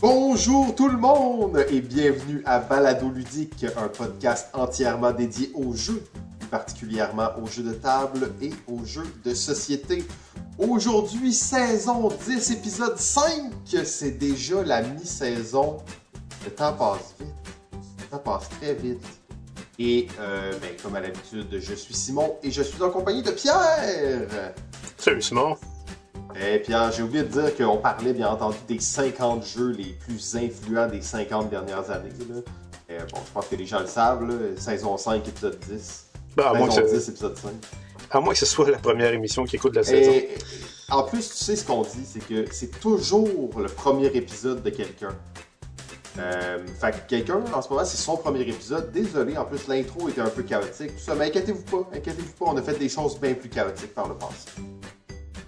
Bonjour tout le monde et bienvenue à Balado Ludique, un podcast entièrement dédié aux jeux, plus particulièrement aux jeux de table et aux jeux de société. Aujourd'hui, saison 10, épisode 5, c'est déjà la mi-saison. Le temps passe vite. Le temps passe très vite. Et euh, ben, comme à l'habitude, je suis Simon et je suis en compagnie de Pierre. Salut Simon. Et Pierre, j'ai oublié de dire qu'on parlait bien entendu des 50 jeux les plus influents des 50 dernières années. Là. Et, bon, je pense que les gens le savent, là, saison 5, épisode 10. Ben, à, moins que 10, ce... épisode 5. à moins que ce soit la première émission qui écoute la saison. Et, en plus, tu sais ce qu'on dit, c'est que c'est toujours le premier épisode de quelqu'un. Euh, fait que quelqu'un, en ce moment, c'est son premier épisode. Désolé, en plus, l'intro était un peu chaotique, tout ça. Mais inquiétez-vous pas, inquiétez-vous pas, on a fait des choses bien plus chaotiques par le passé.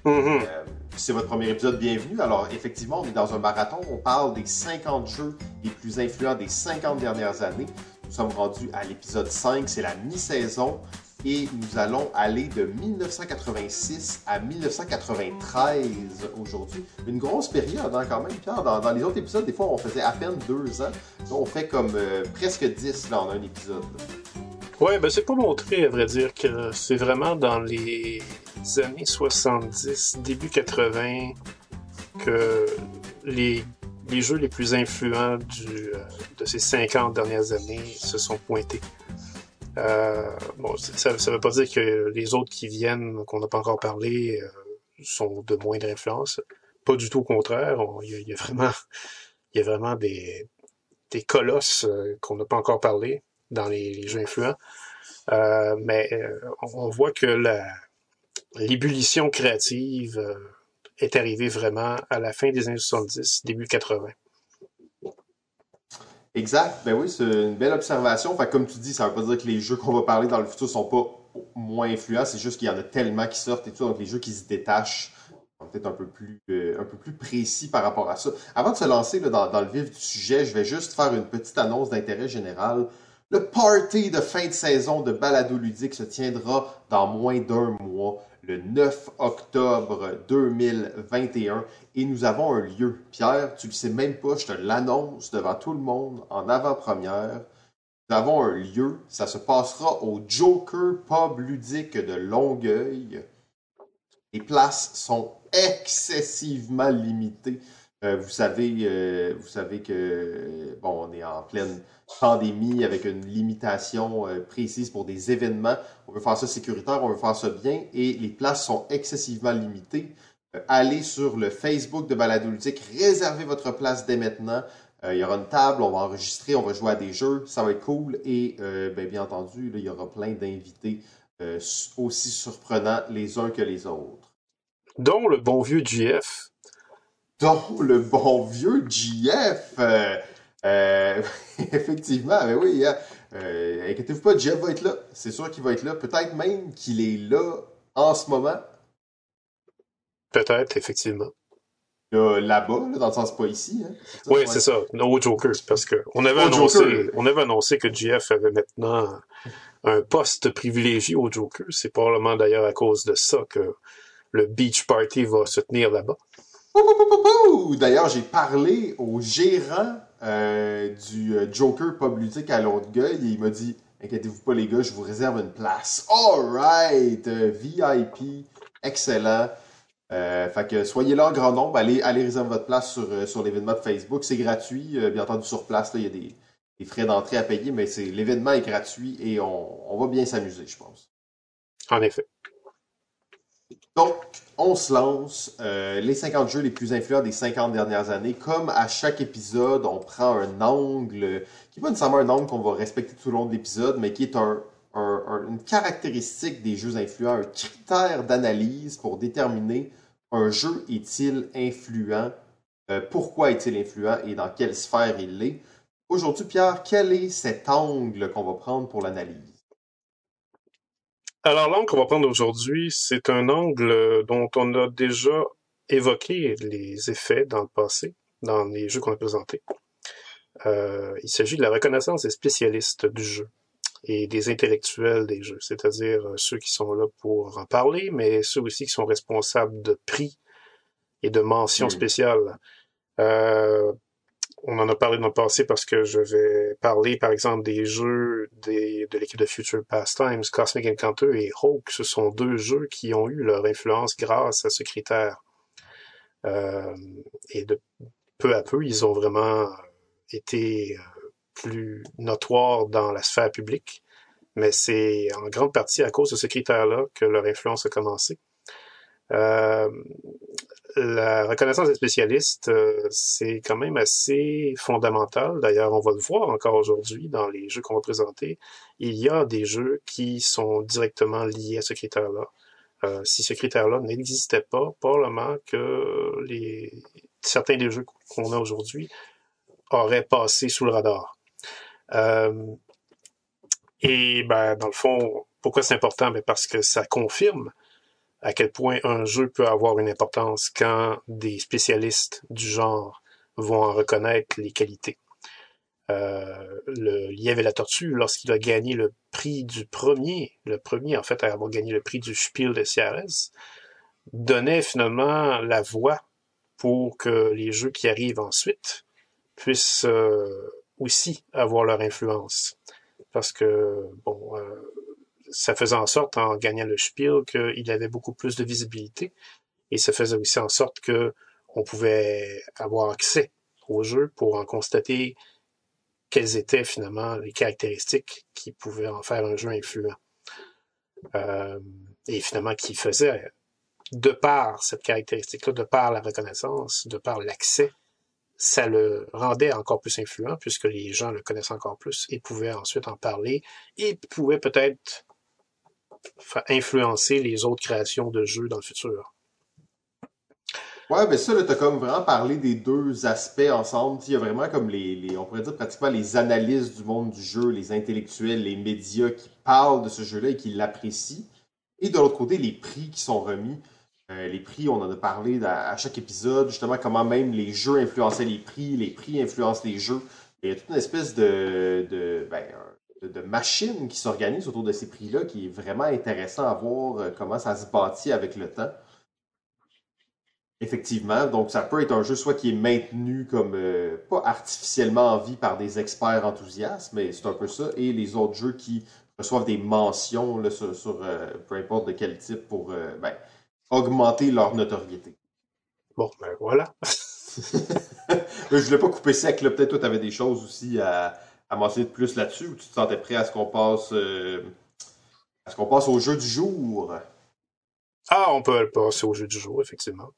Mhm. Euh, c'est votre premier épisode, bienvenue. Alors, effectivement, on est dans un marathon. On parle des 50 jeux les plus influents des 50 dernières années. Nous sommes rendus à l'épisode 5, c'est la mi-saison. Et nous allons aller de 1986 à 1993 aujourd'hui. Une grosse période, hein, quand même, Pierre. Dans, les autres épisodes, des fois, on faisait à peine deux ans. Là, on fait comme euh, presque 10 là, en un épisode. Ouais, ben c'est pas montré, à vrai dire, que c'est vraiment dans les années 70, début 80, que les, jeux les plus influents euh, de ces 50 dernières années se sont pointés. Euh, bon, ça ne veut pas dire que les autres qui viennent, qu'on n'a pas encore parlé, euh, sont de moindre influence. Pas du tout au contraire. Il y, y, a vraiment, y a vraiment des, des colosses euh, qu'on n'a pas encore parlé dans les, les jeux influents. Euh, mais on voit que l'ébullition créative euh, est arrivée vraiment à la fin des années 70, début 80. Exact. Ben oui, c'est une belle observation. Enfin, comme tu dis, ça veut pas dire que les jeux qu'on va parler dans le futur sont pas moins influents. C'est juste qu'il y en a tellement qui sortent et tout. Donc, les jeux qui se détachent sont peut-être un peu plus euh, un peu plus précis par rapport à ça. Avant de se lancer dans, le vif du sujet, je vais juste faire une petite annonce d'intérêt général. Le party de fin de saison de Balado Ludique se tiendra dans moins d'un mois, le 9 octobre 2021. Et nous avons un lieu. Pierre, tu le sais même pas, je te l'annonce devant tout le monde en avant-première. Nous avons un lieu. Ça se passera au Joker Pub Ludique de Longueuil. Les places sont excessivement limitées. Euh, vous savez, euh, vous savez que bon, on est en pleine pandémie avec une limitation euh, précise pour des événements. On veut faire ça sécuritaire, on veut faire ça bien et les places sont excessivement limitées. Euh, allez sur le Facebook de Balado Ludique, réservez votre place dès maintenant. Euh, il y aura une table, on va enregistrer, on va jouer à des jeux, ça va être cool et ben, bien entendu, là, il y aura plein d'invités aussi surprenants les uns que les autres. Dont le bon vieux GF. Dont le bon vieux GF. Euh, effectivement, mais oui, hein. euh, inquiétez-vous pas, Jeff va être là. C'est sûr qu'il va être là. Peut-être même qu'il est là en ce moment. Peut-être, effectivement. Là-bas, là, dans le sens pas ici. Hein. Oui, c'est ça. No Jokers, parce que on avait, annoncé, on avait annoncé que GF avait maintenant un poste privilégié au Joker. C'est probablement d'ailleurs à cause de ça que le Beach Party va se tenir là-bas. D'ailleurs, j'ai parlé au gérant euh, du Joker Pub Ludique à Longueuil et il m'a dit Inquiétez-vous pas, les gars, je vous réserve une place. Alright! Euh, VIP, excellent. Euh, fait que soyez là en grand nombre, allez, allez réserver votre place sur, euh, sur l'événement de Facebook. C'est gratuit, bien entendu, sur place, il y a des, des frais d'entrée à payer, mais c'est l'événement est gratuit et on, on va bien s'amuser, je pense. En effet. Donc, on se lance. Euh, les 50 jeux les plus influents des 50 dernières années. Comme à chaque épisode, on prend un angle, qui n'est pas nécessairement un angle qu'on va respecter tout au long de l'épisode, mais qui est un, un, un, une caractéristique des jeux influents, un critère d'analyse pour déterminer un jeu est-il influent, euh, pourquoi est-il influent et dans quelle sphère il l'est. Aujourd'hui, Pierre, quel est cet angle qu'on va prendre pour l'analyse? Alors, l'angle qu'on va prendre aujourd'hui, c'est un angle dont on a déjà évoqué les effets dans le passé, dans les jeux qu'on a présentés. Euh, il s'agit de la reconnaissance des spécialistes du jeu. Et des intellectuels des jeux, c'est-à-dire euh, ceux qui sont là pour en parler, mais ceux aussi qui sont responsables de prix et de mentions Mm. spéciales. Euh, on en a parlé dans le passé parce que je vais parler, par exemple, des jeux des, de l'équipe de Future Pastimes, Cosmic Encounter et Hawk. Ce sont deux jeux qui ont eu leur influence grâce à ce critère. Euh, et de peu à peu, ils ont vraiment été euh, plus notoires dans la sphère publique. Mais c'est en grande partie à cause de ce critère-là que leur influence a commencé. Euh, la reconnaissance des spécialistes, euh, c'est quand même assez fondamental. D'ailleurs, on va le voir encore aujourd'hui dans les jeux qu'on va présenter. Il y a des jeux qui sont directement liés à ce critère-là. Euh, si ce critère-là n'existait pas, probablement que les, certains des jeux qu'on a aujourd'hui auraient passé sous le radar. Euh, et ben, dans le fond, pourquoi c'est important? Ben, parce que ça confirme à quel point un jeu peut avoir une importance quand des spécialistes du genre vont en reconnaître les qualités. Euh, le lièvre et la tortue, lorsqu'il a gagné le prix du premier, le premier en fait à avoir gagné le prix du Spiel de Sierres, donnait finalement la voie pour que les jeux qui arrivent ensuite puissent euh, aussi avoir leur influence. Parce que, bon, euh, ça faisait en sorte, en gagnant le Spiel, qu'il avait beaucoup plus de visibilité. Et ça faisait aussi en sorte que on pouvait avoir accès au jeu pour en constater quelles étaient finalement les caractéristiques qui pouvaient en faire un jeu influent. Euh, et finalement, qui faisait, de par cette caractéristique-là, de par la reconnaissance, de par l'accès, ça le rendait encore plus influent puisque les gens le connaissaient encore plus et pouvaient ensuite en parler et pouvaient peut-être influencer les autres créations de jeux dans le futur. Ouais, ben ça, là, t'as comme vraiment parlé des deux aspects ensemble. Il y a vraiment comme les, les, on pourrait dire pratiquement les analystes du monde du jeu, les intellectuels, les médias qui parlent de ce jeu-là et qui l'apprécient. Et de l'autre côté, les prix qui sont remis. Euh, les prix, on en a parlé à, chaque épisode, justement comment même les jeux influençaient les prix, les prix influencent les jeux. Il y a toute une espèce de, de, ben, machine qui s'organise autour de ces prix-là qui est vraiment intéressant à voir euh, comment ça se bâtit avec le temps. Effectivement, donc ça peut être un jeu soit qui est maintenu comme euh, pas artificiellement en vie par des experts enthousiastes, mais c'est un peu ça, et les autres jeux qui reçoivent des mentions sur, peu importe de quel type pour ben, augmenter leur notoriété. Bon, ben voilà. je voulais pas couper sec, là. peut-être toi tu avais des choses aussi à, à mentionner de plus là-dessus, ou tu te sentais prêt à ce qu'on passe à ce qu'on passe au jeu du jour? Ah, on peut passer au jeu du jour, effectivement.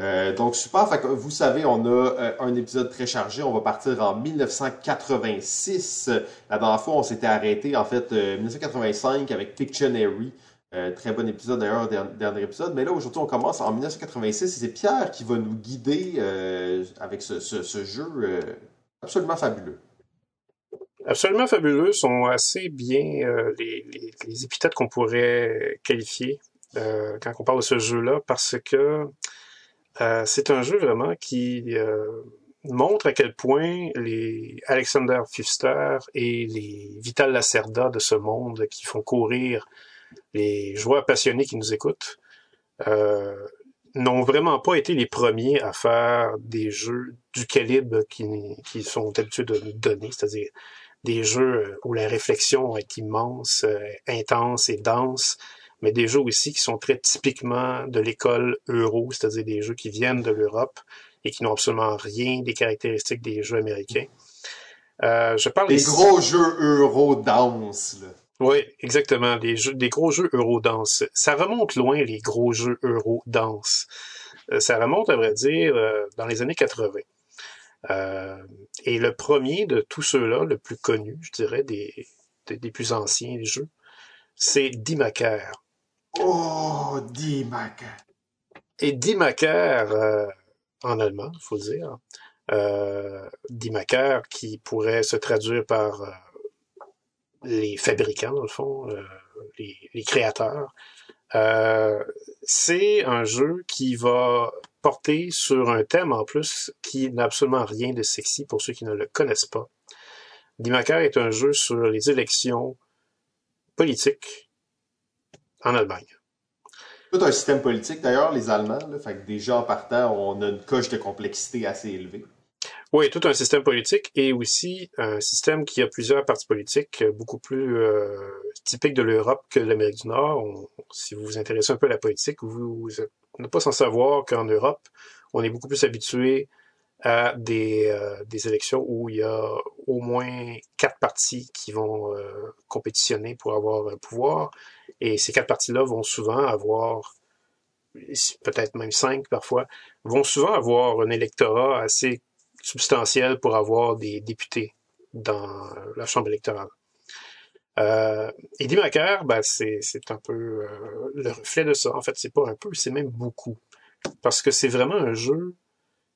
Euh, donc super, fait que vous savez, on a euh, un épisode très chargé. On va partir en 1986. La dernière fois, on s'était arrêté en fait euh, 1985 avec Pictionary. Très bon épisode d'ailleurs, dernier, épisode. Mais là, aujourd'hui, on commence en 1986 et c'est Pierre qui va nous guider euh, avec ce, jeu euh, absolument fabuleux. Absolument fabuleux, sont assez bien euh, les, les, épithètes qu'on pourrait qualifier euh, quand on parle de ce jeu-là, parce que euh, c'est un jeu vraiment qui euh, montre à quel point les Alexander Pfister et les Vital Lacerda de ce monde qui font courir les joueurs passionnés qui nous écoutent euh, n'ont vraiment pas été les premiers à faire des jeux du calibre qu'ils qui sont habitués de nous donner, c'est-à-dire des jeux où la réflexion est immense, euh, intense et dense, mais des jeux aussi qui sont très typiquement de l'école euro, c'est-à-dire des jeux qui viennent de l'Europe et qui n'ont absolument rien des caractéristiques des jeux américains. Euh, je parle des ici... gros jeux euro danse. Là. Oui, exactement, jeux, des gros jeux euro danse. Ça remonte loin les gros jeux euro danse. Euh, ça remonte à vrai dire euh, dans les années 80. Euh, et le premier de tous ceux-là, le plus connu, je dirais, des, des, des plus anciens jeux, c'est Dimaker. Oh, Dimaker. Et Dimaker, euh, en allemand, il faut dire, euh, Dimaker, qui pourrait se traduire par les fabricants, dans le fond, euh, les, créateurs, euh, c'est un jeu qui va porter sur un thème en plus qui n'a absolument rien de sexy pour ceux qui ne le connaissent pas. Dimaker est un jeu sur les élections politiques en Allemagne. Tout un système politique, d'ailleurs, les Allemands. Fait que déjà, en partant, on a une coche de complexité assez élevée. Oui, tout un système politique et aussi un système qui a plusieurs partis politiques beaucoup plus euh, typiques de l'Europe que de l'Amérique du Nord. si vous vous intéressez un peu à la politique, vous, n'êtes pas sans savoir qu'en Europe, on est beaucoup plus habitué à des, euh, des élections où il y a au moins quatre partis qui vont euh, compétitionner pour avoir un pouvoir. Et ces quatre partis-là vont souvent avoir, peut-être même cinq parfois, vont souvent avoir un électorat assez substantiel pour avoir des députés dans la Chambre électorale. Euh, et Dimaker, ben c'est, c'est un peu euh, le reflet de ça. En fait, c'est pas un peu, c'est même beaucoup. Parce que c'est vraiment un jeu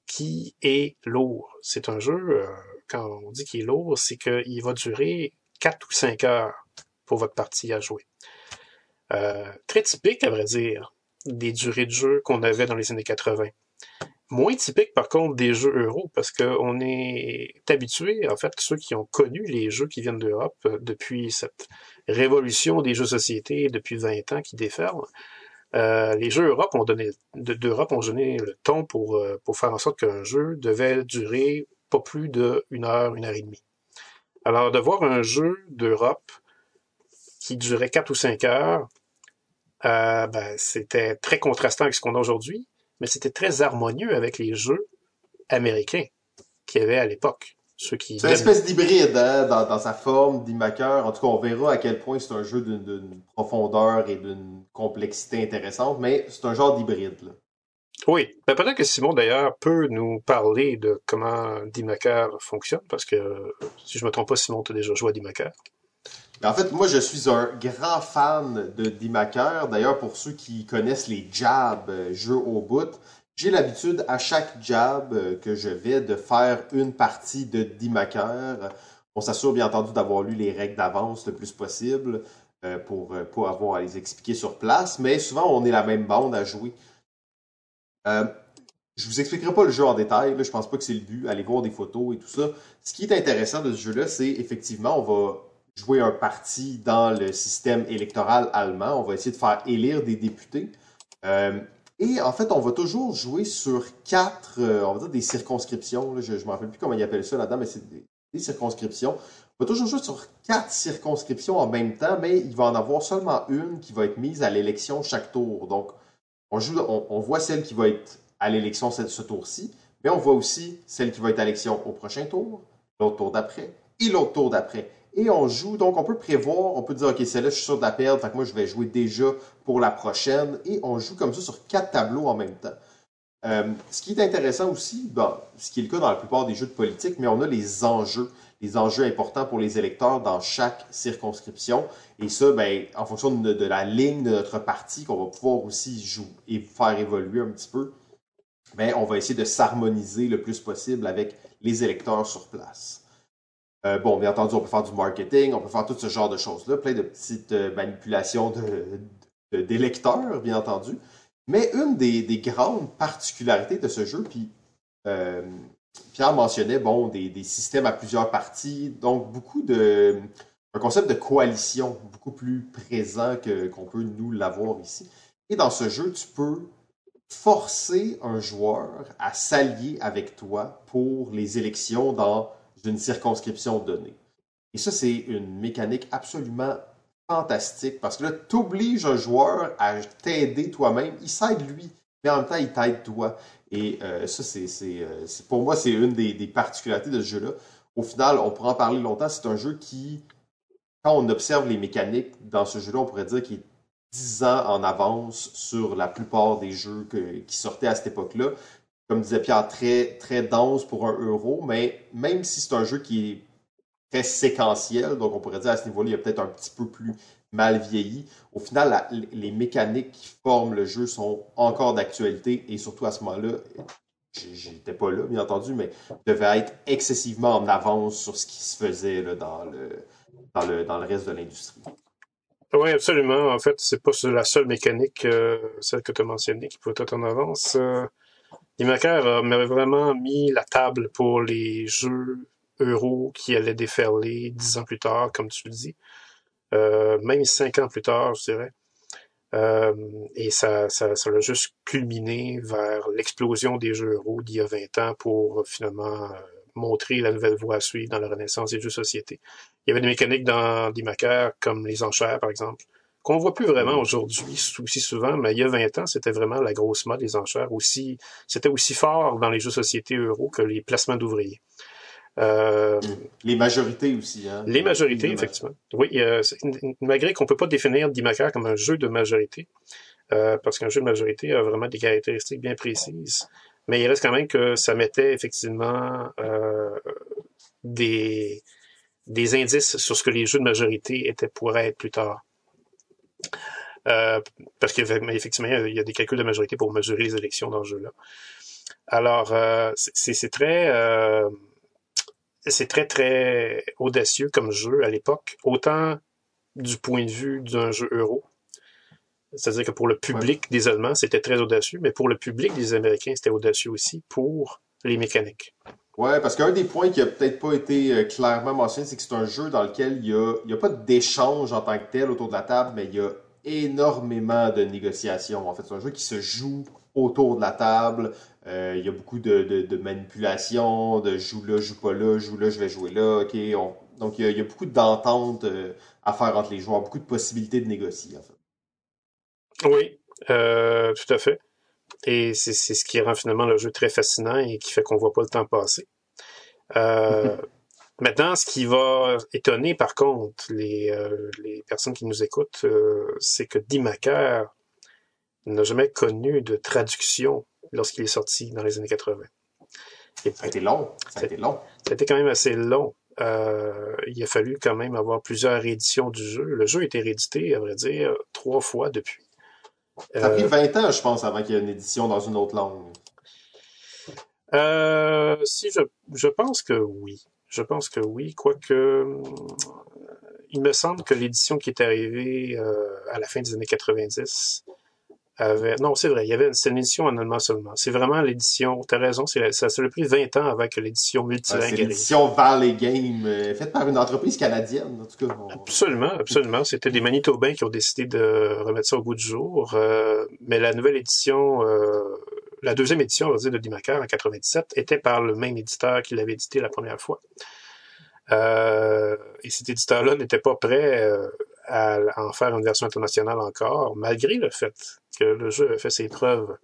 qui est lourd. C'est un jeu, euh, quand on dit qu'il est lourd, c'est qu'il va durer 4 ou 5 heures pour votre partie à jouer. Euh, très typique, à vrai dire, des durées de jeu qu'on avait dans les années 80. Moins typique, par contre, des jeux euro, parce qu'on est habitué, en fait, ceux qui ont connu les jeux qui viennent d'Europe euh, depuis cette révolution des jeux société depuis 20 ans qui déferle, euh, les jeux Europe ont donné d'Europe ont donné le ton pour, euh, pour faire en sorte qu'un jeu devait durer pas plus d'une heure, une heure et demie. Alors, de voir un jeu d'Europe qui durait quatre ou cinq heures, euh, ben, c'était très contrastant avec ce qu'on a aujourd'hui, mais c'était très harmonieux avec les jeux américains qu'il y avait à l'époque. C'est une espèce d'hybride hein, dans, sa forme d'Imaker. En tout cas, on verra à quel point c'est un jeu d'une profondeur et d'une complexité intéressante, mais c'est un genre d'hybride. Oui. Ben, peut-être que Simon, d'ailleurs, peut nous parler de comment Dimaker fonctionne, parce que, si je ne me trompe pas, Simon, tu as déjà joué à Dimaker. En fait, moi, je suis un grand fan de Dimaker. D'ailleurs, pour ceux qui connaissent les jabs, euh, jeux au bout, j'ai l'habitude à chaque jab euh, que je vais de faire une partie de Dimaker. On s'assure bien entendu d'avoir lu les règles d'avance le plus possible euh, pour, euh, pour avoir à les expliquer sur place, mais souvent on est la même bande à jouer. Je vous expliquerai pas le jeu en détail, là, je pense pas que c'est le but, allez voir des photos et tout ça. Ce qui est intéressant de ce jeu-là, c'est effectivement, on va jouer un parti dans le système électoral allemand, on va essayer de faire élire des députés. Et en fait, on va toujours jouer sur quatre, euh, on va dire des circonscriptions. je ne me rappelle plus comment ils appellent ça là-dedans, mais c'est des, circonscriptions. On va toujours jouer sur quatre circonscriptions en même temps, mais il va en avoir seulement une qui va être mise à l'élection chaque tour. Donc, on, joue, on, voit celle qui va être à l'élection ce tour-ci, mais on voit aussi celle qui va être à l'élection au prochain tour, l'autre tour d'après et l'autre tour d'après et on joue. Donc, on peut prévoir, on peut dire, OK, celle-là, je suis sûr de la perdre, fait que moi, je vais jouer déjà pour la prochaine. Et on joue comme ça sur quatre tableaux en même temps. Euh, ce qui est intéressant aussi, ce qui est le cas dans la plupart des jeux de politique, mais on a les enjeux, les enjeux importants pour les électeurs dans chaque circonscription. Et ça, ben, en fonction de, de la ligne de notre parti, qu'on va pouvoir aussi jouer et faire évoluer un petit peu, ben, on va essayer de s'harmoniser le plus possible avec les électeurs sur place. Euh, bon, bien entendu, on peut faire du marketing, on peut faire tout ce genre de choses-là, plein de petites euh, manipulations d'électeurs, bien entendu. Mais une des, grandes particularités de ce jeu, puis euh, Pierre mentionnait, bon, des, systèmes à plusieurs parties, donc beaucoup de... un concept de coalition beaucoup plus présent qu'on peut nous l'avoir ici. Et dans ce jeu, tu peux forcer un joueur à s'allier avec toi pour les élections dans d'une circonscription donnée. Et ça, c'est une mécanique absolument fantastique parce que là, tu obliges un joueur à t'aider toi-même. Il s'aide lui, mais en même temps, il t'aide toi. Et euh, ça, c'est, euh, c'est, pour moi, c'est une des, particularités de ce jeu-là. Au final, on pourra en parler longtemps. C'est un jeu qui, quand on observe les mécaniques dans ce jeu-là, on pourrait dire qu'il est 10 ans en avance sur la plupart des jeux qui sortaient à cette époque-là comme disait Pierre, très, très dense pour un euro, mais même si c'est un jeu qui est très séquentiel, donc on pourrait dire à ce niveau-là, il est peut-être un petit peu plus mal vieilli. Au final, les mécaniques qui forment le jeu sont encore d'actualité et surtout à ce moment-là, j'étais pas là, bien entendu, mais devait être excessivement en avance sur ce qui se faisait dans, le, dans, le, dans le reste de l'industrie. Oui, absolument. En fait, c'est pas la seule mécanique, euh, celle que tu as mentionnée, qui peut être en avance. Euh, Dimaker m'avait vraiment mis la table pour les jeux euro qui allait déferler dix ans plus tard, comme tu le dis. Euh, même cinq ans plus tard, je dirais. Euh, et ça, ça, ça a juste culminé vers l'explosion des jeux euro d'il y a 20 ans pour finalement euh, montrer la nouvelle voie à suivre dans la renaissance des jeux société. Il y avait des mécaniques dans des comme les enchères, par exemple, qu'on voit plus vraiment aujourd'hui aussi souvent, mais il y a 20 ans, c'était vraiment la grosse mode des enchères aussi. C'était aussi fort dans les jeux de société euro que les placements d'ouvriers. Euh, les majorités aussi. Hein? Les majorités, effectivement. Oui, euh, malgré qu'on peut pas définir Dimacar comme un jeu de majorité, euh, parce qu'un jeu de majorité a vraiment des caractéristiques bien précises, mais il reste quand même que ça mettait effectivement euh, des, des indices sur ce que les jeux de majorité étaient pour être plus tard. Euh, parce qu'effectivement, il y a des calculs de majorité pour mesurer les élections dans ce jeu-là. Alors, euh, c'est très... Euh, c'est très, très audacieux comme jeu à l'époque, autant du point de vue d'un jeu euro. C'est-à-dire que pour le public des Allemands, c'était très audacieux, mais pour le public des Américains, c'était audacieux aussi pour les mécaniques. Ouais, parce qu'un des points qui a peut-être pas été euh, clairement mentionné, c'est que c'est un jeu dans lequel il y a, y a pas d'échange en tant que tel autour de la table, mais il y a énormément de négociations. En fait, c'est un jeu qui se joue autour de la table. Euh, il y a beaucoup de, de, manipulation, de joue là, joue pas là, joue là, je vais jouer là. Donc il y, a, beaucoup d'ententes euh, à faire entre les joueurs, beaucoup de possibilités de négocier. En fait. Oui, euh, tout à fait. Et c'est ce qui rend finalement le jeu très fascinant et qui fait qu'on voit pas le temps passer. maintenant, ce qui va étonner par contre les, les personnes qui nous écoutent, c'est que Dimaker n'a jamais connu de traduction lorsqu'il est sorti dans les années 80. ça a été long. Ça a été long. Ça a été quand même assez long. Euh, il a fallu quand même avoir plusieurs rééditions du jeu. Le jeu a été réédité, à vrai dire, trois fois depuis. Ça a pris 20 ans, je pense, avant qu'il y ait une édition dans une autre langue. Euh, si, je, je pense que oui. Je pense que oui, quoique il me semble que l'édition qui est arrivée euh, à la fin des années 90 non, c'est vrai, il y avait une édition en allemand seulement. C'est vraiment l'édition, t'as raison, c'est, ça a pris 20 ans avec l'édition multilingue. c'est l'édition Valley Game, euh, faite par une entreprise canadienne, en tout cas. Absolument, absolument. C'était des Manitobains qui ont décidé de remettre ça au goût du jour. Euh, mais la nouvelle édition, euh, la deuxième édition, on va dire, de Dimaker en 97, était par le même éditeur qui l'avait édité la première fois. et cet éditeur-là n'était pas prêt à en faire une version internationale encore, malgré le fait que le jeu a fait ses preuves.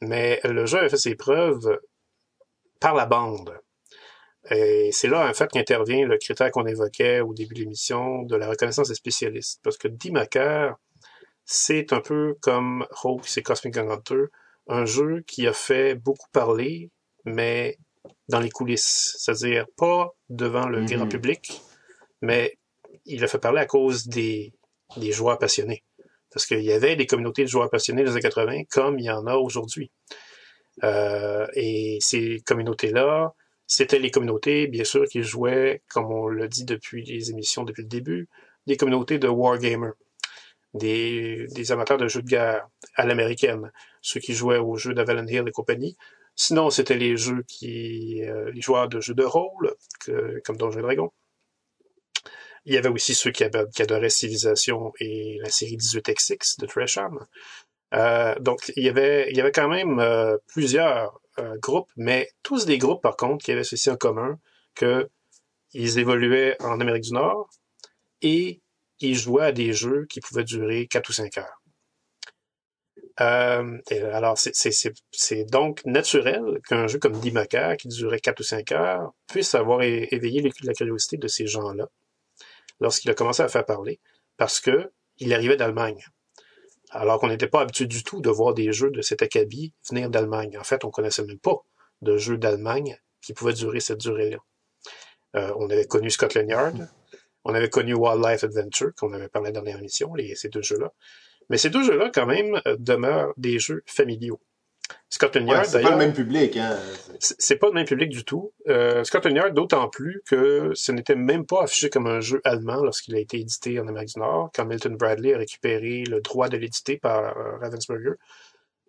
Mais le jeu a fait ses preuves par la bande. Et c'est là, en fait, qu'intervient le critère qu'on évoquait au début de l'émission de la reconnaissance des spécialistes. Parce que D-Maker, c'est un peu comme Rogue et Cosmic Hunter, un jeu qui a fait beaucoup parler, mais dans les coulisses. C'est-à-dire pas devant le grand mm-hmm. public, mais il a fait parler à cause des, des joueurs passionnés. Parce qu'il y avait des communautés de joueurs passionnés dans les années 80 comme il y en a aujourd'hui. Euh, et ces communautés-là, c'était les communautés, bien sûr, qui jouaient, comme on l'a dit depuis les émissions depuis le début, des communautés de wargamers, des, des amateurs de jeux de guerre à l'américaine, ceux qui jouaient aux jeux d'Avalon Hill et compagnie. Sinon, c'était les jeux qui, euh, les joueurs de jeux de rôle, comme Donjons et Dragons. Il y avait aussi ceux qui, adoraient Civilisation et la série 18XX de Tresham. Euh, donc, il y avait, il y avait quand même euh, plusieurs euh, groupes, mais tous des groupes, par contre, qui avaient ceci en commun, que ils évoluaient en Amérique du Nord et ils jouaient à des jeux qui pouvaient durer 4 ou 5 heures. Alors, c'est donc naturel qu'un jeu comme Dimaker, qui durait 4 ou 5 heures, puisse avoir éveillé la curiosité de ces gens-là lorsqu'il a commencé à faire parler, parce que il arrivait d'Allemagne. Alors qu'on n'était pas habitué du tout de voir des jeux de cet acabit venir d'Allemagne. En fait, on connaissait même pas de jeux d'Allemagne qui pouvaient durer cette durée-là. Euh, on avait connu Scotland Yard, on avait connu Wildlife Adventure, qu'on avait parlé dans la dernière émission, ces deux jeux-là. Mais ces deux jeux-là, quand même, euh, demeurent des jeux familiaux. Scotland Yard, c'est pas le même public, hein. C'est pas le même public du tout. Euh, Scotland Yard, d'autant plus que ce n'était même pas affiché comme un jeu allemand lorsqu'il a été édité en Amérique du Nord, quand Milton Bradley a récupéré le droit de l'éditer par euh, Ravensburger.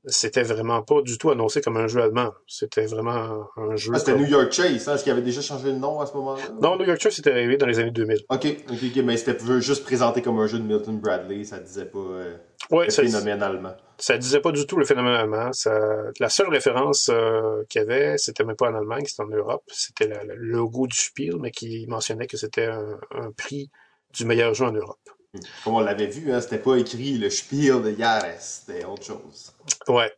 C'était vraiment pas du tout annoncé comme un jeu allemand. C'était vraiment un jeu. Ah, c'était comme- New York Chase, hein? Est-ce qu'il avait déjà changé de nom à ce moment-là? Non, New York Chase c'était arrivé dans les années 2000. Ok, ok, ok, mais c'était juste présenté comme un jeu de Milton Bradley, ça disait pas euh, Ouais, le ça, phénomène allemand. ça disait pas du tout le phénomène allemand. Ça, la seule référence euh, qu'il y avait, c'était même pas en Allemagne, c'était en Europe. C'était le logo du Spiel, mais qui mentionnait que c'était un, un prix du meilleur jeu en Europe. On l'avait vu, hein, c'était pas écrit le Spiel de Jahres, c'était autre chose. Ouais.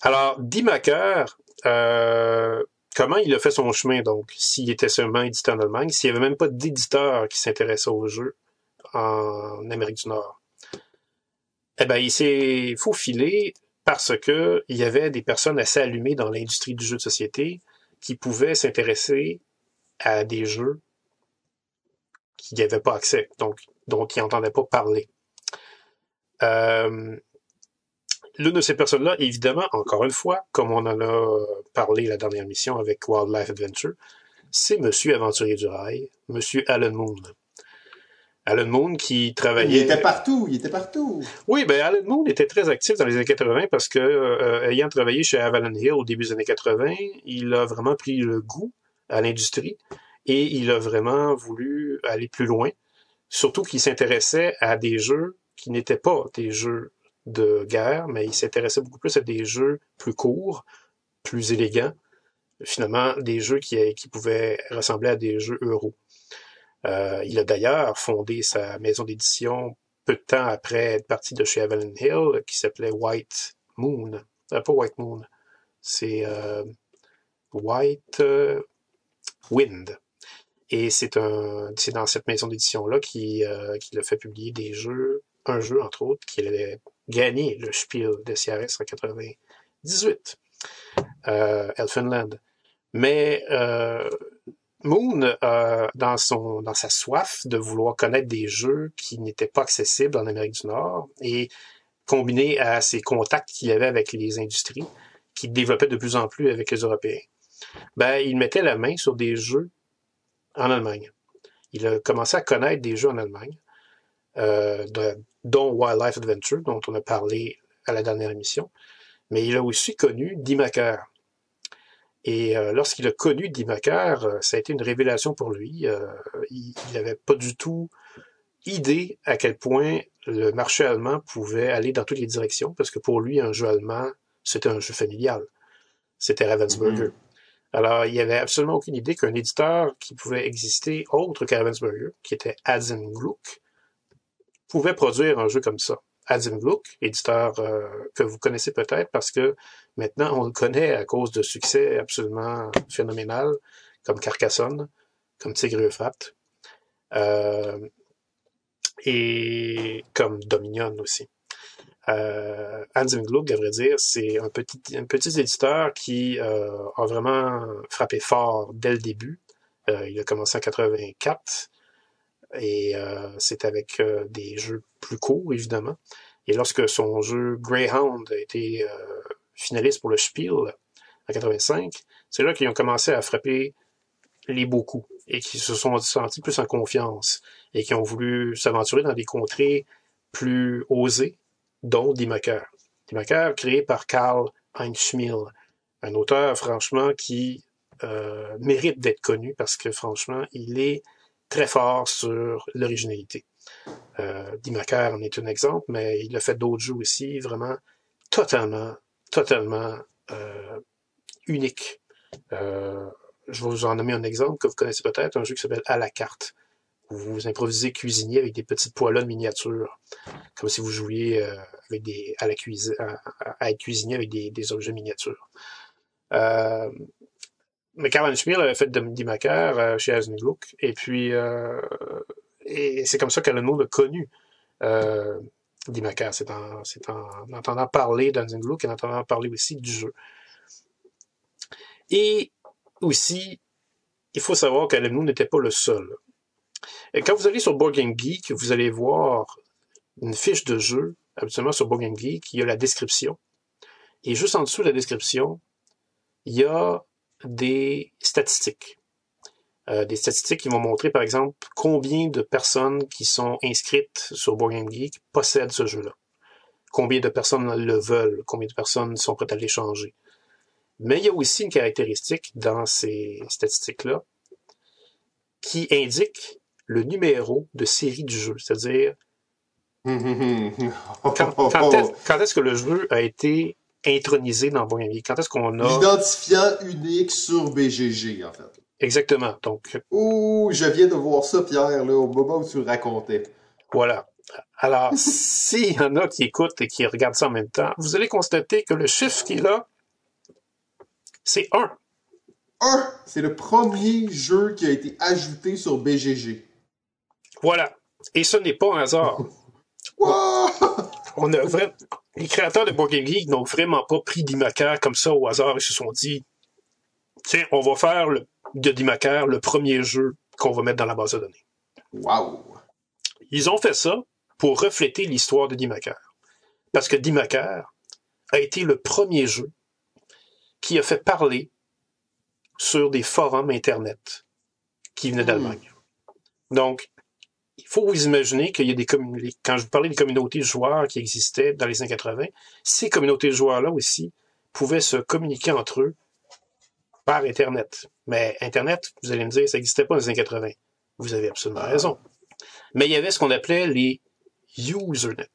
Alors, Dimaker, euh, comment il a fait son chemin, donc, s'il était seulement édité en Allemagne, s'il n'y avait même pas d'éditeur qui s'intéressait au jeu en Amérique du Nord? Eh ben, il s'est faufilé parce que il y avait des personnes assez allumées dans l'industrie du jeu de société qui pouvaient s'intéresser à des jeux qui n'avaient pas accès, donc dont ils n'entendaient pas parler. Euh, L'une de ces personnes-là, évidemment, encore une fois, comme on en a parlé la dernière mission avec Wildlife Adventure, c'est Monsieur Aventurier du Rail, Monsieur Alan Moon. Alan Moon qui Il travaillait... était partout, il était partout. Oui, ben Alan Moon était très actif dans les années 80 parce que, euh, ayant travaillé chez Avalon Hill au début des années 80, il a vraiment pris le goût à l'industrie et il a vraiment voulu aller plus loin. Surtout qu'il s'intéressait à des jeux qui n'étaient pas des jeux de guerre, mais il s'intéressait beaucoup plus à des jeux plus courts, plus élégants, finalement des jeux qui, pouvaient ressembler à des jeux euros. Euh, il a d'ailleurs fondé sa maison d'édition peu de temps après être parti de chez Avalon Hill, qui s'appelait White Moon. Euh, pas White Moon, c'est euh, White euh, Wind. Et c'est dans cette maison d'édition-là qu'il euh, qu'il a fait publier des jeux, un jeu entre autres, qui avait gagné le Spiel de CRS en 98, euh, Elfenland. Mais euh, Moon, euh, dans, son, dans sa soif de vouloir connaître des jeux qui n'étaient pas accessibles en Amérique du Nord, et combiné à ses contacts qu'il avait avec les industries, qui développaient de plus en plus avec les Européens, ben, il mettait la main sur des jeux en Allemagne. Il a commencé à connaître des jeux en Allemagne, euh, dont Wildlife Adventure, dont on a parlé à la dernière émission, mais il a aussi connu Dimaker. Et euh, lorsqu'il a connu Dimaker, euh, ça a été une révélation pour lui. Il n'avait pas du tout idée à quel point le marché allemand pouvait aller dans toutes les directions, parce que pour lui, un jeu allemand, c'était un jeu familial. C'était Ravensburger. Mhm. Alors, il n'y avait absolument aucune idée qu'un éditeur qui pouvait exister autre que Ravensburger, qui était Adzenbluck, pouvait produire un jeu comme ça. Adzenbluck, éditeur euh, que vous connaissez peut-être parce que maintenant on le connaît à cause de succès absolument phénoménal, comme Carcassonne, comme Tigre et euh, et comme Dominion aussi. Euh, Hans Gluck, à vrai dire, c'est un petit, un petit éditeur qui euh, a vraiment frappé fort dès le début. Euh, il a commencé en 84 et euh, c'est avec euh, des jeux plus courts, évidemment. Et lorsque son jeu Greyhound a été euh, finaliste pour le Spiel en 85, c'est là qu'ils ont commencé à frapper les beaux coups et qui se sont sentis plus en confiance et qui ont voulu s'aventurer dans des contrées plus osées, dont Dimaker. Dimaker, créé par Karl Heinz un auteur, franchement, qui euh, mérite d'être connu parce que, franchement, il est très fort sur l'originalité. Euh, Dimaker en est un exemple, mais il a fait d'autres jeux aussi, vraiment totalement, totalement euh, uniques. Euh, je vais vous en nommer un exemple que vous connaissez peut-être, un jeu qui s'appelle À la carte, vous improvisez cuisinier avec des petites poêlons miniatures, comme si vous jouiez euh, avec des, à, la à, être cuisinier avec des, objets miniatures. Euh, mais Karl Schmier avait fait Dimaker euh, chez Asengluck, et puis c'est comme ça qu'Alan Moore a connu euh, Dimaker. C'est en, en entendant parler d'Asengluck et en entendant parler aussi du jeu. Et aussi, il faut savoir qu'Alan n'était pas le seul. Quand vous allez sur Board Game Geek, vous allez voir une fiche de jeu, habituellement sur Board Game Geek, il y a la description. Et juste en dessous de la description, il y a des statistiques. Euh, des statistiques qui vont montrer, par exemple, combien de personnes qui sont inscrites sur Board Game Geek possèdent ce jeu-là. combien de personnes le veulent, combien de personnes sont prêtes à l'échanger. Mais il y a aussi une caractéristique dans ces statistiques-là qui indique le numéro de série du jeu, c'est-à-dire quand, quand est-ce que le jeu a été intronisé dans Board Quand est-ce qu'on a... L'identifiant unique sur BGG, en fait. Exactement. Donc... Ouh, je viens de voir ça, Pierre, là, au moment où tu le racontais. Voilà. Alors, s'il y en a qui écoutent et qui regardent ça en même temps, vous allez constater que le chiffre qui est là, c'est 1. 1! C'est le premier jeu qui a été ajouté sur BGG. Voilà. Et ce n'est pas un hasard. On a vraiment... Les créateurs de Board Game Geek n'ont vraiment pas pris Dimaker comme ça au hasard. Ils se sont dit, tiens, on va faire le, de Dimaker le premier jeu qu'on va mettre dans la base de données. Wow! Ils ont fait ça pour refléter l'histoire de Dimaker. Parce que Dimaker a été le premier jeu qui a fait parler sur des forums Internet qui venaient d'Allemagne. Donc, il faut vous imaginer qu'il y a des communautés, quand je vous parlais des communautés de joueurs qui existaient dans les années 80, ces communautés de joueurs-là aussi pouvaient se communiquer entre eux par Internet. Mais Internet, vous allez me dire, ça n'existait pas dans les années 80. Vous avez absolument raison. Mais il y avait ce qu'on appelait les Usernet.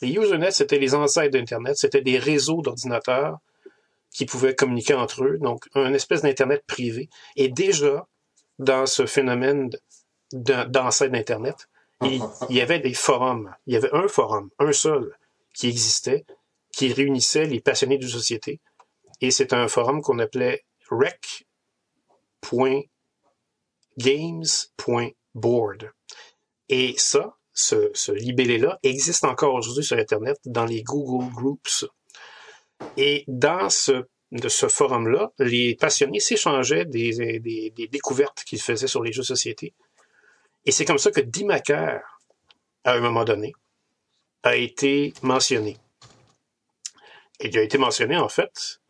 Les Usernet, c'était les ancêtres d'Internet, c'était des réseaux d'ordinateurs qui pouvaient communiquer entre eux, donc un espèce d'Internet privé. Et déjà, dans ce phénomène d'ancêtre d'Internet, il, y avait des forums. Il y avait un forum, un seul, qui existait, qui réunissait les passionnés de société. Et c'est un forum qu'on appelait rec.games.board. Et ça, ce, libellé-là existe encore aujourd'hui sur Internet dans les Google Groups. Et dans ce, de ce forum-là, les passionnés s'échangeaient des, des, des découvertes qu'ils faisaient sur les jeux de société. Et c'est comme ça que Dimaker, à un moment donné, a été mentionné. Il a été mentionné, en fait,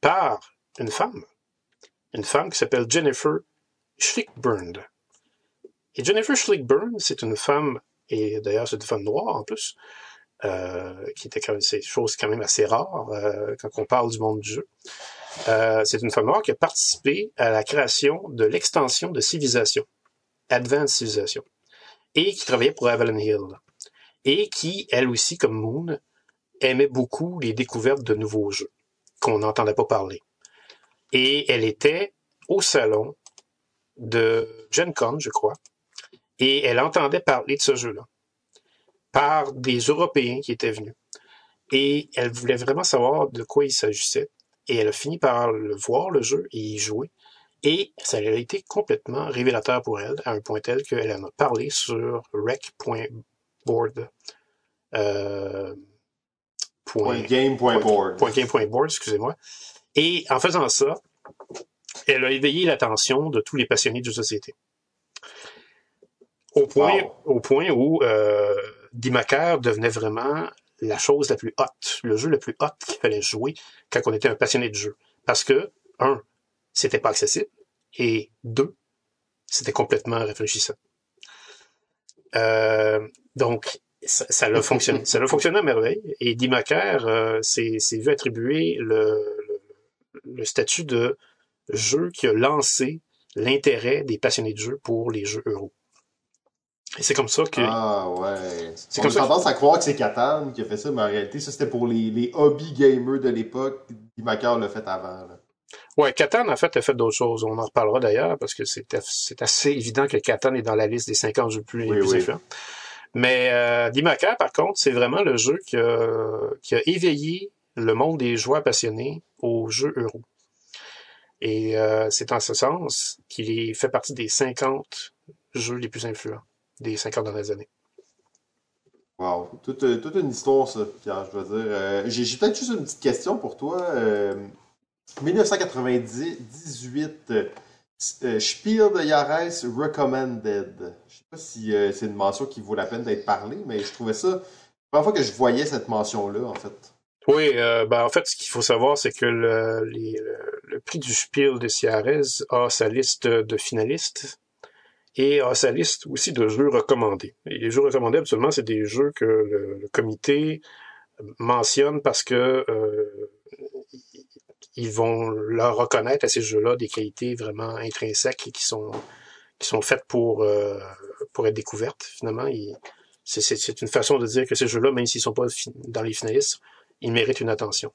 par une femme. Une femme qui s'appelle Jennifer Schlickburn. Et Jennifer Schlickburn, c'est une femme, et d'ailleurs c'est une femme noire en plus, euh, qui était quand même, c'est chose quand même assez rare euh, quand on parle du monde du jeu. Euh, c'est une femme noire qui a participé à la création de l'extension de civilisation, Advanced et qui travaillait pour Avalon Hill, et qui, elle aussi, comme Moon, aimait beaucoup les découvertes de nouveaux jeux qu'on n'entendait pas parler. Et elle était au salon de Gen Con, je crois, et elle entendait parler de ce jeu-là par des Européens qui étaient venus. Et elle voulait vraiment savoir de quoi il s'agissait. Et elle a fini par le voir, le jeu, et y jouer. Et ça a été complètement révélateur pour elle, à un point tel qu'elle en a parlé sur rec.board. Euh, point, game.board. Point game.board, excusez-moi. Et en faisant ça, elle a éveillé l'attention de tous les passionnés de société. Au point, au point où euh, Dimaker devenait vraiment la chose la plus haute, le jeu le plus hot qu'il fallait jouer quand on était un passionné de jeu. Parce que, un, c'était pas accessible, et deux, c'était complètement réfléchissant. Euh, donc, ça, ça a fonctionné. ça a fonctionné à merveille. Et Dimaker euh, s'est vu attribuer le, le, le, statut de jeu qui a lancé l'intérêt des passionnés de jeu pour les jeux euro. Et c'est comme ça que. Ah ouais. C'est comme ça. tendance à croire que c'est Catan qui a fait ça, mais en réalité, ça c'était pour les, les hobby gamers de l'époque. Dimaker l'a fait avant. Là. Ouais, Catan en fait a fait d'autres choses. On en reparlera d'ailleurs parce que c'est assez évident que Catan est dans la liste des 50 jeux plus, les plus influents. Mais euh, Dimaker, par contre, c'est vraiment le jeu qui a, qui a éveillé le monde des joueurs passionnés aux jeux euro. Et euh, c'est en ce sens qu'il fait partie des 50 jeux les plus influents des 50 dernières années. Wow, toute, toute une histoire, ça, Pierre, je veux dire. Euh, j'ai peut-être juste une petite question pour toi. Euh, 1998, euh, Spiel de Yares Recommended. Je sais pas si euh, c'est une mention qui vaut la peine d'être parlée, mais je trouvais ça. La première fois que je voyais cette mention-là, en fait. Oui, euh, ben en fait, ce qu'il faut savoir, c'est que le, prix du Spiel de Ciarez a sa liste de finalistes et a sa liste aussi de jeux recommandés. Les jeux recommandés, absolument, c'est des jeux que le, comité mentionne parce que ils vont leur reconnaître à ces jeux-là des qualités vraiment intrinsèques et qui sont qui sont faites pour pour être découvertes finalement. C'est une façon de dire que ces jeux-là, même s'ils sont pas dans les finalistes, ils méritent une attention.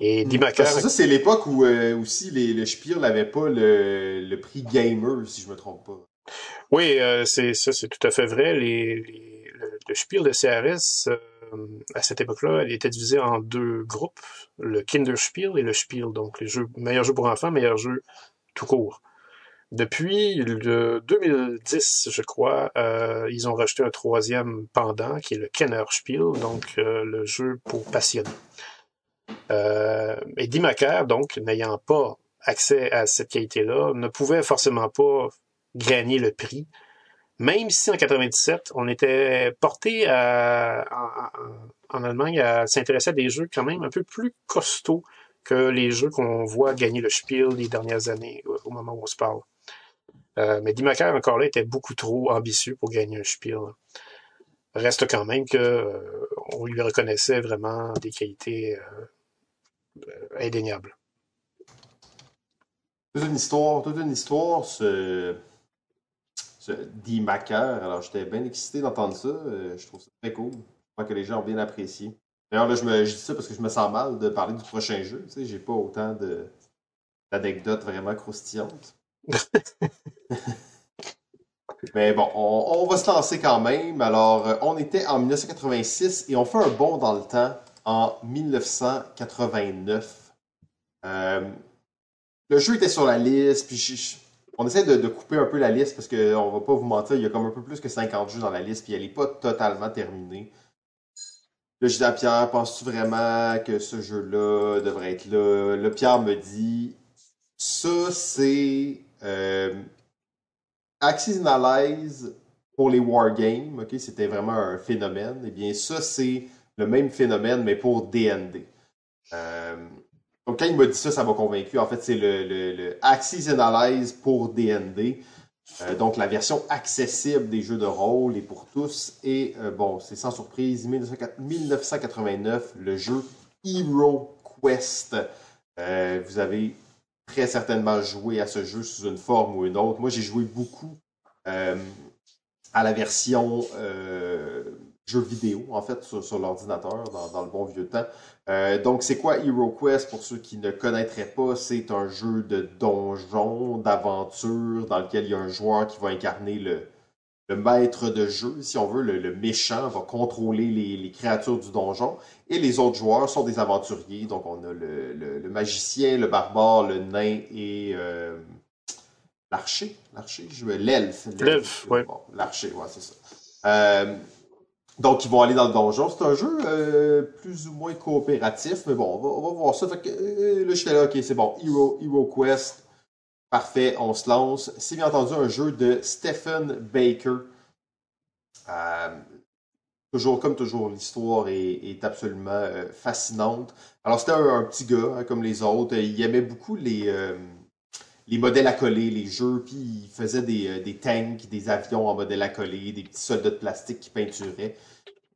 Et Dimaker... Ça, c'est l'époque où aussi les, le Spiel n'avait pas le, le prix Gamer, si je me trompe pas. Oui, euh, c'est ça, c'est tout à fait vrai. Les, le, le, Spiel de CRS, euh, à cette époque-là, il était divisé en deux groupes, le Kinderspiel et le Spiel, donc les jeux, meilleurs jeux pour enfants, meilleurs jeux tout court. Depuis le 2010, je crois, euh, ils ont rajouté un troisième pendant, qui est le Kennerspiel, donc euh, le jeu pour passionnés. Euh, et Dimaker, donc, n'ayant pas accès à cette qualité-là, ne pouvait forcément pas gagner le prix, même si en 97, on était porté en, Allemagne à s'intéresser à des jeux quand même un peu plus costauds que les jeux qu'on voit gagner le Spiel les dernières années, au moment où on se parle. Euh, mais Dimaker, encore là, était beaucoup trop ambitieux pour gagner un Spiel. Reste quand même que euh, on lui reconnaissait vraiment des qualités euh, indéniables. Toute une histoire, toute une histoire, ce Dimaker. Alors, j'étais bien excité d'entendre ça. je trouve ça très cool. Je crois que les gens ont bien apprécié. D'ailleurs, là, je, me, je dis ça parce que je me sens mal de parler du prochain jeu. Tu sais, j'ai pas autant d'anecdotes vraiment croustillantes. Mais bon, on, va se lancer quand même. Alors, euh, on était en 1986 et on fait un bond dans le temps en 1989. Euh, le jeu était sur la liste, puis on essaie de, couper un peu la liste parce qu'on va pas vous mentir, il y a comme un peu plus que 50 jeux dans la liste, puis elle n'est pas totalement terminée. Là, je dis à Pierre, penses-tu vraiment que ce jeu-là devrait être là? Le Pierre me dit, ça, c'est euh, Axis Analyze pour les wargames, ok, c'était vraiment un phénomène. Eh bien, ça, c'est le même phénomène, mais pour DND. Donc, quand il m'a dit ça, ça m'a convaincu. En fait, c'est le, le, Axis Analyze pour DND. Euh, donc, la version accessible des jeux de rôle et pour tous. Et euh, bon, c'est sans surprise, 1989, le jeu Hero Quest. Euh, vous avez très certainement joué à ce jeu sous une forme ou une autre. Moi, j'ai joué beaucoup à la version euh, jeu vidéo, en fait, sur, l'ordinateur, dans, le bon vieux temps. Euh, donc, c'est quoi HeroQuest? Pour ceux qui ne connaîtraient pas? C'est un jeu de donjon, d'aventure, dans lequel il y a un joueur qui va incarner le, le maître de jeu, si on veut, le, méchant, va contrôler les, créatures du donjon. Et les autres joueurs sont des aventuriers. Donc, on a le, magicien, le barbare, le nain et euh, l'archer. L'archer, l'elfe. L'elfe, oui. l'archer, ouais, c'est ça. Euh, donc, ils vont aller dans le donjon. C'est un jeu euh, plus ou moins coopératif, mais bon, on va, voir ça. Fait que, là, j'étais là, ok, c'est bon. Hero, Hero Quest, Parfait, on se lance. C'est bien entendu un jeu de Stephen Baker. Euh, toujours, comme toujours, l'histoire est, absolument euh, fascinante. Alors, c'était un, petit gars, hein, comme les autres. Il aimait beaucoup les, euh, les modèles à coller, les jeux, puis il faisait des, des, tanks, des avions en modèle à coller, des petits soldats de plastique qui peinturaient.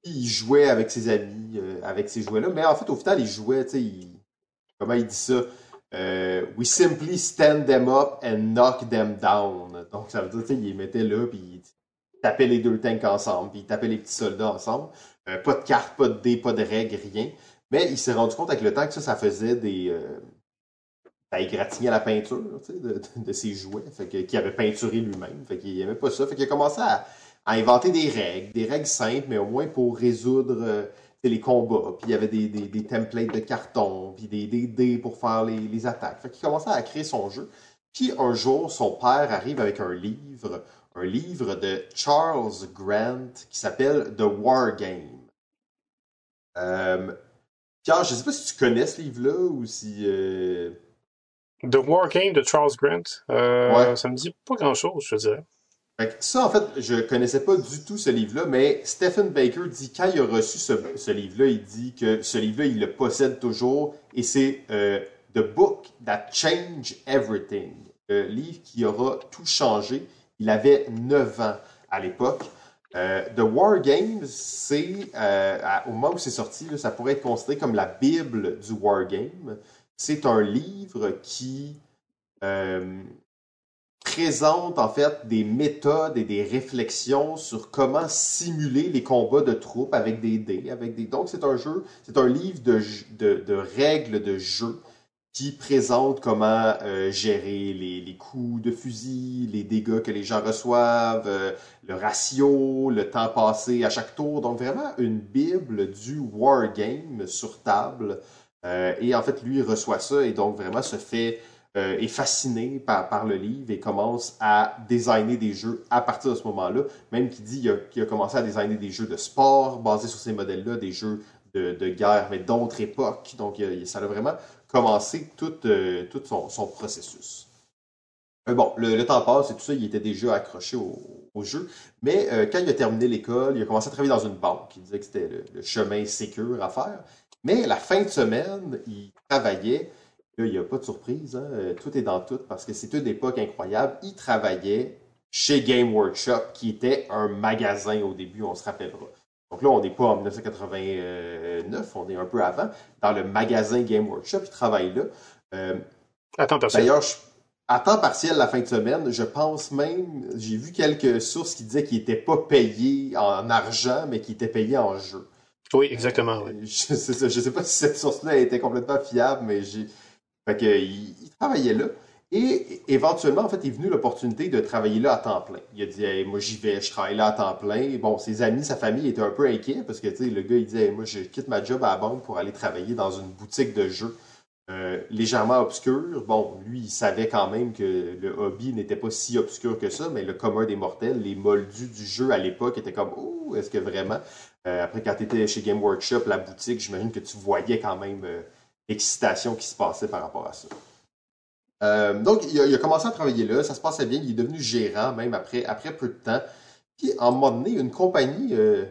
Puis il jouait avec ses amis, avec ces jouets-là. Mais en fait, au final, il jouait, tu sais, comment il dit ça? Euh, we simply stand them up and knock them down. Donc, ça veut dire, tu sais, il les mettait là, puis il tapait les deux tanks ensemble, puis il tapait les petits soldats ensemble. Euh, pas de cartes, pas de dés, pas de règles, rien. Mais il s'est rendu compte avec le temps que ça, ça faisait des. Euh, ça égratignait la peinture de, ses jouets, fait qu'il avait peinturé lui-même. Fait qu'il pas ça. Fait qu'il a commencé à, inventer des règles, des règles simples, mais au moins pour résoudre euh, les combats, puis il y avait des, des, templates de carton, puis des dés pour faire les, les attaques. Fait qu'il commençait à créer son jeu. Puis un jour, son père arrive avec un livre, un livre de Charles Grant qui s'appelle The War Game. Euh, Pierre, je sais pas si tu connais ce livre-là ou si. Euh... The War Game de Charles Grant. Euh, ouais. Ça me dit pas grand-chose, je dirais ça, en fait, je connaissais pas du tout ce livre-là, mais Stephen Baker dit quand il a reçu ce, livre-là, il dit que ce livre-là, il le possède toujours et c'est euh, The Book That Changed Everything, le livre qui aura tout changé. Il avait 9 ans à l'époque. The War Games, c'est, au moment où c'est sorti, ça pourrait être considéré comme la Bible du War Game. C'est un livre qui présente en fait des méthodes et des réflexions sur comment simuler les combats de troupes avec des dés, avec des. Donc c'est un jeu, c'est un livre de, règles de jeu qui présente comment euh, gérer les, les, coups de fusil, les dégâts que les gens reçoivent, euh, le ratio, le temps passé à chaque tour. Donc vraiment une bible du wargame sur table. Euh, et en fait, lui, reçoit ça et donc vraiment se fait euh, est fasciné par, par, le livre et commence à designer des jeux à partir de ce moment-là. Même qu'il dit qu'il a, commencé à designer des jeux de sport basés sur ces modèles-là, des jeux de, de guerre, mais d'autres époques. Donc, ça a vraiment commencé tout, euh, tout son, processus. Euh, bon, le, temps passe et tout ça, il était déjà accroché au, au jeu. Mais quand il a terminé l'école, il a commencé à travailler dans une banque. Il disait que c'était le, le chemin sécur à faire. Mais la fin de semaine, il travaillait Là, il n'y a pas de surprise, hein. euh, tout est dans tout, parce que c'est une époque incroyable. Il travaillait chez Game Workshop, qui était un magasin au début, on se rappellera. Donc là, on n'est pas en 1989, on est un peu avant. Dans le magasin Game Workshop, il travaille là. Euh, à temps partiel. D'ailleurs, à temps partiel la fin de semaine, je pense même, j'ai vu quelques sources qui disaient qu'il n'était pas payé en argent, mais qu'il était payé en jeu. Oui, exactement. Oui. Je ne sais, pas si cette source-là était complètement fiable, mais j'ai fait il, travaillait là. Et éventuellement, en fait, est venu l'opportunité de travailler là à temps plein. Il a dit moi j'y vais, je travaille là à temps plein. Bon, ses amis, sa famille étaient un peu inquiets parce que le gars il disait moi je quitte ma job à la banque pour aller travailler dans une boutique de jeux euh, légèrement obscure. Bon, lui, il savait quand même que le hobby n'était pas si obscur que ça, mais le commun des mortels, les moldus du jeu à l'époque étaient comme Oh, est-ce que vraiment? euh, Après, quand tu étais chez Game Workshop, la boutique, j'imagine que tu voyais quand même. Euh, excitation qui se passait par rapport à ça. Euh, donc, il a, commencé à travailler là, ça se passait bien, il est devenu gérant même après, après peu de temps. Puis, en un moment donné, une compagnie, euh,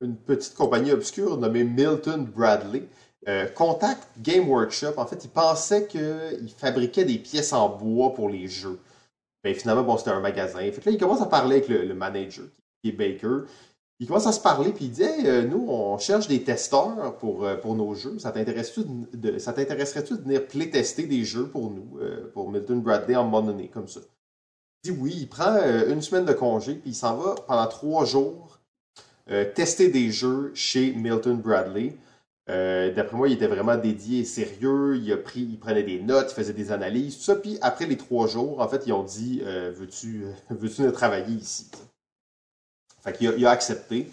une petite compagnie obscure nommée Milton Bradley, euh, contacte Game Workshop. En fait, il pensait qu'il fabriquait des pièces en bois pour les jeux. Mais ben, finalement, bon, c'était un magasin. Fait là, il commence à parler avec le, le manager, qui est Baker. Il commence à se parler, puis il dit euh, Nous, on cherche des testeurs pour, euh, pour nos jeux. Ça t'intéresserait-tu de, de venir playtester des jeux pour nous, euh, pour Milton Bradley en moment donné, comme ça? Il dit oui, il prend une semaine de congé, puis il s'en va pendant trois jours tester des jeux chez Milton Bradley. D'après moi, il était vraiment dédié et sérieux. Il a pris, il prenait des notes, il faisait des analyses, tout ça. Puis après les trois jours, en fait, ils ont dit Veux-tu veux travailler ici fait qu'il a, a accepté.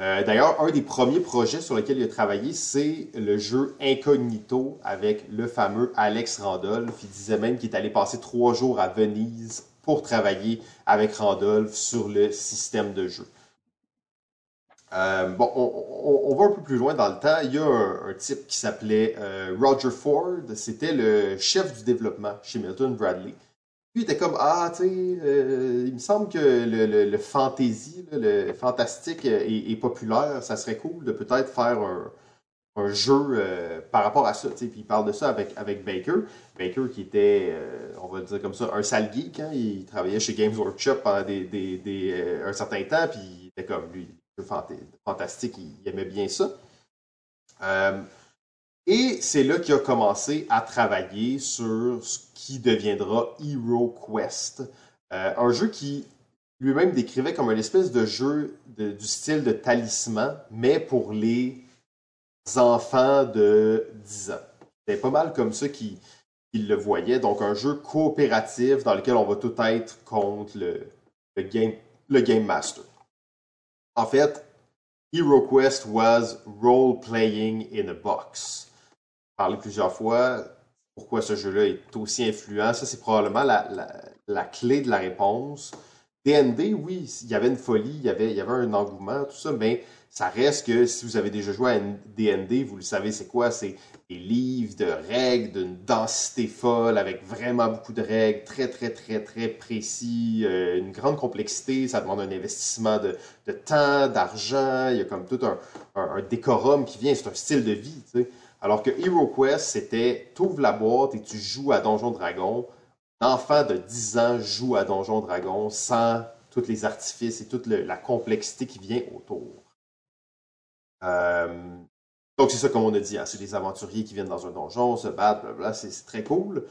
Euh, d'ailleurs, un des premiers projets sur lesquels il a travaillé, c'est le jeu Incognito avec le fameux Alex Randolph. Il disait même qu'il est allé passer trois jours à Venise pour travailler avec Randolph sur le système de jeu. Euh, bon, on, va un peu plus loin dans le temps. Il y a un, type qui s'appelait euh, Roger Ford. C'était le chef du développement chez Milton Bradley. Puis il était comme Ah, tu sais, euh, il me semble que le, le, fantasy, le fantastique est, populaire. Ça serait cool de peut-être faire un, un jeu euh, par rapport à ça. Puis il parle de ça avec, avec Baker. Baker qui était, euh, on va dire comme ça, un sale geek. Hein? Il travaillait chez Games Workshop pendant des, des, des un certain temps. Puis il était comme lui, fantastique, il, aimait bien ça. Et c'est là qu'il a commencé à travailler sur ce qui deviendra Hero Quest, euh, un jeu qui lui-même décrivait comme une espèce de jeu du style de talisman, mais pour les enfants de 10 ans. C'était pas mal comme ça qu'il le voyait. Donc un jeu coopératif dans lequel on va tout être contre le, game, le game master. En fait, Hero Quest was role playing in a box parlé plusieurs fois pourquoi ce jeu-là est aussi influent. Ça, c'est probablement la, la, clé de la réponse. DND, oui, il y avait une folie, il y avait, il y avait un engouement, tout ça, mais ça reste que si vous avez déjà joué à DND, vous le savez, c'est quoi? C'est des livres de règles d'une densité folle, avec vraiment beaucoup de règles, très, très, très, très précis, euh, une grande complexité, ça demande un investissement de, de temps, d'argent, il y a comme tout un, un, un décorum qui vient, c'est un style de vie, tu sais. Alors que Hero Quest, c'était tu ouvres la boîte et tu joues à Donjon Dragon. L'enfant de 10 ans joue à Donjon Dragon sans tous les artifices et toute la complexité qui vient autour. Euh, donc, c'est ça, comme on a dit, hein, c'est des aventuriers qui viennent dans un donjon, se battent, blablabla, c'est très cool.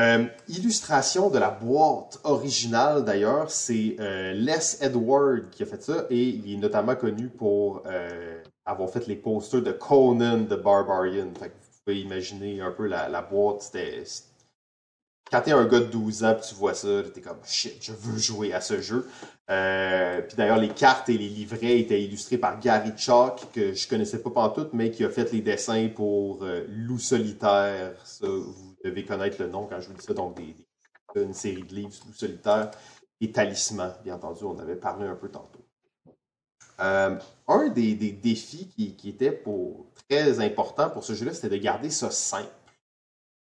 Euh, illustration de la boîte originale, d'ailleurs, c'est euh, Les Edward qui a fait ça, et il est notamment connu pour avoir fait les posters de Conan the Barbarian. Vous pouvez imaginer un peu la, boîte, c'était quand t'es un gars de 12 ans tu vois ça, t'es comme shit, je veux jouer à ce jeu. Euh, puis d'ailleurs, les cartes et les livrets étaient illustrés par Gary Chalk, que je connaissais pas pantoute, mais qui a fait les dessins pour euh, Loup Solitaire. Ça, vous devez connaître le nom quand je vous dis ça, donc une série de livres Loup Solitaire et Talisman, bien entendu, on avait parlé un peu tantôt. Euh, un des, défis qui, était pour, très important pour ce jeu-là, c'était de garder ça simple.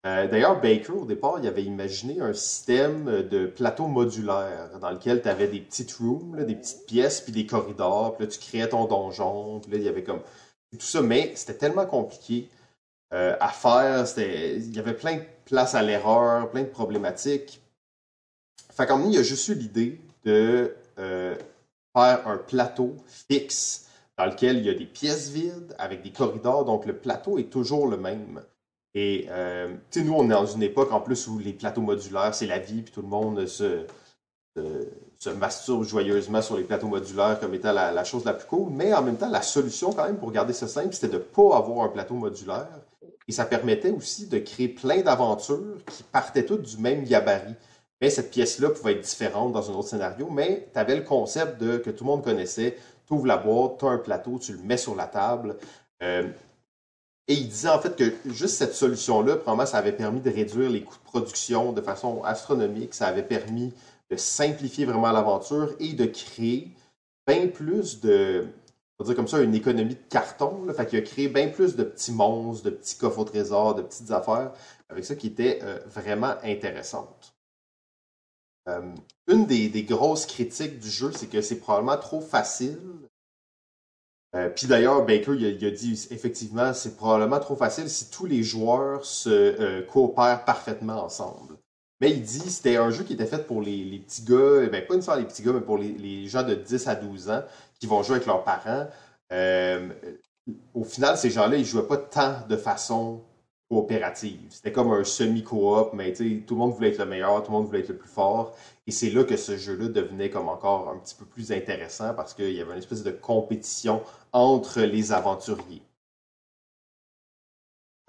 Euh, d'ailleurs, Baker, au départ, il avait imaginé un système de plateau modulaire dans lequel tu avais des petites rooms, des petites pièces, puis des corridors, puis là, tu créais ton donjon, puis là, il y avait comme tout ça, mais c'était tellement compliqué euh, à faire, il y avait plein de places à l'erreur, plein de problématiques. Fait qu'en il a juste eu l'idée de un plateau fixe dans lequel il y a des pièces vides avec des corridors, donc le plateau est toujours le même. Et, euh, tu sais, nous, on est dans une époque en plus où les plateaux modulaires, c'est la vie, puis tout le monde se, se, masturbe joyeusement sur les plateaux modulaires comme étant la, chose la plus cool. Mais en même temps, la solution, quand même, pour garder ça simple, c'était de ne pas avoir un plateau modulaire. Et ça permettait aussi de créer plein d'aventures qui partaient toutes du même gabarit. Mais cette pièce-là pouvait être différente dans un autre scénario, mais tu avais le concept de que tout le monde connaissait. Tu ouvres la boîte, tu as un plateau, tu le mets sur la table. Euh, et il disait en fait que juste cette solution-là, probablement, ça avait permis de réduire les coûts de production de façon astronomique. Ça avait permis de simplifier vraiment l'aventure et de créer bien plus de, on va dire comme ça, une économie de carton. Fait qu'il a créé bien plus de petits monstres, de petits coffres au trésor, de petites affaires, avec ça qui était euh, vraiment intéressante. Euh, une des, grosses critiques du jeu, c'est que c'est probablement trop facile euh, puis d'ailleurs, Baker il a, dit effectivement, c'est probablement trop facile si tous les joueurs se euh, coopèrent parfaitement ensemble. Mais il dit c'était un jeu qui était fait pour les, petits gars, ben pas nécessairement les petits gars, mais pour les, gens de 10 à 12 ans qui vont jouer avec leurs parents. Au final, ces gens-là, ils jouaient pas tant de façon C'était comme un semi-coop, mais tout le monde voulait être le meilleur, tout le monde voulait être le plus fort. Et c'est là que ce jeu-là devenait comme encore un petit peu plus intéressant parce qu'il y avait une espèce de compétition entre les aventuriers.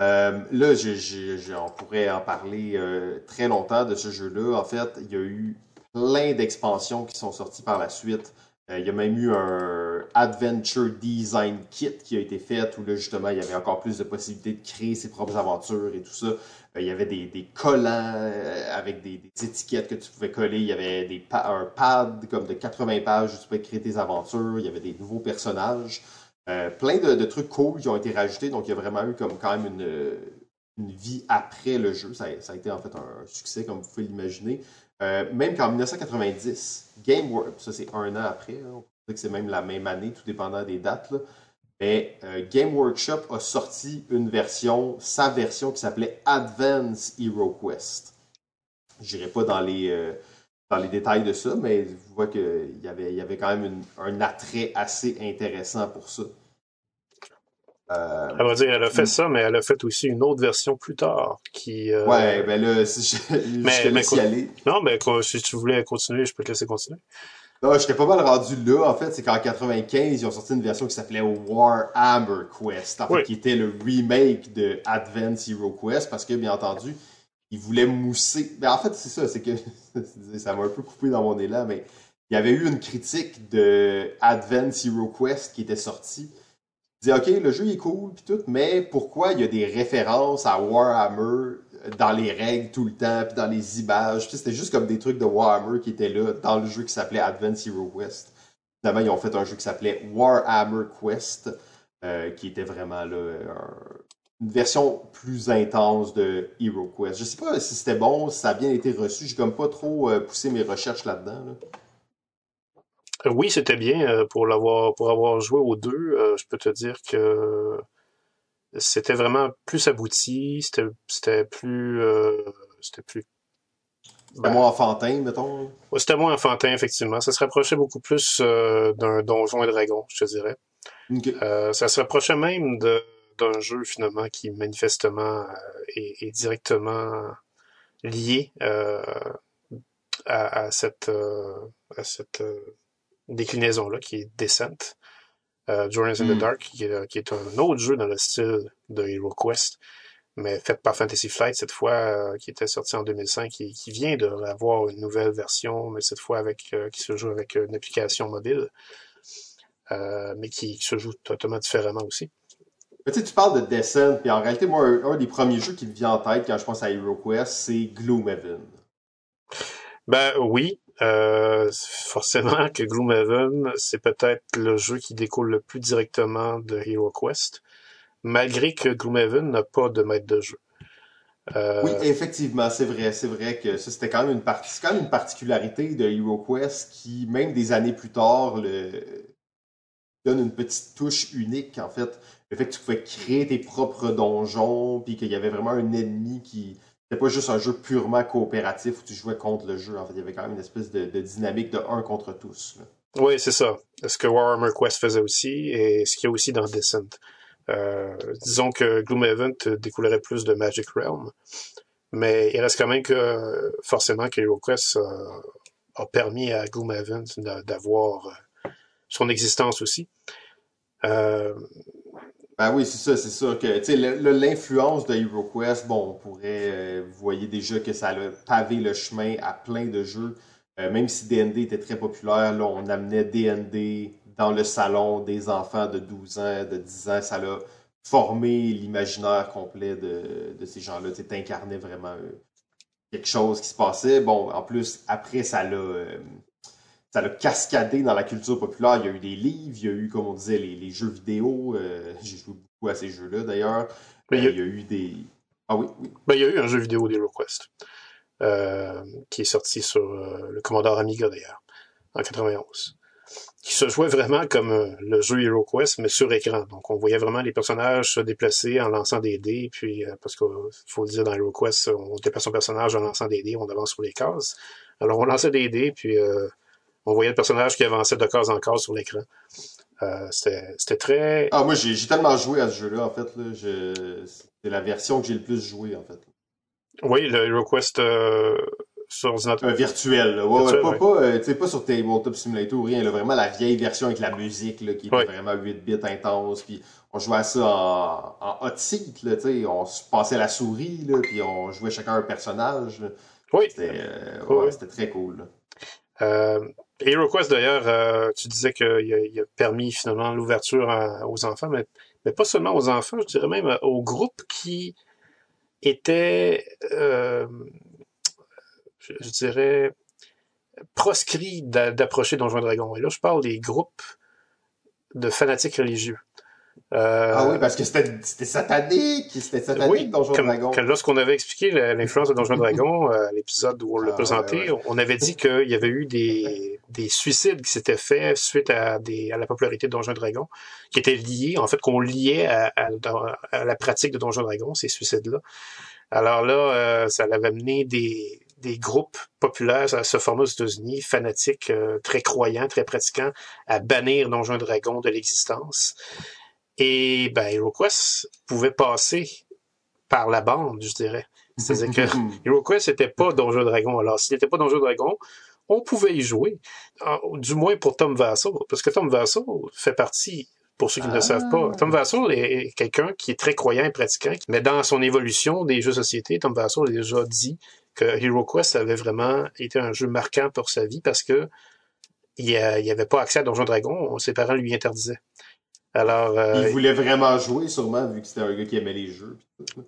Euh, là, on pourrait en parler euh, très longtemps de ce jeu-là. En fait, il y a eu plein d'expansions qui sont sorties par la suite. Euh, il y a même eu un Adventure Design Kit qui a été fait où là, justement, il y avait encore plus de possibilités de créer ses propres aventures et tout ça. Euh, il y avait des, collants euh, avec des, étiquettes que tu pouvais coller. Il y avait un pad comme de 80 pages où tu pouvais créer tes aventures. Il y avait des nouveaux personnages. plein de, trucs cool qui ont été rajoutés. Donc, il y a vraiment eu comme quand même une, vie après le jeu. Ça, a été en fait un succès, comme vous pouvez l'imaginer. Euh, même qu'en 1990, Game Workshop, ça c'est un an après, on peut dire que c'est même la même année, tout dépendant des dates, mais euh, Game Workshop a sorti une version, sa version qui s'appelait Advance Hero Quest. Je n'irai pas dans les, euh, dans les détails de ça, mais vous voyez qu'il y avait, y avait quand même un attrait assez intéressant pour ça. Euh, elle va dire, elle a fait ça, mais elle a fait aussi une autre version plus tard qui. Euh... Ouais, ben là, je, mais, te laisse y aller. Non, mais si tu voulais continuer, je peux te laisser continuer. Non, j'étais pas mal rendu là. En fait, c'est qu'en 95, ils ont sorti une version qui s'appelait Warhammer Quest, en fait, qui était le remake de Advance Hero Quest, parce que, bien entendu, ils voulaient mousser. Ben, en fait, c'est ça, c'est que ça m'a un peu coupé dans mon élan, mais il y avait eu une critique de Advance Hero Quest qui était sortie dis, OK, le jeu est cool, puis tout, mais pourquoi il y a des références à Warhammer dans les règles tout le temps, puis dans les images? C'était juste comme des trucs de Warhammer qui étaient là dans le jeu qui s'appelait Advance Hero Quest. Finalement, ils ont fait un jeu qui s'appelait Warhammer Quest, euh, qui était vraiment là, une version plus intense de Hero Quest. Je sais pas si c'était bon, si ça a bien été reçu. J'ai comme pas trop euh, poussé mes recherches là-dedans. là dedans euh, oui, c'était bien euh, pour l'avoir pour avoir joué aux deux. Euh, je peux te dire que c'était vraiment plus abouti, c'était c'était plus c'était plus C'était moins enfantin, mettons. c'était moins enfantin, effectivement. Ça se rapprochait beaucoup plus euh, d'un donjon et dragon, je te dirais. Euh, ça se rapprochait même d'un jeu, finalement, qui manifestement euh, est, directement lié à, cette, à cette déclinaison-là, qui est Descent. Journeys in the hmm. Dark, qui est, qui est, un autre jeu dans le style de Hero Quest mais faite par Fantasy Flight cette fois, euh, qui était sorti en 2005, qui, qui vient de avoir une nouvelle version, mais cette fois avec euh, qui se joue avec une application mobile, euh, mais qui, se joue totalement différemment aussi. tu, sais, tu parles de Descent, puis en réalité, moi, un, des premiers jeux qui me vient en tête quand je pense à HeroQuest, c'est Gloomhaven. Ben oui, euh, forcément que Gloomhaven, c'est peut-être le jeu qui découle le plus directement de HeroQuest malgré que Gloomhaven n'a pas de maître de jeu. Euh, oui, effectivement, c'est vrai, c'est vrai que ça c'était quand même une partie, particularité de HeroQuest qui, même des années plus tard, donne une petite touche unique en fait. Le fait que tu pouvais créer tes propres donjons, puis qu'il y avait vraiment un ennemi qui c'était pas juste un jeu purement coopératif où tu jouais contre le jeu. En fait, il y avait quand même une espèce de, dynamique de un contre tous. Oui, c'est ça. Ce que Warhammer Quest faisait aussi, et ce qu'il y a aussi dans Descent. Euh, disons que Gloomhaven découlerait plus de Magic Realm, mais il reste quand même que forcément que HeroQuest a permis à Gloomhaven d'avoir euh, son existence aussi. Euh, ben oui, c'est ça, c'est ça. que L'influence de HeroQuest, bon, on pourrait, vous voyez déjà que ça a pavé le chemin à plein de jeux. même si DND était très populaire, là, on amenait DND dans le salon des enfants de 12 ans, de 10 ans. Ça l'a formé l'imaginaire complet de, ces gens-là. Tu incarnais vraiment euh, quelque chose qui se passait. Bon, en plus, après, ça l'a. Euh, ça l'a cascadé dans la culture populaire. Il y a eu des livres, il y a eu, comme on disait, les, jeux vidéo. Euh, j'ai joué beaucoup à ces jeux-là, d'ailleurs. il, y a... eu des... Ah oui, oui. Ben, il y a eu un jeu vidéo d'HeroQuest qui est sorti sur le Commodore Amiga, d'ailleurs, en 91 qui se jouait vraiment comme euh, le jeu HeroQuest, mais sur écran. Donc, on voyait vraiment les personnages se déplacer en lançant des dés, puis, euh, parce qu'il faut le dire, dans HeroQuest, on déplace son personnage en lançant des dés, on avance sur les cases. Alors, on lançait des dés, puis euh, on voyait le personnage qui avançait de case en case sur l'écran. C'était très... Ah, moi, j'ai tellement joué à ce jeu-là, en fait. C'est la version que j'ai le plus joué, en fait. Oui, le HeroQuest sur ordinateur. virtuel, là. Ouais, pas, pas, euh, pas sur Tabletop Simulator ou rien, là, vraiment la vieille version avec la musique là, qui était vraiment 8 bits intense. Puis on jouait à ça en, en hot seat, là, on se passait la souris, là, puis on jouait chacun un personnage. Oui. C'était euh, c'était très cool. Euh, HeroQuest, d'ailleurs, euh, tu disais qu'il a, permis finalement l'ouverture aux enfants, mais, pas seulement aux enfants, je dirais même aux groupes qui étaient je, dirais, proscrit d'approcher Donjons Dragon. Et là, je parle des groupes de fanatiques religieux. Euh, ah oui, parce que c'était satanique, c'était satanique oui, Donjons Dragon. Lorsqu'on avait expliqué l'influence de Donjons Dragon, euh, l'épisode où on l'a ah, présenté, on avait dit qu'il y avait eu des, des suicides qui s'étaient faits suite à, des, à la popularité de Donjons Dragon, qui étaient liés, en fait, qu'on liait à, à, la pratique de Donjons Dragon, ces suicides-là. Alors là, euh, ça avait amené des, des groupes populaires à se former aux États-Unis, fanatiques, très croyants, très pratiquants, à bannir Donjons Dragon de l'existence. Et ben, HeroQuest pouvait passer par la bande, je dirais. C'est-à-dire que HeroQuest n'était pas Donjons Dragon. Alors, s'il n'était pas Donjons Dragon, on pouvait y jouer. du moins pour Tom Vassal, parce que Tom Vassal fait partie pour ceux qui ne le savent pas. Tom ah. Vassal est quelqu'un qui est très croyant et pratiquant, mais dans son évolution des jeux de société, Tom Vassal a déjà dit que HeroQuest avait vraiment été un jeu marquant pour sa vie parce que il n'y avait pas accès à Donjon Dragon, ses parents lui interdisaient. Alors, euh, il voulait vraiment jouer, sûrement, vu que c'était un gars qui aimait les jeux.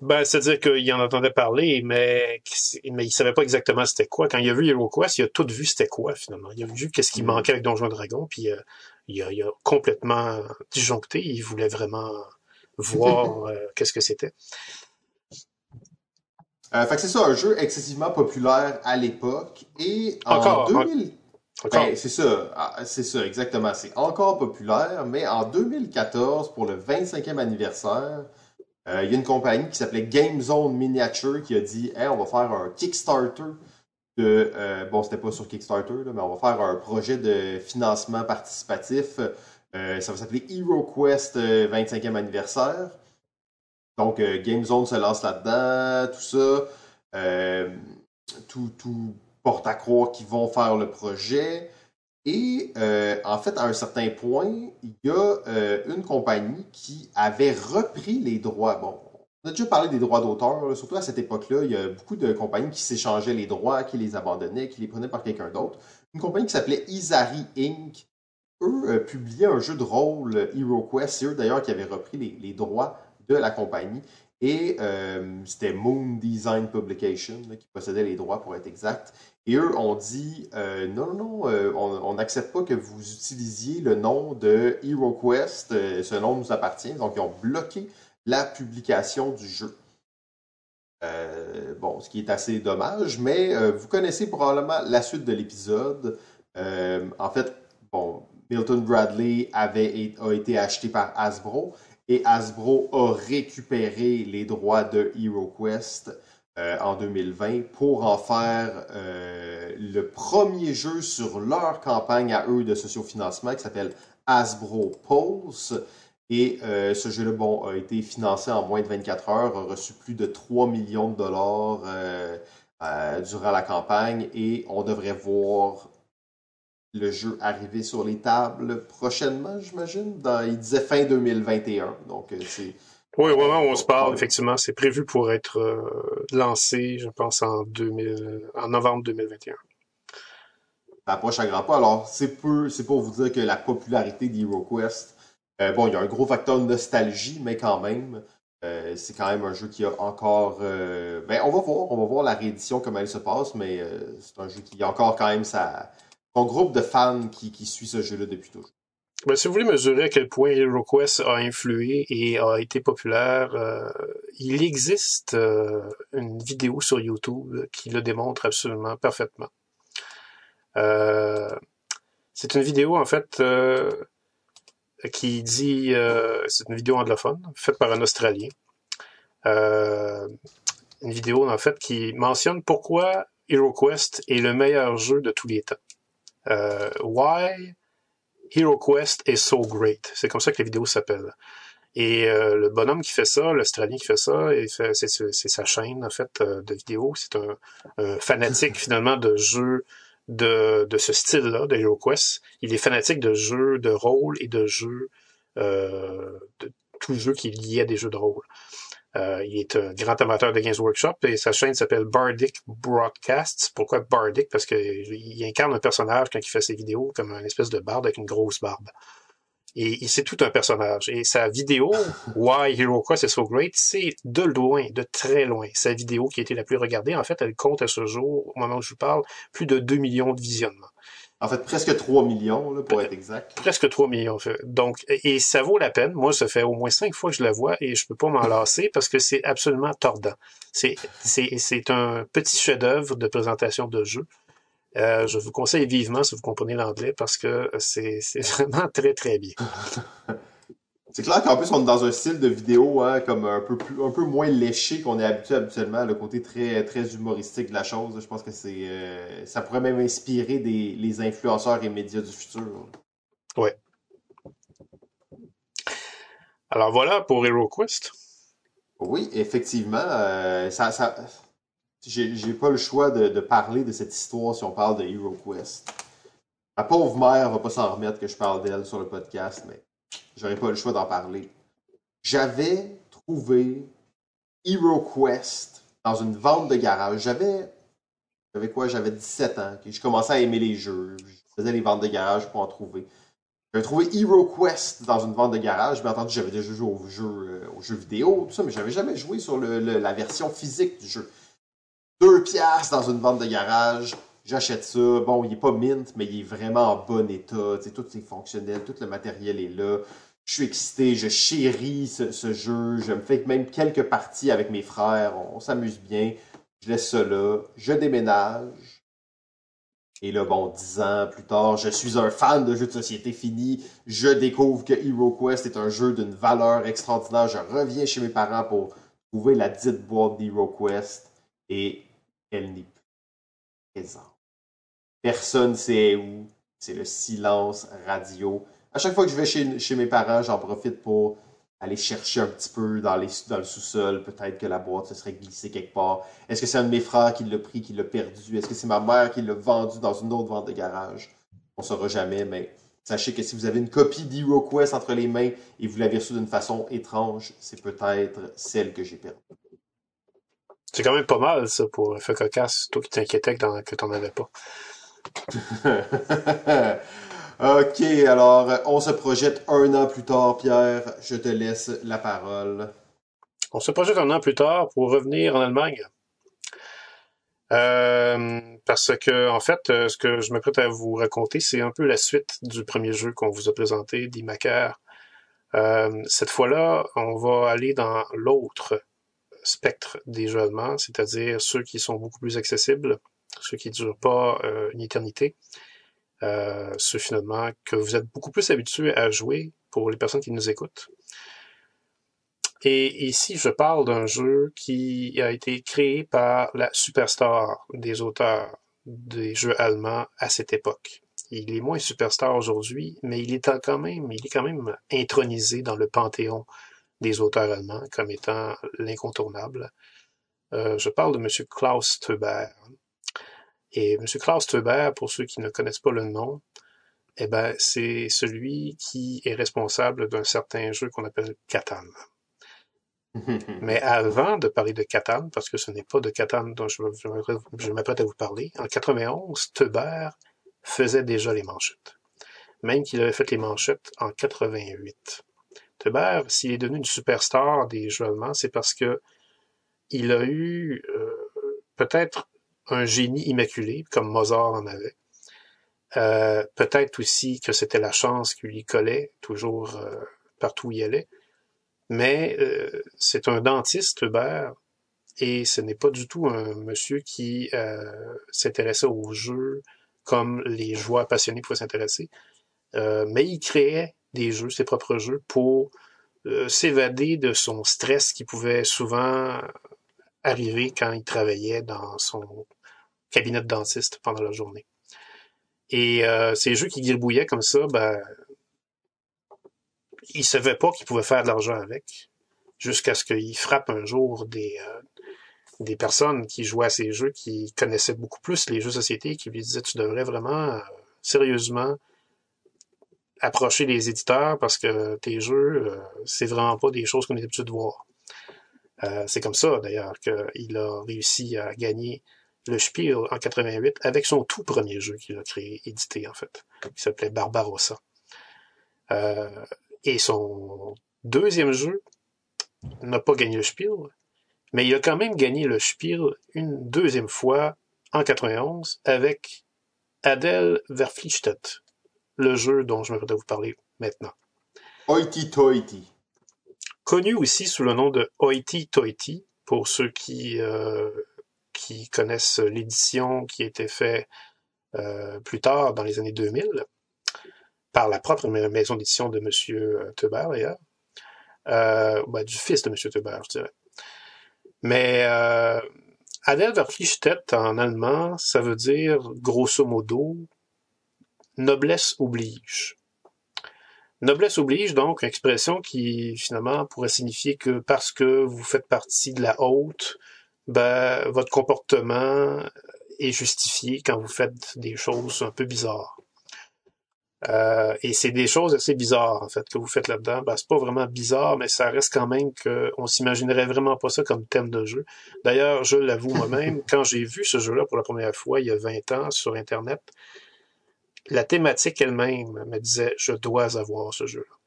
Ben, c'est-à-dire qu'il en entendait parler, mais, mais il savait pas exactement c'était quoi. Quand il a vu HeroQuest, il a tout vu c'était quoi, finalement. Il a vu qu'est-ce qui mm. manquait avec Donjon Dragon, puis euh, il, a, il, a, complètement disjoncté. Il voulait vraiment voir euh, qu'est-ce que c'était. Fait que c'est ça, un jeu excessivement populaire à l'époque. Et en encore, 2000... Ben, c'est ça, ah, c'est ça, exactement. C'est encore populaire, mais en 2014, pour le 25e anniversaire, euh, il y a une compagnie qui s'appelait Game Zone Miniature qui a dit on va faire un Kickstarter de, bon, c'était pas sur Kickstarter, mais on va faire un projet de financement participatif. ça va s'appeler HeroQuest 25e anniversaire. Donc, GameZone se lance là-dedans, tout ça. tout, tout porte à croire qu'ils vont faire le projet. Et euh, en fait, à un certain point, il y a euh, une compagnie qui avait repris les droits. Bon, on a déjà parlé des droits d'auteur, surtout à cette époque-là. Il y a beaucoup de compagnies qui s'échangeaient les droits, qui les abandonnaient, qui les prenaient par quelqu'un d'autre. Une compagnie qui s'appelait Isari Inc. Eux euh, publiaient un jeu de rôle HeroQuest. C'est eux d'ailleurs qui avaient repris les, droits de la compagnie. Et c'était Moon Design Publication qui possédait les droits pour être exact. Et eux ont dit euh, non, non, non, euh, on n'accepte pas que vous utilisiez le nom de HeroQuest. Euh, ce nom nous appartient. Donc, ils ont bloqué la publication du jeu. bon, ce qui est assez dommage, mais vous connaissez probablement la suite de l'épisode. en fait, bon, Milton Bradley avait, a été acheté par Hasbro et Hasbro a récupéré les droits de HeroQuest euh, en 2020 pour en faire euh, le premier jeu sur leur campagne à eux de sociofinancement qui s'appelle Hasbro Pulse. Et euh, ce jeu-là bon, a été financé en moins de 24 heures, a reçu plus de 3 millions de dollars durant la campagne et on devrait voir le jeu arriver sur les tables prochainement, j'imagine? Il disait fin 2021. Donc, c'est oui, au moment où on se parle, effectivement, c'est prévu pour être euh, lancé, je pense, en, 2000, en novembre 2021. Ça approche à grands pas. Alors, c'est peu, c'est pour vous dire que la popularité d'HeroQuest, euh, bon, il y a un gros facteur de nostalgie, mais quand même, euh, c'est quand même un jeu qui a encore. Euh, ben, on va voir, on va voir la réédition comment elle se passe, mais c'est un jeu qui a encore quand même sa, groupe de fans qui, qui suit ce jeu-là depuis toujours. Ben, si vous voulez mesurer à quel point HeroQuest a influé et a été populaire, euh, il existe euh, une vidéo sur YouTube qui le démontre absolument parfaitement. Euh, c'est une vidéo en fait qui dit, c'est une vidéo anglophone faite par un Australien. une vidéo en fait qui mentionne pourquoi HeroQuest est le meilleur jeu de tous les temps. Why Hero Quest is so great? C'est comme ça que la vidéo s'appelle. Et euh, le bonhomme qui fait ça, l'Australien qui fait ça, c'est sa chaîne en fait euh, de vidéos. C'est un, fanatique finalement de jeux de, de ce style-là, de HeroQuest. Il est fanatique de jeux de rôle et de jeux euh, de tout jeu qui est lié à des jeux de rôle. Euh, il est un grand amateur de Games Workshop et sa chaîne s'appelle Bardic Broadcasts. Pourquoi Bardic? Parce qu'il incarne un personnage quand il fait ses vidéos comme une espèce de barde avec une grosse barbe. Et, c'est tout un personnage. Et sa vidéo, Why Hero Quest is so great, c'est de loin, de très loin. Sa vidéo qui a été la plus regardée, en fait, elle compte à ce jour, au moment où je vous parle, plus de 2 millions de visionnements. En fait, presque 3 millions, pour être exact. Presque 3 millions. Donc, et ça vaut la peine. Moi, ça fait au moins cinq fois que je la vois et je peux pas m'en lasser parce que c'est absolument tordant. C'est, c'est, c'est un petit chef-d'œuvre de présentation de jeu. Euh, je vous conseille vivement si vous comprenez l'anglais parce que c'est, c'est vraiment très, très bien. C'est clair qu'en plus, on est dans un style de vidéo hein, comme un peu, plus, un peu moins léché qu'on est habitué habituellement, le côté très, très humoristique de la chose. Je pense que c'est euh, ça pourrait même inspirer des, les influenceurs et médias du futur. Ouais. Alors voilà pour HeroQuest. Oui, effectivement. Euh, ça, ça, j'ai pas le choix de, de, parler de cette histoire si on parle de HeroQuest. Ma pauvre mère va pas s'en remettre que je parle d'elle sur le podcast, mais j'aurais pas le choix d'en parler. J'avais trouvé HeroQuest dans une vente de garage. J'avais. J'avais quoi? J'avais 17 ans. Je commençais à aimer les jeux. Je faisais les ventes de garage pour en trouver. J'avais trouvé HeroQuest dans une vente de garage. Bien entendu, j'avais déjà joué aux jeux, jeux vidéo, tout ça, mais j'avais jamais joué sur la version physique du jeu. Deux piastres dans une vente de garage. J'achète ça. Bon, il n'est pas mint, mais il est vraiment en bon état. tout est fonctionnel, tout le matériel est là. Je suis excité, je chéris ce, jeu. Je me fais même quelques parties avec mes frères. On, s'amuse bien. Je laisse ça. Je déménage. Et là, bon, dix ans plus tard, je suis un fan de jeux de société fini. Je découvre que HeroQuest est un jeu d'une valeur extraordinaire. Je reviens chez mes parents pour trouver la dite boîte d'HeroQuest et elle n'est présent. Personne sait où. C'est le silence radio. À chaque fois que je vais chez, chez mes parents, j'en profite pour aller chercher un petit peu dans, les, dans le sous-sol. Peut-être que la boîte se serait glissée quelque part. Est-ce que c'est un de mes frères qui l'a pris, qui l'a perdu? Est-ce que c'est ma mère qui l'a vendu dans une autre vente de garage? On ne saura jamais, mais sachez que si vous avez une copie d'HeroQuest entre les mains et vous l'avez reçue d'une façon étrange, c'est peut-être celle que j'ai perdue. C'est quand même pas mal, ça, pour un feu cocasse, toi qui t'inquiétais que, que t'en avais pas. ok, alors on se projette un an plus tard, Pierre. Je te laisse la parole. On se projette un an plus tard pour revenir en Allemagne. Euh, parce que, en fait, euh, ce que je m'apprête à vous raconter, c'est un peu la suite du premier jeu qu'on vous a présenté, d'Imacar. Euh, cette fois-là, on va aller dans l'autre spectre des jeux allemands, c'est-à-dire ceux qui sont beaucoup plus accessibles, ceux qui ne durent pas euh, une éternité, euh, finalement que vous êtes beaucoup plus habitués à jouer pour les personnes qui nous écoutent. Et ici, je parle d'un jeu qui a été créé par la superstar des auteurs des jeux allemands à cette époque. Il est moins superstar aujourd'hui, mais il est quand même, il est quand même intronisé dans le panthéon des auteurs allemands comme étant l'incontournable. Euh, je parle de M. Klaus Teuber. Et M. Klaus Teuber, pour ceux qui ne connaissent pas le nom, eh ben, c'est celui qui est responsable d'un certain jeu qu'on appelle Catan. Mais avant de parler de Catan, parce que ce n'est pas de Catan dont je, je m'apprête à vous parler, en 91, Teuber faisait déjà les manchettes. Même qu'il avait fait les manchettes en 88. Teber, s'il est devenu une superstar des jeux allemands, c'est parce que il a eu euh, peut-être un génie immaculé, comme Mozart en avait. Euh, peut-être aussi que c'était la chance qui lui collait toujours euh, partout où il allait. Mais c'est un dentiste, Hubert, et ce n'est pas du tout un monsieur qui s'intéressait aux jeux comme les joueurs passionnés pouvaient s'intéresser. mais il créait des jeux, ses propres jeux, pour euh, s'évader de son stress qui pouvait souvent arriver quand il travaillait dans son cabinet de dentiste pendant la journée. Et euh, ces jeux qui gribouillaient comme ça, ben, il savait pas qu'il pouvait faire de l'argent avec, jusqu'à ce qu'il frappe un jour des, euh, des personnes qui jouaient à ces jeux, qui connaissaient beaucoup plus les jeux de société, qui lui disaient, tu devrais vraiment, sérieusement, approcher les éditeurs parce que tes jeux, euh, c'est vraiment pas des choses qu'on est habitué de voir. Euh, c'est comme ça, d'ailleurs, qu'il a réussi à gagner le Spiel en 88 avec son tout premier jeu qu'il a créé, édité, en fait, qui s'appelait Barbarossa. Euh, et son deuxième jeu n'a pas gagné le Spiel, mais il a quand même gagné le Spiel une deuxième fois en 91 avec Adèle Verpflichtet, le jeu dont je vais vous parler maintenant. Hoity Toity. Connu aussi sous le nom de Hoity Toity, pour ceux qui, euh, qui connaissent l'édition qui a été faite euh, plus tard dans les années 2000, par la propre maison d'édition de M. Teuber, d'ailleurs. Euh, ben, du fils de M. Teuber, je dirais. Mais euh, Adel en allemand, ça veut dire grosso modo Noblesse oblige. Noblesse oblige, donc, expression qui, finalement, pourrait signifier que parce que vous faites partie de la haute, ben, votre comportement est justifié quand vous faites des choses un peu bizarres. Euh, et c'est des choses assez bizarres, en fait, que vous faites là-dedans. Ben, c'est pas vraiment bizarre, mais ça reste quand même qu'on s'imaginerait vraiment pas ça comme thème de jeu. D'ailleurs, je l'avoue moi-même, quand j'ai vu ce jeu-là pour la première fois, il y a 20 ans, sur Internet, la thématique elle-même me disait je dois avoir ce jeu-là.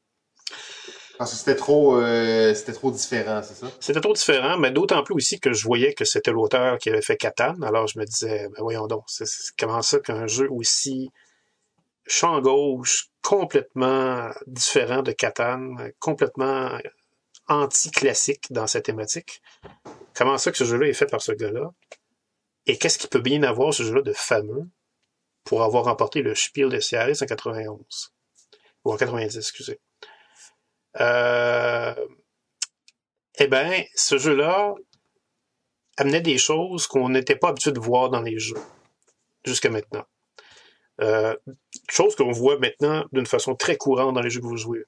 Parce que c'était trop, euh, trop différent, c'est ça? C'était trop différent, mais d'autant plus aussi que je voyais que c'était l'auteur qui avait fait Catan. Alors je me disais, ben voyons donc, comment ça qu'un jeu aussi champ gauche, complètement différent de Catan, complètement anti-classique dans sa thématique. Comment ça que ce jeu-là est fait par ce gars-là? Et qu'est-ce qui peut bien avoir ce jeu-là de fameux? pour avoir remporté le Spiel des Jahres en 91. Ou en 90, excusez. Euh, eh bien, ce jeu-là amenait des choses qu'on n'était pas habitué de voir dans les jeux. jusqu'à maintenant. Euh, chose qu'on voit maintenant d'une façon très courante dans les jeux que vous jouez.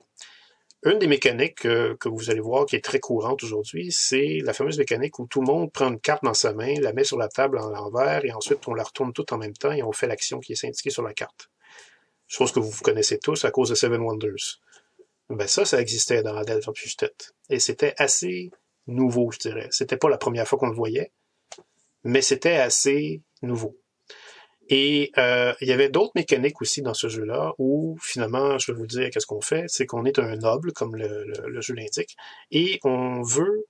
Une des mécaniques que vous allez voir qui est très courante aujourd'hui, c'est la fameuse mécanique où tout le monde prend une carte dans sa main, la met sur la table en l'envers et ensuite on la retourne toute en même temps et on fait l'action qui est indiquée sur la carte. Chose que vous connaissez tous à cause de Seven Wonders. Ben ça, ça existait dans Adelphi Et c'était assez nouveau, je dirais. C'était pas la première fois qu'on le voyait, mais c'était assez nouveau. Et euh, il y avait d'autres mécaniques aussi dans ce jeu-là où finalement, je vais vous dire qu'est-ce qu'on fait, c'est qu'on est un noble, comme le, le jeu l'indique, et on veut,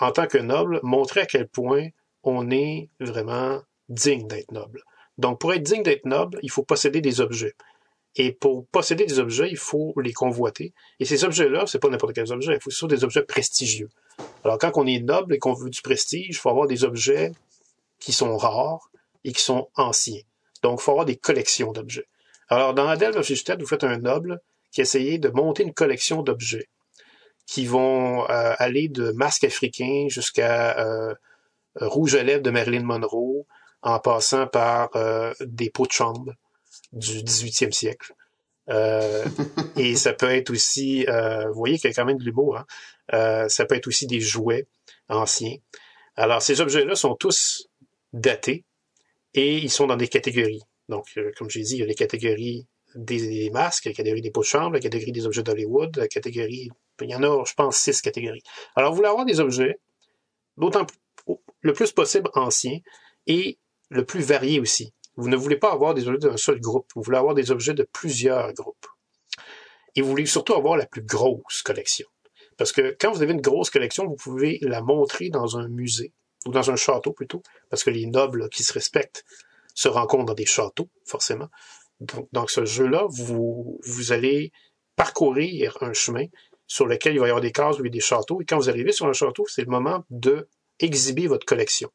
en tant que noble, montrer à quel point on est vraiment digne d'être noble. Donc, pour être digne d'être noble, il faut posséder des objets. Et pour posséder des objets, il faut les convoiter. Et ces objets-là, c'est pas n'importe quels objets, il faut surtout des objets prestigieux. Alors, quand on est noble et qu'on veut du prestige, il faut avoir des objets qui sont rares et qui sont anciens. Donc, il faut avoir des collections d'objets. Alors, dans Adèle of vous faites un noble qui essaye de monter une collection d'objets qui vont euh, aller de masques africains jusqu'à euh, rouge à lèvres de Marilyn Monroe, en passant par euh, des pots de chambre du 18e siècle. Euh, et ça peut être aussi, euh, vous voyez qu'il y a quand même de l'humour, hein? Euh, ça peut être aussi des jouets anciens. Alors, ces objets-là sont tous datés et ils sont dans des catégories. Donc, comme j'ai dit, il y a les catégories des, masques, la catégorie des pots de chambre, la catégorie des objets d'Hollywood, la catégorie, il y en a, je pense, six catégories. Alors, vous voulez avoir des objets, d'autant le plus possible anciens et le plus variés aussi. Vous ne voulez pas avoir des objets d'un seul groupe, vous voulez avoir des objets de plusieurs groupes. Et vous voulez surtout avoir la plus grosse collection. Parce que quand vous avez une grosse collection, vous pouvez la montrer dans un musée, ou dans un château plutôt, parce que les nobles qui se respectent se rencontrent dans des châteaux, forcément. Donc, dans ce jeu-là, vous, allez parcourir un chemin sur lequel il va y avoir des cases ou des châteaux, et quand vous arrivez sur un château, c'est le moment de votre collection.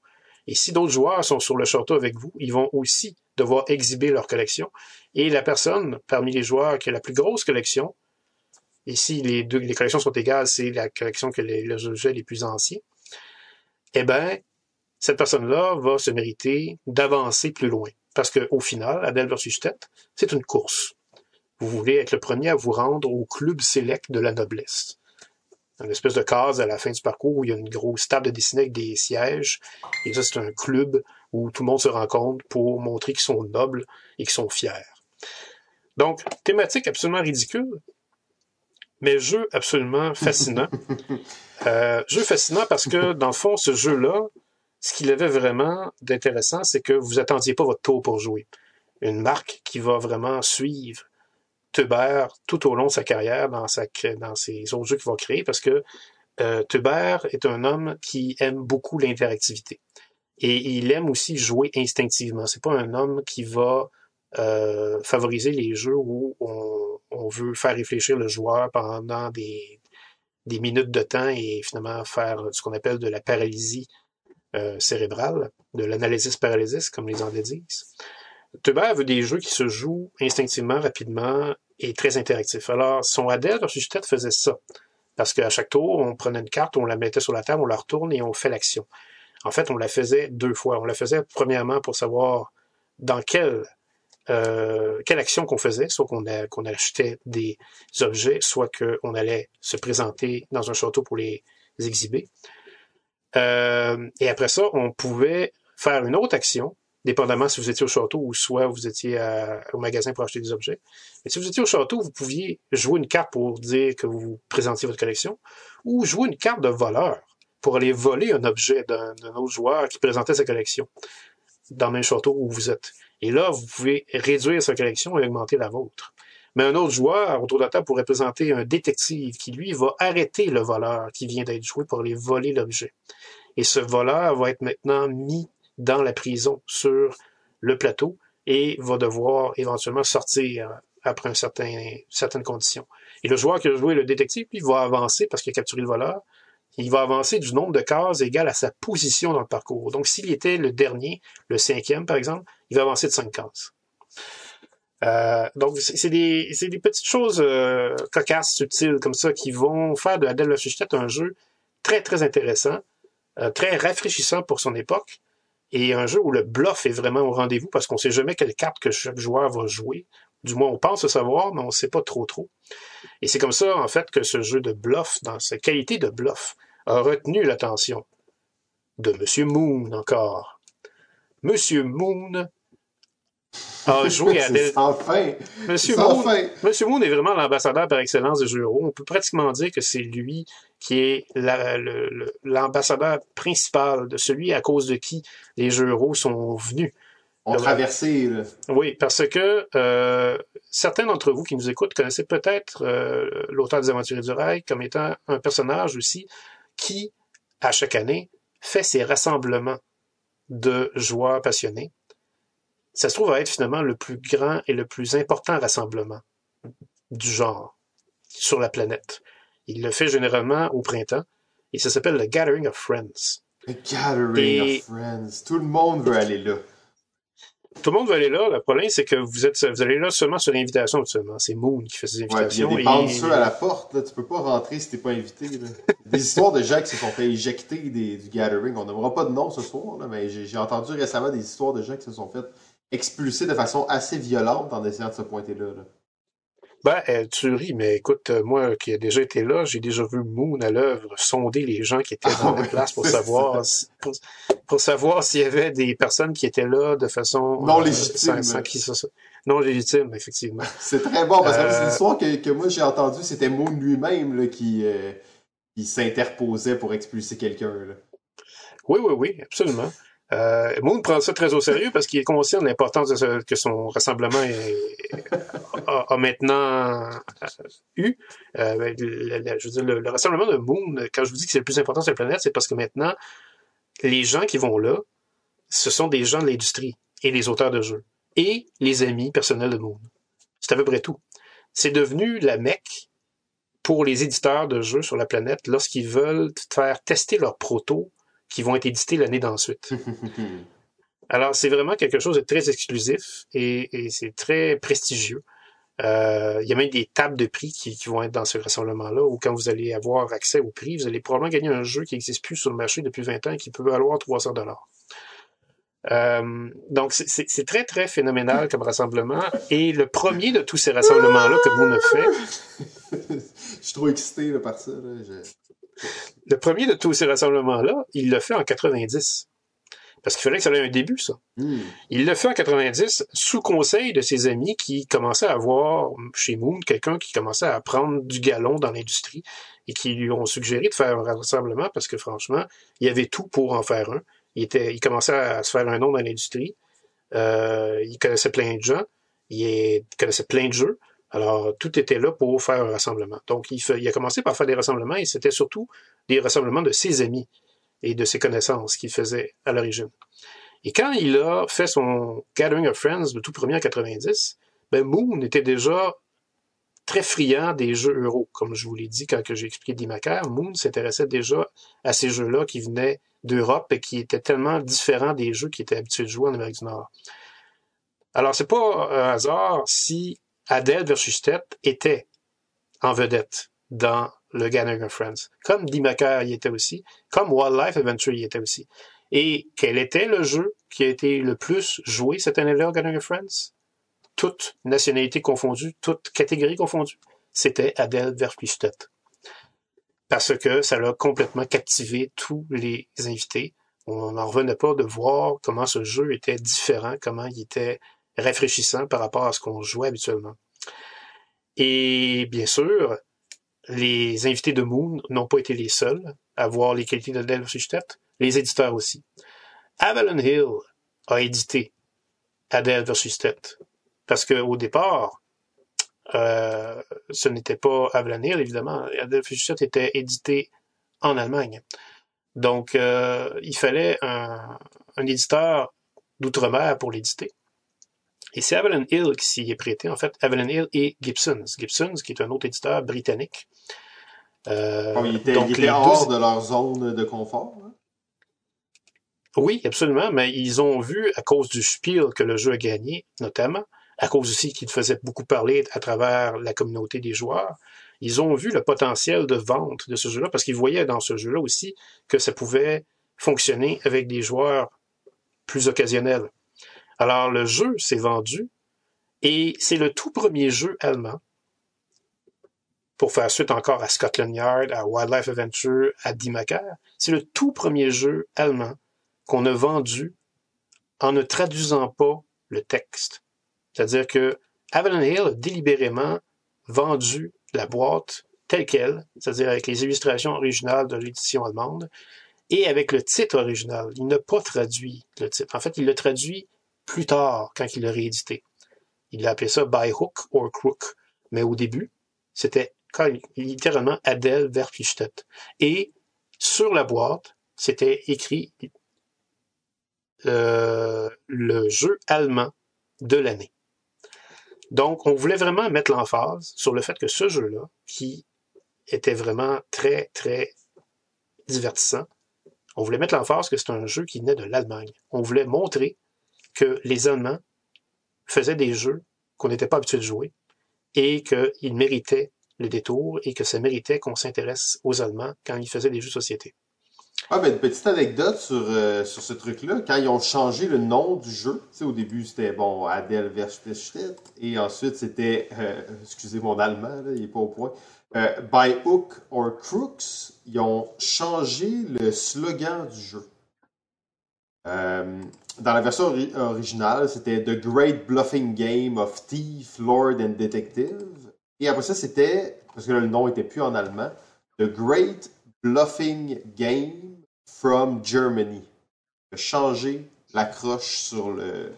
Et si d'autres joueurs sont sur le château avec vous, ils vont aussi devoir exhiber leur collection. Et la personne parmi les joueurs qui a la plus grosse collection, et si les deux collections sont égales, c'est la collection que les, les objets les plus anciens, eh bien, cette personne-là va se mériter d'avancer plus loin. Parce qu'au final, Adèle versus Tête, c'est une course. Vous voulez être le premier à vous rendre au club select de la noblesse une espèce de case à la fin du parcours où il y a une grosse table de dessinée avec des sièges. Et ça, c'est un club où tout le monde se rencontre pour montrer qu'ils sont nobles et qu'ils sont fiers. Donc, thématique absolument ridicule, mais jeu absolument fascinant. euh, jeu fascinant parce que, dans le fond, ce jeu-là, ce qu'il avait vraiment d'intéressant, c'est que vous attendiez pas votre tour pour jouer. Une marque qui va vraiment suivre Tuber tout au long de sa carrière dans, ses autres jeux qu'il va créer parce que euh, Tuber est un homme qui aime beaucoup l'interactivité. Et il aime aussi jouer instinctivement. C'est pas un homme qui va euh, favoriser les jeux où on, veut faire réfléchir le joueur pendant des, minutes de temps et finalement faire ce qu'on appelle de la paralysie euh, cérébrale, de l'analysis paralysis, comme les Anglais disent. Tuber veut des jeux qui se jouent instinctivement, rapidement et très interactifs. Alors, son Adèle versus Tête faisait ça. Parce qu'à chaque tour, on prenait une carte, on la mettait sur la table, on la retourne et on fait l'action. En fait, on la faisait deux fois. On la faisait premièrement pour savoir dans quelle, euh, quelle action qu'on faisait, soit qu'on qu'on achetait des objets, soit qu'on allait se présenter dans un château pour les exhiber. Euh, et après ça, on pouvait faire une autre action dépendamment si vous étiez au château ou soit vous étiez au magasin pour acheter des objets. Mais si vous étiez au château, vous pouviez jouer une carte pour dire que vous présentiez votre collection, ou jouer une carte de voleur pour aller voler un objet d'un autre joueur qui présentait sa collection dans le même château où vous êtes. Et là, vous pouvez réduire sa collection et augmenter la vôtre. Mais un autre joueur autour de la table pourrait présenter un détective qui, lui, va arrêter le voleur qui vient d'être joué pour aller voler l'objet. Et ce voleur va être maintenant mis dans la prison sur le plateau et va devoir éventuellement sortir après un certain, certaines conditions. Et le joueur qui a joué le détective, lui, va avancer parce qu'il a capturé le voleur. Il va avancer du nombre de cases égal à sa position dans le parcours. Donc, s'il était le dernier, le cinquième, par exemple, il va avancer de cinq cases. Euh, donc, c'est des, des, petites choses euh, cocasses, subtiles, comme ça, qui vont faire de Adèle un jeu très, très intéressant, euh, très rafraîchissant pour son époque, et un jeu où le bluff est vraiment au rendez-vous parce qu'on ne sait jamais quelle carte que chaque joueur va jouer. Du moins, on pense le savoir, mais on ne sait pas trop trop. Et c'est comme ça, en fait, que ce jeu de bluff, dans sa qualité de bluff, a retenu l'attention de M. Moon encore. M. Moon a joué à C'est sans fin. Monsieur Moon, fin. Monsieur Moon est vraiment l'ambassadeur par excellence des jeux. On peut pratiquement dire que c'est lui qui est la- le- le- l'ambassadeur principal de celui à cause de qui les jeux euro sont venus. On là. Oui, parce que euh, certains d'entre vous qui nous écoutent connaissaient peut-être euh, l'auteur des Aventuriers du Rail comme étant un personnage aussi qui, à chaque année, fait ses rassemblements de joueurs passionnés. Ça se trouve à être finalement le plus grand et le plus important rassemblement du genre sur la planète. Il le fait généralement au printemps et ça s'appelle le Gathering of Friends. The Gathering Et- of Friends. Tout le monde veut aller là. Tout le monde va aller là. Le problème, c'est que vous êtes, vous allez là seulement sur invitation actuellement. C'est Moon qui fait ses Ouais, puis il y a invitations. des et- à la porte, là. Tu peux pas rentrer si t'es pas invité, là. Des histoires de gens qui se sont fait éjecter des- du Gathering. On n'aura pas de nom ce soir, là, mais j'ai entendu récemment des histoires de gens qui se sont fait expulser de façon assez violente en essayant de se pointer là. là. Ben, euh, tu ris, mais écoute, euh, moi qui ai déjà été là, j'ai déjà vu Moon à l'œuvre sonder les gens qui étaient dans Ah la place pour savoir si- pour, pour savoir s'il y avait des personnes qui étaient là de façon Non euh, légitime. sans, sans qui ça- ça- non légitime, effectivement. C'est très bon, parce que Euh, c'est l'histoire que, que moi j'ai entendue, c'était Moon lui-même qui, euh, qui s'interposait pour expulser quelqu'un. Oui, oui, oui, absolument. Euh, Moon prend ça très au sérieux parce qu'il est l'importance que son rassemblement est- a, maintenant euh, eu. Euh, ben, le, je veux dire, le, le rassemblement de Moon, quand je vous dis que c'est le plus important sur la planète, c'est parce que maintenant, les gens qui vont là, ce sont des gens de l'industrie et les auteurs de jeux et les amis personnels de Moon. C'est à peu près tout. C'est devenu la mecque pour les éditeurs de jeux sur la planète lorsqu'ils veulent faire tester leurs protos qui vont être édités l'année d'ensuite. Alors, c'est vraiment quelque chose de très exclusif et, c'est très prestigieux. Euh, il y a même des tables de prix qui, vont être dans ce rassemblement-là, où quand vous allez avoir accès au prix, vous allez probablement gagner un jeu qui n'existe plus sur le marché depuis 20 ans et qui peut valoir 300 dollars. Euh, donc, c'est- très, très phénoménal comme rassemblement. Et le premier de tous ces rassemblements-là que Moon a fait, Je suis trop excité là, par ça. Là. Le premier de tous ces rassemblements-là, il l'a fait en 90. Parce qu'il fallait que ça ait un début, ça. Hmm. Il l'a fait en 90 sous conseil de ses amis qui commençaient à voir chez Moon quelqu'un qui commençait à prendre du galon dans l'industrie et qui lui ont suggéré de faire un rassemblement parce que franchement, il y avait tout pour en faire un. Il, était, il commençait à se faire un nom dans l'industrie. Euh, il connaissait plein de gens. Il connaissait plein de jeux. Alors, tout était là pour faire un rassemblement. Donc, il, a commencé par faire des rassemblements et c'était surtout des rassemblements de ses amis et de ses connaissances qu'il faisait à l'origine. Et quand il a fait son Gathering of Friends, le tout premier en 90, ben Moon était déjà très friand des jeux euro. Comme je vous l'ai dit quand j'ai expliqué Dimaker, Moon s'intéressait déjà à ces jeux-là qui venaient d'Europe et qui étaient tellement différents des jeux qui étaient habitués de jouer en Amérique du Nord. Alors, c'est pas un hasard si Adele versus était en vedette dans le Gathering of Friends. Comme Dimaker y était aussi, comme Wildlife Adventure y était aussi. Et quel était le jeu qui a été le plus joué cette année-là au Gathering Friends? Toutes nationalités confondues, toutes catégories confondues. C'était Adele versus Tête. Parce que ça l'a complètement captivé tous les invités. On n'en revenait pas de voir comment ce jeu était différent, comment il était rafraîchissant par rapport à ce qu'on jouait habituellement. Et bien sûr, les invités de Moon n'ont pas été les seuls à voir les qualités de Tête, les éditeurs aussi. Avalon Hill a édité Adele versus Tête. Parce qu'au départ, euh, ce n'était pas Avalon Hill, évidemment. Adele versus était édité en Allemagne. Donc, euh, il fallait un, un éditeur d'outre-mer pour l'éditer. Et c'est Avalon Hill qui s'y est prêté, en fait, Avalon Hill et Gibsons. Gibsons, qui est un autre éditeur britannique. Euh, Bon, donc hors deux- de leur zone de confort. hein? Oui, absolument, mais ils ont vu, à cause du spiel que le jeu a gagné, notamment, à cause aussi qu'il faisait beaucoup parler à travers la communauté des joueurs, ils ont vu le potentiel de vente de ce jeu-là, parce qu'ils voyaient dans ce jeu-là aussi que ça pouvait fonctionner avec des joueurs plus occasionnel. Alors le jeu s'est vendu et c'est le tout premier jeu allemand pour faire suite encore à Scotland Yard, à Wildlife Adventure, à Dimaker. C'est le tout premier jeu allemand qu'on a vendu en ne traduisant pas le texte. C'est-à-dire que Avalon Hill a délibérément vendu la boîte telle qu'elle, c'est-à-dire avec les illustrations originales de l'édition allemande, et avec le titre original. Il n'a pas traduit le titre. En fait, il l'a traduit plus tard, quand il l'a réédité. Il a appelé ça By Hook or Crook. Mais au début, c'était littéralement Adèle Verpflichtet. Et sur la boîte, c'était écrit euh, le jeu allemand de l'année. Donc, on voulait vraiment mettre l'emphase sur le fait que ce jeu-là, qui était vraiment très, très divertissant, on voulait mettre l'emphase que c'est un jeu qui naît de l'Allemagne. On voulait montrer que les Allemands faisaient des jeux qu'on n'était pas habitué de jouer et qu'ils méritaient le détour et que ça méritait qu'on s'intéresse aux Allemands quand ils faisaient des jeux de société. Ah, ben, une petite anecdote sur, euh, sur ce truc-là. Quand ils ont changé le nom du jeu, au début, c'était, bon, Adel Verstedt, et ensuite, c'était, euh, excusez mon allemand, là, il n'est pas au point, euh, By Hook or Crooks, ils ont changé le slogan du jeu. Dans la version originale, c'était The Great Bluffing Game of Thief, Lord and Detective. Et après ça, c'était, parce que le nom était plus en allemand, The Great Bluffing Game from Germany. Changer l'accroche sur le,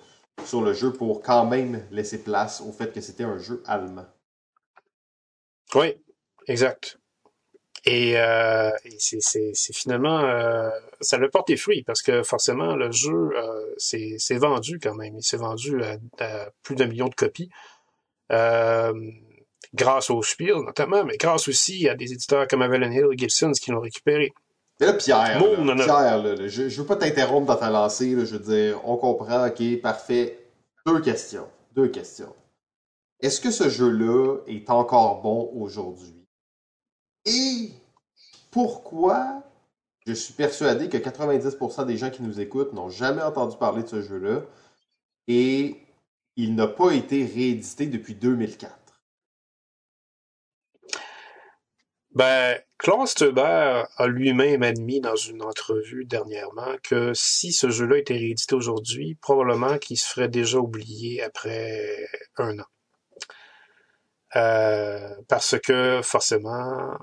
sur le jeu pour quand même laisser place au fait que c'était un jeu allemand. Oui, exact. Et, euh, c'est finalement, euh, ça le porte des fruits parce que forcément, le jeu euh, c'est vendu quand même. Il s'est vendu à, à, plus d'un million de copies. Grâce au Spiel notamment, mais grâce aussi à des éditeurs comme Avalon Hill et Gibson qui l'ont récupéré. Et là, Pierre, Pierre je, ne veux pas t'interrompre dans ta lancée, je veux dire, on comprend, ok, parfait. Deux questions. Deux questions. Est-ce que ce jeu-là est encore bon aujourd'hui? Et pourquoi je suis persuadé que 90% des gens qui nous écoutent n'ont jamais entendu parler de ce jeu-là et il n'a pas été réédité depuis 2004? Ben, Klaus Teuber a lui-même admis dans une entrevue dernièrement que si ce jeu-là était réédité aujourd'hui, probablement qu'il se ferait déjà oublier après un an. Euh, parce que forcément,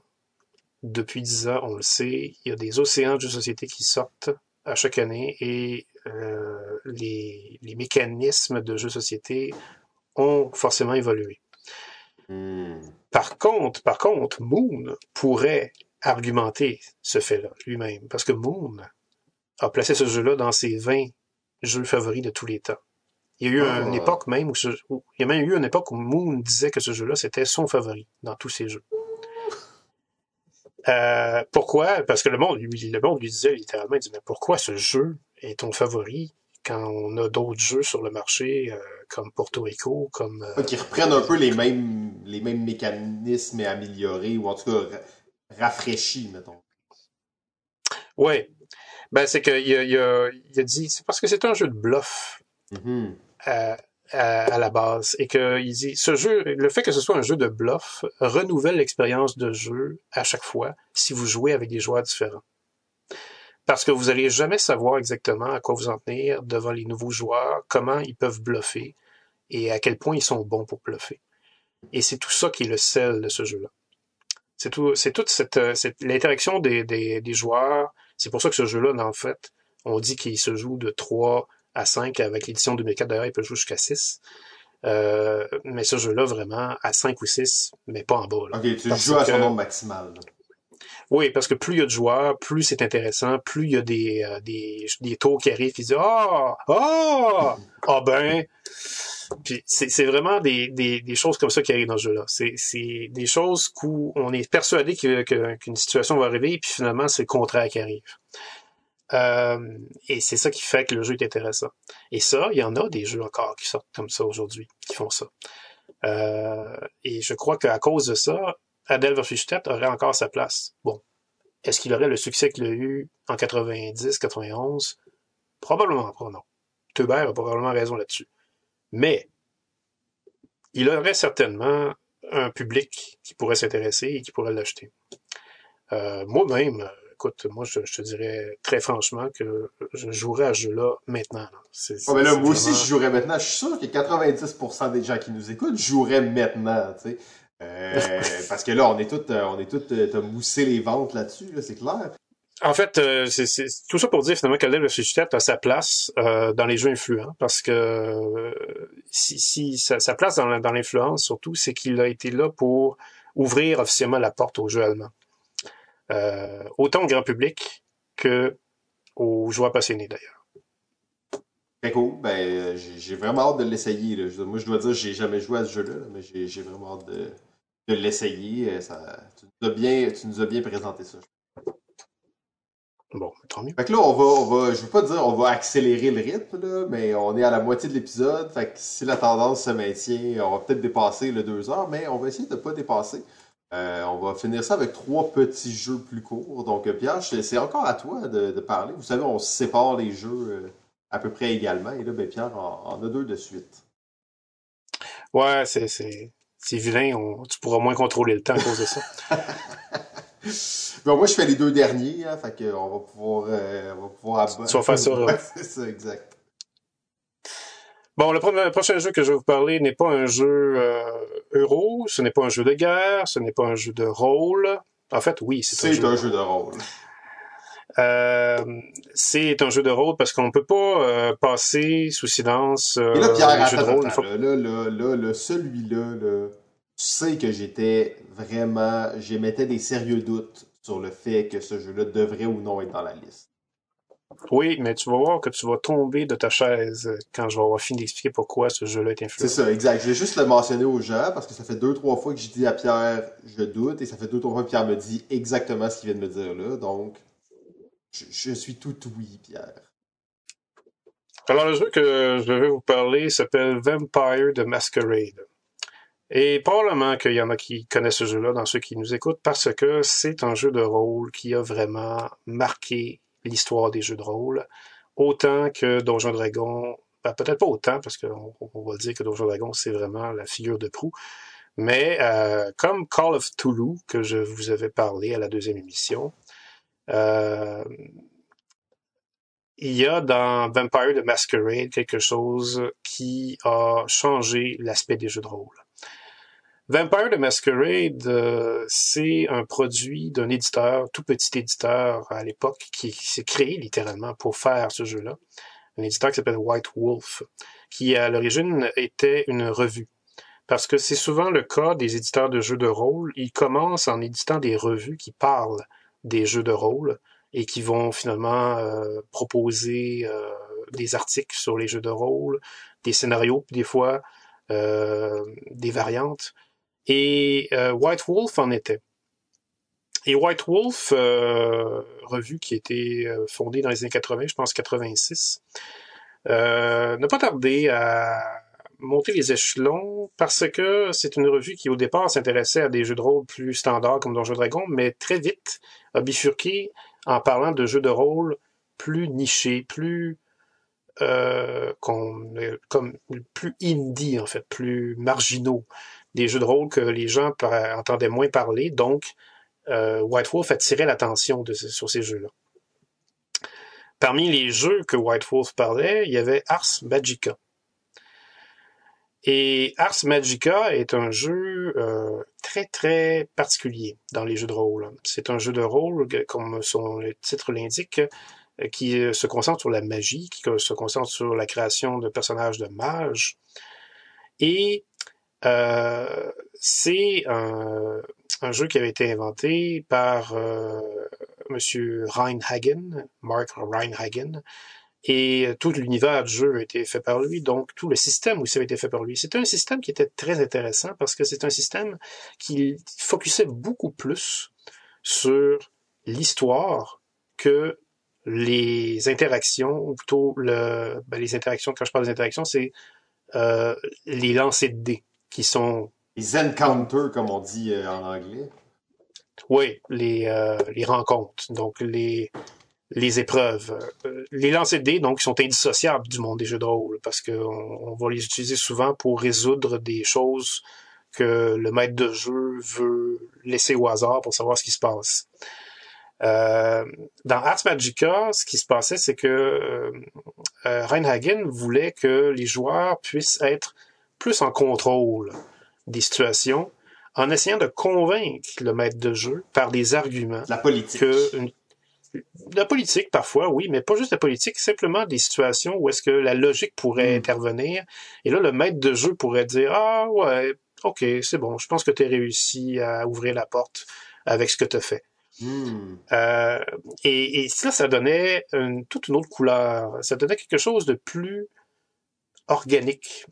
depuis dix ans, on le sait, il y a des océans de société qui sortent à chaque année et euh, les, les, mécanismes de jeux de société ont forcément évolué. Hmm. Par contre, par contre, Moon pourrait argumenter ce fait-là lui-même, parce que Moon a placé ce jeu-là dans ses 20 jeux favoris de tous les temps. Il y a eu une ah. époque même où, il y a même eu une époque où Moon disait que ce jeu-là c'était son favori dans tous ses jeux. Euh, pourquoi? Parce que le monde, lui, le monde lui disait littéralement, il disait, mais pourquoi ce jeu est ton favori quand on a d'autres jeux sur le marché euh, comme Porto Rico, comme... Euh... Qui reprennent un peu les mêmes, les mêmes mécanismes et améliorés, ou en tout cas rafraîchis, mettons. Oui. Ben, c'est qu'il a, il a, il a dit, c'est parce que c'est un jeu de bluff mm-hmm. À, la base, et qu'il dit, ce jeu, le fait que ce soit un jeu de bluff renouvelle l'expérience de jeu à chaque fois si vous jouez avec des joueurs différents parce que vous n'allez jamais savoir exactement à quoi vous en tenir devant les nouveaux joueurs, comment ils peuvent bluffer et à quel point ils sont bons pour bluffer. Et c'est tout ça qui est le sel de ce jeu-là. C'est tout, c'est toute cette, cette l'interaction des, des, des, joueurs. C'est pour ça que ce jeu-là, en fait, on dit qu'il se joue de 3 à 5 avec l'édition 2004. D'ailleurs, il peut jouer jusqu'à 6. Euh, mais ce jeu-là, vraiment, à 5 ou 6, mais pas en bas. Là. Ok, tu joues à son nombre maximal. Oui, parce que plus il y a de joueurs, plus c'est intéressant, plus il y a des, euh, des, des, tours qui arrivent qui disent Ah! Ah! Ah ben! Puis c'est vraiment des, des, des, choses comme ça qui arrivent dans ce jeu-là. C'est des choses où on est persuadé qu'une situation va arriver, puis finalement, c'est le contraire qui arrive. Euh, et c'est ça qui fait que le jeu est intéressant. Et ça, il y en a des jeux encore qui sortent comme ça aujourd'hui, qui font ça. Euh, et je crois qu'à cause de ça, Adèle Verfichtet aurait encore sa place. Bon. Est-ce qu'il aurait le succès qu'il a eu en 90, 91? Probablement pas, non. Teubert a probablement raison là-dessus. Mais il aurait certainement un public qui pourrait s'intéresser et qui pourrait l'acheter. Euh, moi-même, écoute, moi, je, te dirais très franchement que je jouerais à ce jeu-là maintenant. mais là, moi aussi, je jouerais maintenant. Je suis sûr que 90% des gens qui nous écoutent joueraient maintenant, tu sais. Euh, parce que là, on est tous, on est tous, t'as moussé les ventes là-dessus, c'est clair. En fait, euh, c'est tout ça pour dire finalement que vs Chutette a sa place euh, dans les jeux influents, parce que euh, si, si sa, place dans, dans l'influence surtout, c'est qu'il a été là pour ouvrir officiellement la porte aux jeux allemands, autant au grand public que aux joueurs passionnés d'ailleurs. Très cool. Ben, j'ai vraiment hâte de l'essayer. Moi, je dois dire, j'ai jamais joué à ce jeu-là, mais j'ai vraiment hâte de, de l'essayer. Tu, nous as bien, tu nous as bien présenté ça. Bon, tant mieux. Fait que là, on va, on va, je veux pas dire on va accélérer le rythme, là, mais on est à la moitié de l'épisode. Fait que si la tendance se maintient, on va peut-être dépasser le deux heures, mais on va essayer de pas dépasser. Euh, on va finir ça avec trois petits jeux plus courts. Donc, Pierre, c'est encore à toi de, parler. Vous savez, on sépare les jeux euh, à peu près également. Et là, ben, Pierre en, a deux de suite. Ouais, c'est, c'est, c'est vilain. tu pourras moins contrôler le temps à cause de ça. moi, je fais les deux derniers, hein, fait qu'on va pouvoir, euh, on va pouvoir Tu vas faire ça, c'est ça, exact. Bon, le, prochain jeu que je vais vous parler n'est pas un jeu euh, euro, ce n'est pas un jeu de guerre, ce n'est pas un jeu de rôle. En fait, oui, c'est un, jeu, un jeu de rôle. Euh, c'est un jeu de rôle parce qu'on ne peut pas euh, passer sous silence euh, Et là, Pierre, jeu de rôle. Là, là, là, là, celui-là, là, tu sais que j'étais vraiment, j'émettais des sérieux doutes sur le fait que ce jeu-là devrait ou non être dans la liste. Oui, mais tu vas voir que tu vas tomber de ta chaise quand je vais avoir fini d'expliquer pourquoi ce jeu-là est influent. C'est ça, exact. Je vais juste le mentionner aux gens parce que ça fait deux, trois fois que j'ai dit à Pierre, je doute, et ça fait deux, trois fois que Pierre me dit exactement ce qu'il vient de me dire là. Donc, je, je suis tout oui, Pierre. Alors, le jeu que je vais vous parler s'appelle Vampire the Masquerade. Et probablement qu'il y en a qui connaissent ce jeu-là dans ceux qui nous écoutent parce que c'est un jeu de rôle qui a vraiment marqué l'histoire des jeux de rôle, autant que Donjon Dragon, ben, peut-être pas autant parce qu'on on va dire que Donjon Dragon c'est vraiment la figure de proue, mais euh, comme Call of Toulouse que je vous avais parlé à la deuxième émission, euh, il y a dans Vampire the Masquerade quelque chose qui a changé l'aspect des jeux de rôle. Vampire the Masquerade, euh, c'est un produit d'un éditeur, tout petit éditeur à l'époque, qui, s'est créé littéralement pour faire ce jeu-là. Un éditeur qui s'appelle White Wolf, qui à l'origine était une revue. Parce que c'est souvent le cas des éditeurs de jeux de rôle. Ils commencent en éditant des revues qui parlent des jeux de rôle et qui vont finalement euh, proposer euh, des articles sur les jeux de rôle, des scénarios, des fois des variantes. Et euh, White Wolf en était. Et White Wolf, euh, revue qui a été euh, fondée dans les années 80, je pense 86, euh, n'a pas tardé à monter les échelons parce que c'est une revue qui au départ s'intéressait à des jeux de rôle plus standards comme Donjons Dragon, mais très vite a bifurqué en parlant de jeux de rôle plus nichés, plus euh, comme plus indie en fait, plus marginaux, des jeux de rôle que les gens entendaient moins parler. Donc, euh, White Wolf attirait l'attention sur ces jeux-là. Parmi les jeux que White Wolf parlait, il y avait Ars Magica. Et Ars Magica est un jeu euh, très très particulier dans les jeux de rôle. C'est un jeu de rôle, comme son titre l'indique, euh, qui se concentre sur la magie, qui se concentre sur la création de personnages de mages. Et c'est un, jeu qui avait été inventé par euh, Monsieur Reinhagen, Mark Reinhagen, et tout l'univers du jeu a été fait par lui, donc tout le système aussi a été fait par lui. C'était un système qui était très intéressant parce que c'est un système qui focusait beaucoup plus sur l'histoire que les interactions, ou plutôt le, ben les interactions, quand je parle des interactions, c'est euh, les lancers de dés qui sont... Les encounters, comme on dit euh, en anglais. Oui, les, euh, les rencontres. Donc, les, les épreuves. Euh, les lancers de dés, donc, sont indissociables du monde des jeux de rôle parce qu'on on va les utiliser souvent pour résoudre des choses que le maître de jeu veut laisser au hasard pour savoir ce qui se passe. Euh, dans Ars Magica, ce qui se passait, c'est que euh, Reinhagen voulait que les joueurs puissent être plus en contrôle des situations en essayant de convaincre le maître de jeu par des arguments. La politique. Que une- la politique, parfois, oui, mais pas juste la politique, simplement des situations où est-ce que la logique pourrait Mm. intervenir. Et là, le maître de jeu pourrait dire, ah ouais, ok, c'est bon, je pense que tu as réussi à ouvrir la porte avec ce que tu as fait. Hmm. Euh, et, et ça, ça donnait une- toute une autre couleur. Ça donnait quelque chose de plus organique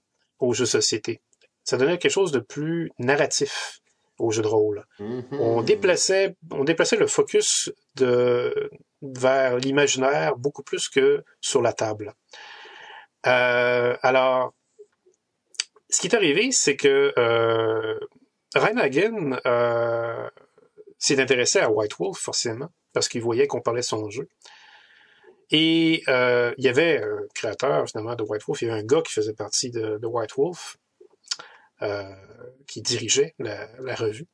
au jeu de société. Ça donnait quelque chose de plus narratif au jeu de rôle. Mhm. On déplaçait, on déplaçait le focus de, vers l'imaginaire beaucoup plus que sur la table. Euh, alors, ce qui est arrivé, c'est que euh, Reinhagen euh, s'est intéressé à White Wolf, forcément, parce qu'il voyait qu'on parlait de son jeu. Et euh, il y avait un créateur, finalement, de White Wolf. Il y avait un gars qui faisait partie de, White Wolf, euh, qui dirigeait la, la revue,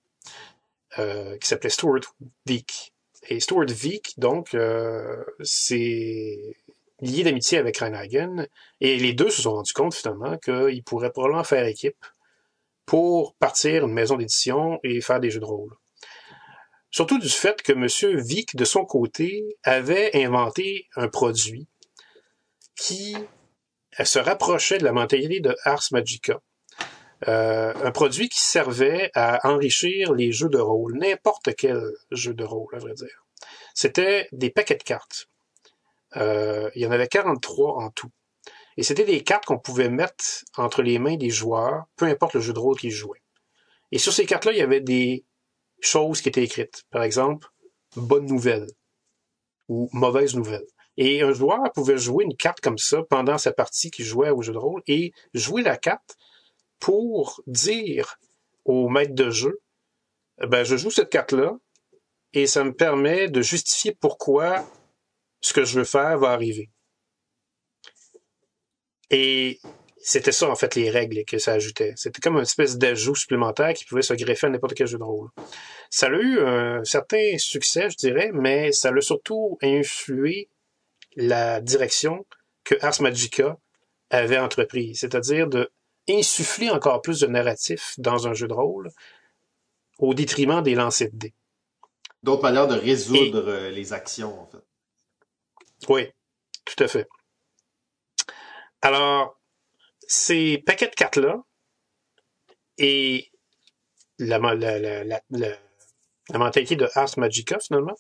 euh, qui s'appelait Stuart Veek. Et Stuart Veek, donc, euh, c'est lié d'amitié avec Reinhagen. Et les deux se sont rendus compte, finalement, qu'ils pourraient probablement faire équipe pour partir une maison d'édition et faire des jeux de rôle. Surtout du fait que M. Vick, de son côté, avait inventé un produit qui se rapprochait de la mentalité de Ars Magica. Euh, un produit qui servait à enrichir les jeux de rôle, n'importe quel jeu de rôle, à vrai dire. C'était des paquets de cartes. Euh, il y en avait 43 en tout. Et c'était des cartes qu'on pouvait mettre entre les mains des joueurs, peu importe le jeu de rôle qu'ils jouaient. Et sur ces cartes-là, il y avait des choses qui étaient écrites. Par exemple, bonne nouvelle ou mauvaise nouvelle. Et un joueur pouvait jouer une carte comme ça pendant sa partie qu'il jouait au jeu de rôle et jouer la carte pour dire au maître de jeu, ben, je joue cette carte-là et ça me permet de justifier pourquoi ce que je veux faire va arriver. Et c'était ça, en fait, les règles que ça ajoutait. C'était comme une espèce d'ajout supplémentaire qui pouvait se greffer à n'importe quel jeu de rôle. Ça a eu un certain succès, je dirais, mais ça a surtout influé la direction que Ars Magica avait entreprise, c'est-à-dire de insuffler encore plus de narratif dans un jeu de rôle au détriment des lancers de dés. D'autres manières de résoudre euh, les actions, en fait. Oui, tout à fait. Alors, ces paquets de cartes-là et la, la, mentalité de Ars Magica, finalement,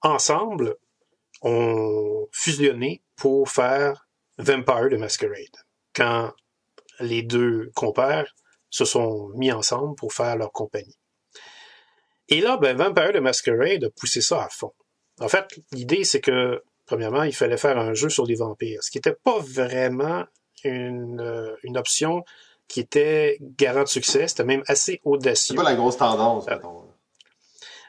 ensemble, ont fusionné pour faire Vampire de Masquerade. Quand les deux compères se sont mis ensemble pour faire leur compagnie. Et là, ben, Vampire de Masquerade a poussé ça à fond. En fait, l'idée, c'est que, premièrement, il fallait faire un jeu sur les vampires, ce qui n'était pas vraiment une, euh, une option qui était garant de succès. C'était même assez audacieux. C'est pas la grosse tendance, Euh.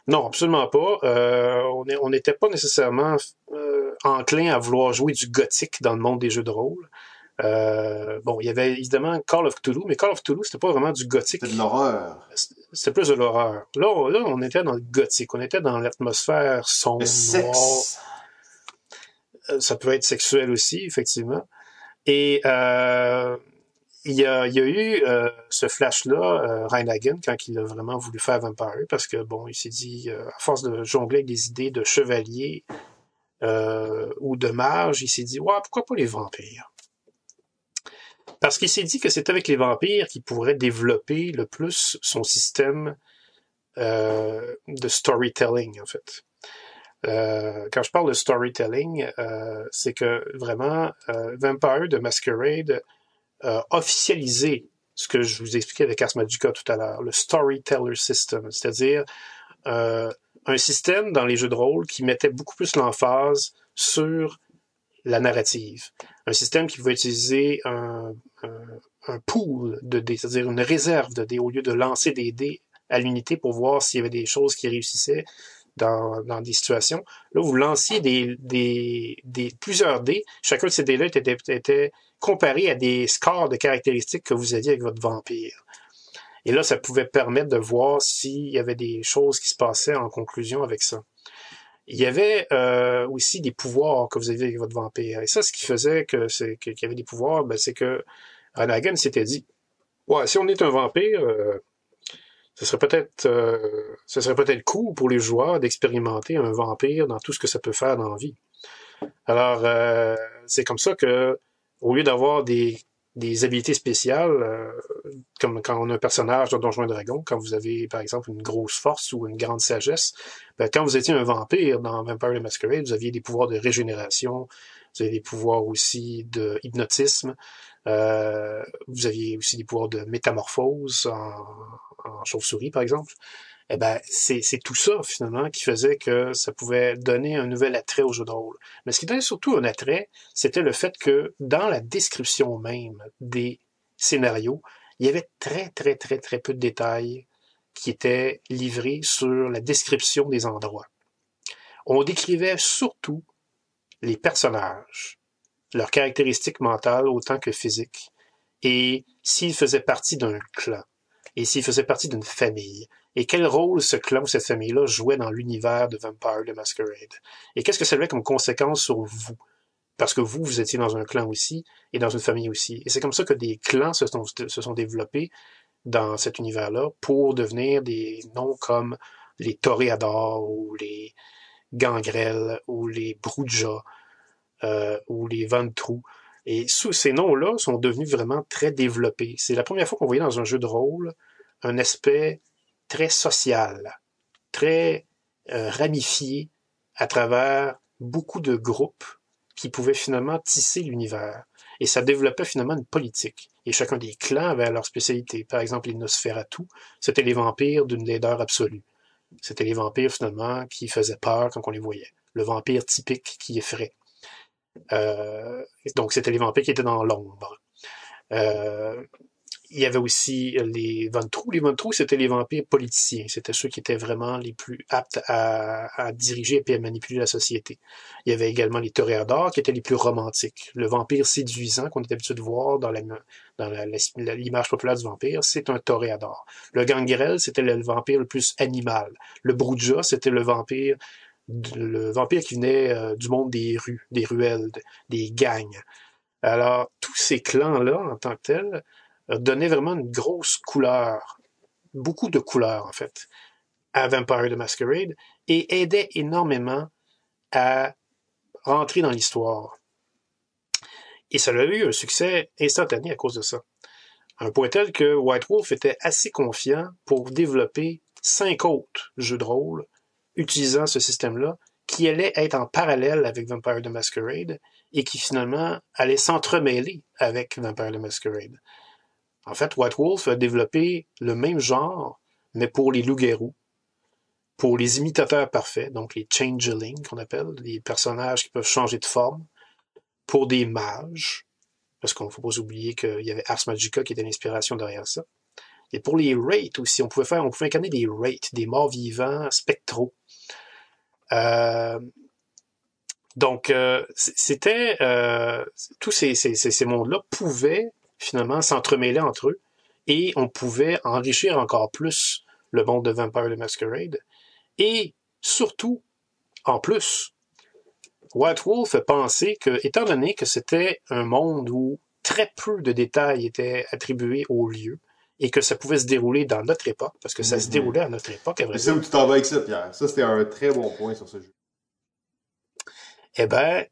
Non, absolument pas. Euh, on n'était pas nécessairement euh, enclin à vouloir jouer du gothique dans le monde des jeux de rôle. Bon, il y avait évidemment Call of Cthulhu, mais Call of Cthulhu, c'était pas vraiment du gothique. C'est de l'horreur. C'était plus de l'horreur. Là, on- là, on était dans le gothique. On était dans l'atmosphère sombre, Le sexe. Ça peut être sexuel aussi, effectivement. Et euh, il, y a, eu euh, ce flash-là, euh, Reinhagen, quand il a vraiment voulu faire Vampire, parce que, bon, il s'est dit, à force de jongler avec des idées de chevalier ou de mage, il s'est dit, ouais, pourquoi pas les vampires? Parce qu'il s'est dit que c'est avec les vampires qu'il pourrait développer le plus son système de storytelling, en fait. Euh, quand je parle de storytelling, euh, c'est que vraiment, euh, Vampire de Masquerade a officialisé ce que je vous expliquais avec Ars Magica tout à l'heure, le storyteller system, c'est-à-dire euh, un système dans les jeux de rôle qui mettait beaucoup plus l'emphase sur la narrative. Un système qui va utiliser un, un, un pool de dés, c'est-à-dire une réserve de dés, au lieu de lancer des dés à l'unité pour voir s'il y avait des choses qui réussissaient dans, dans des situations. Là, vous lanciez des, des, des plusieurs dés. Chacun de ces dés-là était, était comparé à des scores de caractéristiques que vous aviez avec votre vampire. Et là, ça pouvait permettre de voir s'il y avait des choses qui se passaient en conclusion avec ça. Il y avait euh, aussi des pouvoirs que vous aviez avec votre vampire. Et ça, ce qui faisait que c'est qu'il y avait des pouvoirs, ben, c'est que Anagan s'était dit Ouais, si on est un vampire, euh, ce serait peut-être euh, ce serait peut-être cool pour les joueurs d'expérimenter un vampire dans tout ce que ça peut faire dans la vie. Alors, euh, c'est comme ça que, au lieu d'avoir des des habiletés spéciales, euh, comme quand on a un personnage dans Donjons et Dragons, quand vous avez, par exemple, une grosse force ou une grande sagesse, ben, quand vous étiez un vampire dans Vampire the Masquerade, vous aviez des pouvoirs de régénération, vous avez des pouvoirs aussi de hypnotisme, euh, vous aviez aussi des pouvoirs de métamorphose en, en chauve-souris, par exemple eh ben, c'est tout ça, finalement, qui faisait que ça pouvait donner un nouvel attrait au jeu de rôle. Mais ce qui donnait surtout un attrait, c'était le fait que dans la description même des scénarios, il y avait très, très, très, très peu de détails qui étaient livrés sur la description des endroits. On décrivait surtout les personnages, leurs caractéristiques mentales autant que physiques, et s'ils faisaient partie d'un clan, et s'ils faisaient partie d'une famille, et quel rôle ce clan ou cette famille-là jouait dans l'univers de Vampire the Masquerade? Et qu'est-ce que ça avait comme conséquence sur vous? Parce que vous, vous étiez dans un clan aussi et dans une famille aussi. Et c'est comme ça que des clans se sont, développés dans cet univers-là pour devenir des noms comme les Toréadors ou les Gangrel ou les Bruja euh, ou les Ventrou. Et sous ces noms-là sont devenus vraiment très développés. C'est la première fois qu'on voyait dans un jeu de rôle un aspect très social, très euh, ramifié à travers beaucoup de groupes qui pouvaient finalement tisser l'univers. Et ça développait finalement une politique. Et chacun des clans avait leur spécialité. Par exemple, les Nosferatu, c'était les vampires d'une laideur absolue. C'était les vampires finalement qui faisaient peur quand on les voyait. Le vampire typique qui effraie. Euh, donc c'était les vampires qui étaient dans l'ombre. Euh, il y avait aussi les Ventrous. Les Ventrous, c'était les vampires politiciens. C'était ceux qui étaient vraiment les plus aptes à, diriger et à manipuler la société. Il y avait également les Toréadors, qui étaient les plus romantiques. Le vampire séduisant qu'on est habitué de voir dans l'image populaire du vampire, c'est un Toréador. Le Gangrel, c'était le vampire le plus animal. Le Bruja, c'était le vampire le vampire qui venait euh, du monde des rues, des ruelles, des gangs. Alors, tous ces clans-là, en tant que tels, donnait vraiment une grosse couleur, beaucoup de couleurs en fait, à Vampire the Masquerade et aidait énormément à rentrer dans l'histoire. Et ça a eu un succès instantané à cause de ça. Un point tel que White Wolf était assez confiant pour développer cinq autres jeux de rôle utilisant ce système-là qui allaient être en parallèle avec Vampire the Masquerade et qui finalement allaient s'entremêler avec Vampire the Masquerade. En fait, White Wolf a développé le même genre, mais pour les loups-garous, pour les imitateurs parfaits, donc les changelings qu'on appelle, les personnages qui peuvent changer de forme, pour des mages, parce qu'on ne faut pas oublier qu'il y avait Ars Magica qui était l'inspiration derrière ça. Et pour les wraiths aussi, on pouvait faire, on pouvait incarner des wraiths, des morts vivants spectraux. Euh, donc, euh, c'était euh, tous ces, ces, ces mondes-là pouvaient finalement s'entremêler entre eux et on pouvait enrichir encore plus le monde de Vampire the Masquerade. Et surtout, en plus, White Wolf pensé que, étant donné que c'était un monde où très peu de détails étaient attribués au lieu, et que ça pouvait se dérouler dans notre époque, parce que ça se mhm. déroulait à notre époque, à vrai C'est où tu t'en vas avec ça, Pierre. Ça, c'était un très bon point sur ce jeu. Eh ben,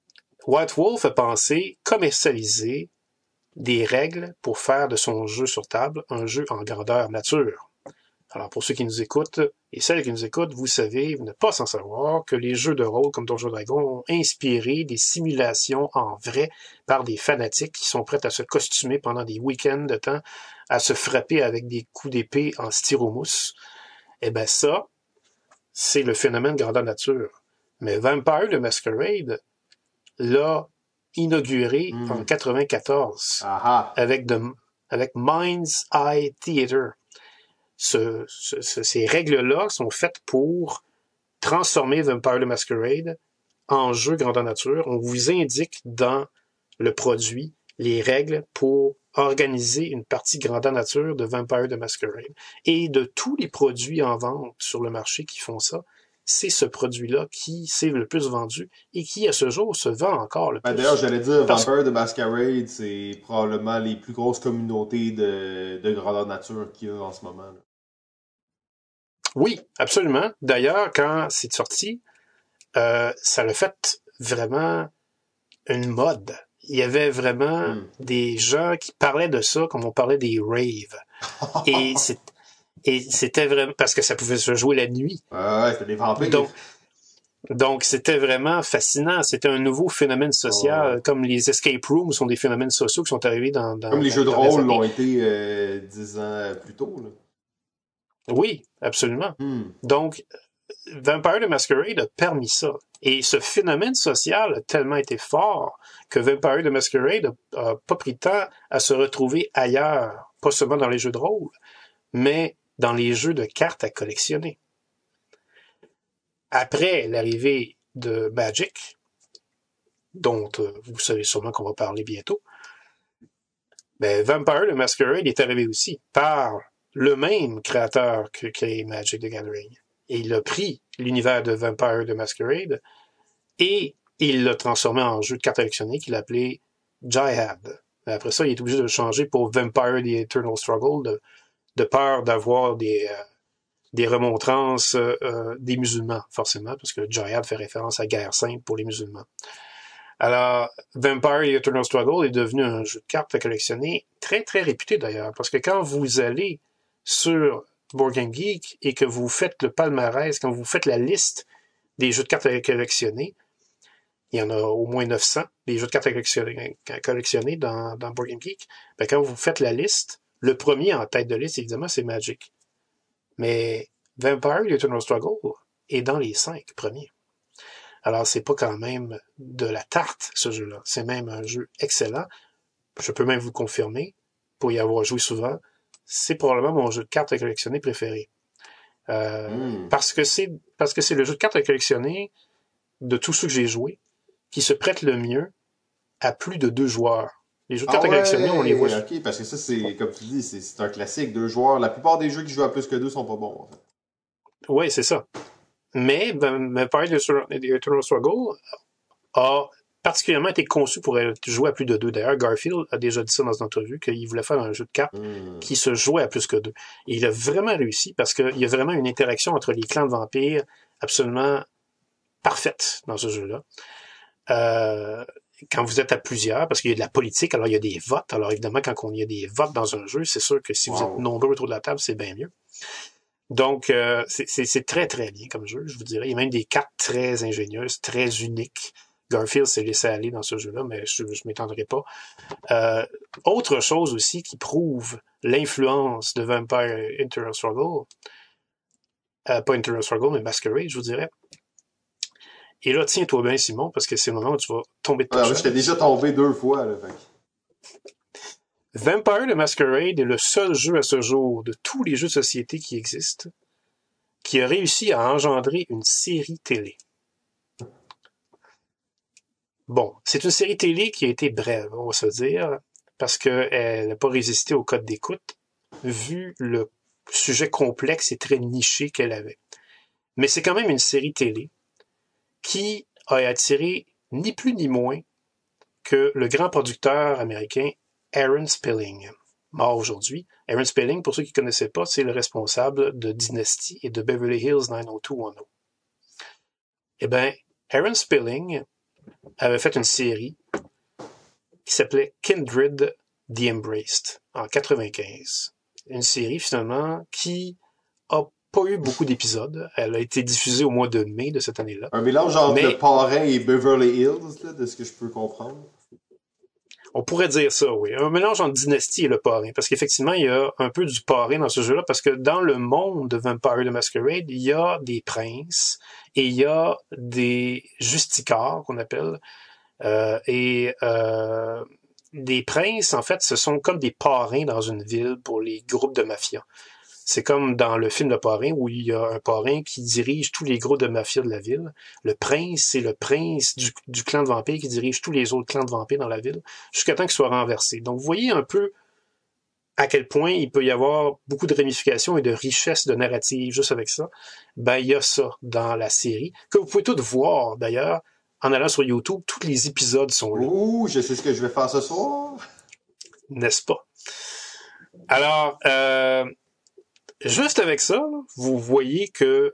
White Wolf a pensé commercialiser des règles pour faire de son jeu sur table un jeu en grandeur nature. Alors pour ceux qui nous écoutent et celles qui nous écoutent, vous savez, vous n'êtes pas sans savoir que les jeux de rôle comme Donjons Dragon ont inspiré des simulations en vrai par des fanatiques qui sont prêts à se costumer pendant des week-ends de temps, à se frapper avec des coups d'épée en styromousse. Eh ben ça, c'est le phénomène grandeur nature. Mais Vampire de Masquerade, là, inauguré hmm. en 94 avec, de, avec Mind's Eye Theater. Ce, ces règles-là sont faites pour transformer Vampire the Masquerade en jeu grandeur nature. On vous indique dans le produit les règles pour organiser une partie grandeur nature de Vampire the Masquerade. Et de tous les produits en vente sur le marché qui font ça, c'est ce produit-là qui s'est le plus vendu et qui, à ce jour, se vend encore le ben, plus. D'ailleurs, j'allais dire, Vampire the Masquerade, c'est probablement les plus grosses communautés de, de grandeur nature qu'il y a en ce moment. Oui, absolument. D'ailleurs, quand c'est sorti, euh, ça l'a fait vraiment une mode. Il y avait vraiment Hmm. des gens qui parlaient de ça comme on parlait des raves. et c'est et c'était vraiment parce que ça pouvait se jouer la nuit. Ouais, c'était des vampires. Donc, donc c'était vraiment fascinant. C'était un nouveau phénomène social, ouais. comme les escape rooms sont des phénomènes sociaux qui sont arrivés dans, dans Comme les dans jeux de rôle l'ont été euh, dix ans plus tôt. Là. Oui, absolument. Hmm. Donc, Vampire the Masquerade a permis ça. Et ce phénomène social a tellement été fort que Vampire the Masquerade a, a pas pris temps à se retrouver ailleurs, pas seulement dans les jeux de rôle, mais dans les jeux de cartes à collectionner. Après l'arrivée de Magic, dont euh, vous savez sûrement qu'on va parler bientôt, ben, Vampire the Masquerade est arrivé aussi par le même créateur que créé Magic the Gathering. Il a pris l'univers de Vampire the Masquerade et il l'a transformé en jeu de cartes collectionnées qu'il a appelé Jihad. Après ça, il est obligé de le changer pour Vampire the Eternal Struggle de, de peur d'avoir des, euh, remontrances euh, euh, des musulmans, forcément, parce que Jihad fait référence à guerre sainte pour les musulmans. Alors, Vampire the Eternal Struggle est devenu un jeu de cartes à collectionner très, très réputé d'ailleurs, parce que quand vous allez sur Board Game Geek et que vous faites le palmarès, quand vous faites la liste des jeux de cartes à collectionner, il y en a au moins 900, des jeux de cartes à collectionner, dans, dans Board Game Geek. Ben, quand vous faites la liste, le premier en tête de liste, évidemment, c'est Magic. Mais Vampire The Eternal Struggle est dans les cinq premiers. Alors, c'est pas quand même de la tarte, ce jeu-là. C'est même un jeu excellent. Je peux même vous confirmer, pour y avoir joué souvent, c'est probablement mon jeu de cartes à collectionner préféré. Euh, Hmm. parce que c'est parce que c'est le jeu de cartes à collectionner de tous ceux que j'ai joués qui se prête le mieux à plus de deux joueurs. Les jeux de Ah cartes à ouais, collectionner, on les voit. ok, parce que ça, c'est, comme tu dis, c'est, un classique, deux joueurs. La plupart des jeux qui jouent à plus que deux sont pas bons, en fait. Oui, c'est ça. Mais ben, Vampire the Eternal Struggle a particulièrement été conçu pour être joué à plus de deux. D'ailleurs, Garfield a déjà dit ça dans une entrevue qu'il voulait faire un jeu de cartes Hmm. qui se jouait à plus que deux. Et il a vraiment réussi parce qu'il y a vraiment une interaction entre les clans de vampires absolument parfaite dans ce jeu-là. Euh, quand vous êtes à plusieurs, parce qu'il y a de la politique, alors il y a des votes. Alors évidemment, quand on y a des votes dans un jeu, c'est sûr que si vous êtes nombreux autour de la table, c'est bien mieux. Donc, euh, c'est très, très bien comme jeu, je vous dirais. Il y a même des cartes très ingénieuses, très uniques. Garfield s'est laissé aller dans ce jeu-là, mais je ne m'étendrai pas. Euh, autre chose aussi qui prouve l'influence de Vampire Internal Struggle, euh, pas Internal Struggle, mais Masquerade, je vous dirais. Et là, tiens-toi bien, Simon, parce que c'est le moment où tu vas tomber de ta Ouais, moi, chaise. j'étais déjà tombé deux fois, là, fait Vampire the Masquerade est le seul jeu à ce jour de tous les jeux de société qui existent qui a réussi à engendrer une série télé. Bon, c'est une série télé qui a été brève, on va se dire, parce qu'elle n'a pas résisté au code d'écoute, vu le sujet complexe et très niché qu'elle avait. Mais c'est quand même une série télé qui a attiré ni plus ni moins que le grand producteur américain Aaron Spelling, mort aujourd'hui. Aaron Spelling, pour ceux qui ne connaissaient pas, c'est le responsable de Dynasty et de Beverly Hills 90210. Eh bien, Aaron Spelling avait fait une série qui s'appelait Kindred the Embraced en 95. Une série finalement qui a pas eu beaucoup d'épisodes. Elle a été diffusée au mois de mai de cette année-là. Un mélange entre Mais- le parrain et Beverly Hills, là, de ce que je peux comprendre. On pourrait dire ça, oui. Un mélange entre Dynasty et le parrain. Parce qu'effectivement, il y a un peu du parrain dans ce jeu-là, parce que dans le monde de Vampire the Masquerade, il y a des princes et il y a des justicars, qu'on appelle. Euh, et euh, des princes, en fait, ce sont comme des parrains dans une ville pour les groupes de mafia. C'est comme dans le film Le Parrain où il y a un parrain qui dirige tous les groupes de mafia de la ville. Le prince, c'est le prince du, du, clan de vampires qui dirige tous les autres clans de vampires dans la ville jusqu'à temps qu'il soit renversé. Donc vous voyez un peu à quel point il peut y avoir beaucoup de ramifications et de richesses de narrative juste avec ça. Ben il y a ça dans la série que vous pouvez tout voir d'ailleurs en allant sur YouTube. Tous les épisodes sont là. Ouh, je sais ce que je vais faire ce soir. N'est-ce pas? Alors, euh, juste avec ça, vous voyez que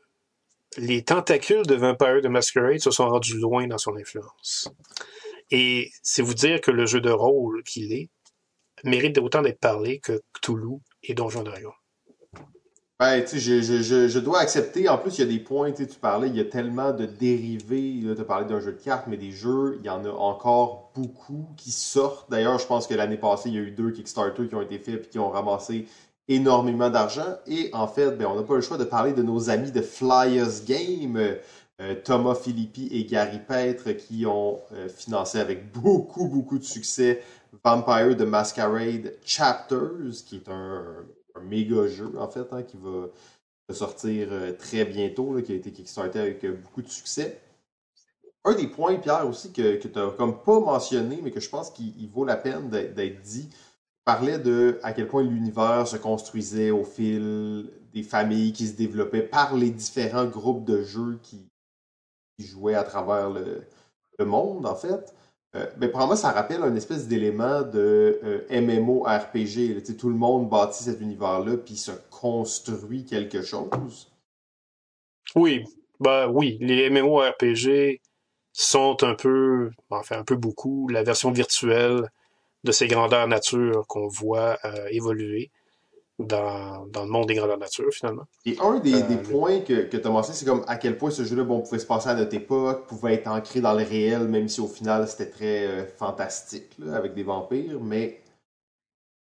les tentacules de Vampire de Masquerade se sont rendus loin dans son influence. Et c'est vous dire que le jeu de rôle qu'il est mérite autant d'être parlé que Cthulhu et Donjon Dragon. Ben, tu je, je, je, dois accepter. En plus, il y a des points, tu parlais, il y a tellement de dérivés. Tu as parlé d'un jeu de cartes, mais des jeux, il y en a encore beaucoup qui sortent. D'ailleurs, je pense que l'année passée, il y a eu deux Kickstarter qui ont été faits et qui ont ramassé énormément d'argent. Et en fait, ben, on n'a pas le choix de parler de nos amis de Flyers Game, euh, Thomas Philippi et Gary Petre, qui ont euh, financé avec beaucoup, beaucoup de succès Vampire the Masquerade Chapters, qui est un, méga jeu, en fait, hein, qui va sortir euh, très bientôt, qui a été kickstarté avec beaucoup de succès. Un des points, Pierre, aussi, que, que tu n'as comme pas mentionné, mais que je pense qu'il vaut la peine d'être dit, parlait de à quel point l'univers se construisait au fil des familles qui se développaient par les différents groupes de jeux qui, jouaient à travers le, monde, en fait. Euh, ben, pour moi, ça rappelle un espèce d'élément de euh, MMO RPG. tout le monde bâtit cet univers-là, puis se construit quelque chose. Oui, bah oui, les MMO RPG sont un peu, enfin un peu beaucoup, la version virtuelle de ces grandeurs nature qu'on voit euh, évoluer dans, dans, le monde des grandeurs nature, finalement. Et un des, des euh, points que, que tu as mentionné, c'est comme à quel point ce jeu-là bon, pouvait se passer à notre époque, pouvait être ancré dans le réel, même si au final c'était très euh, fantastique, là, avec des vampires. Mais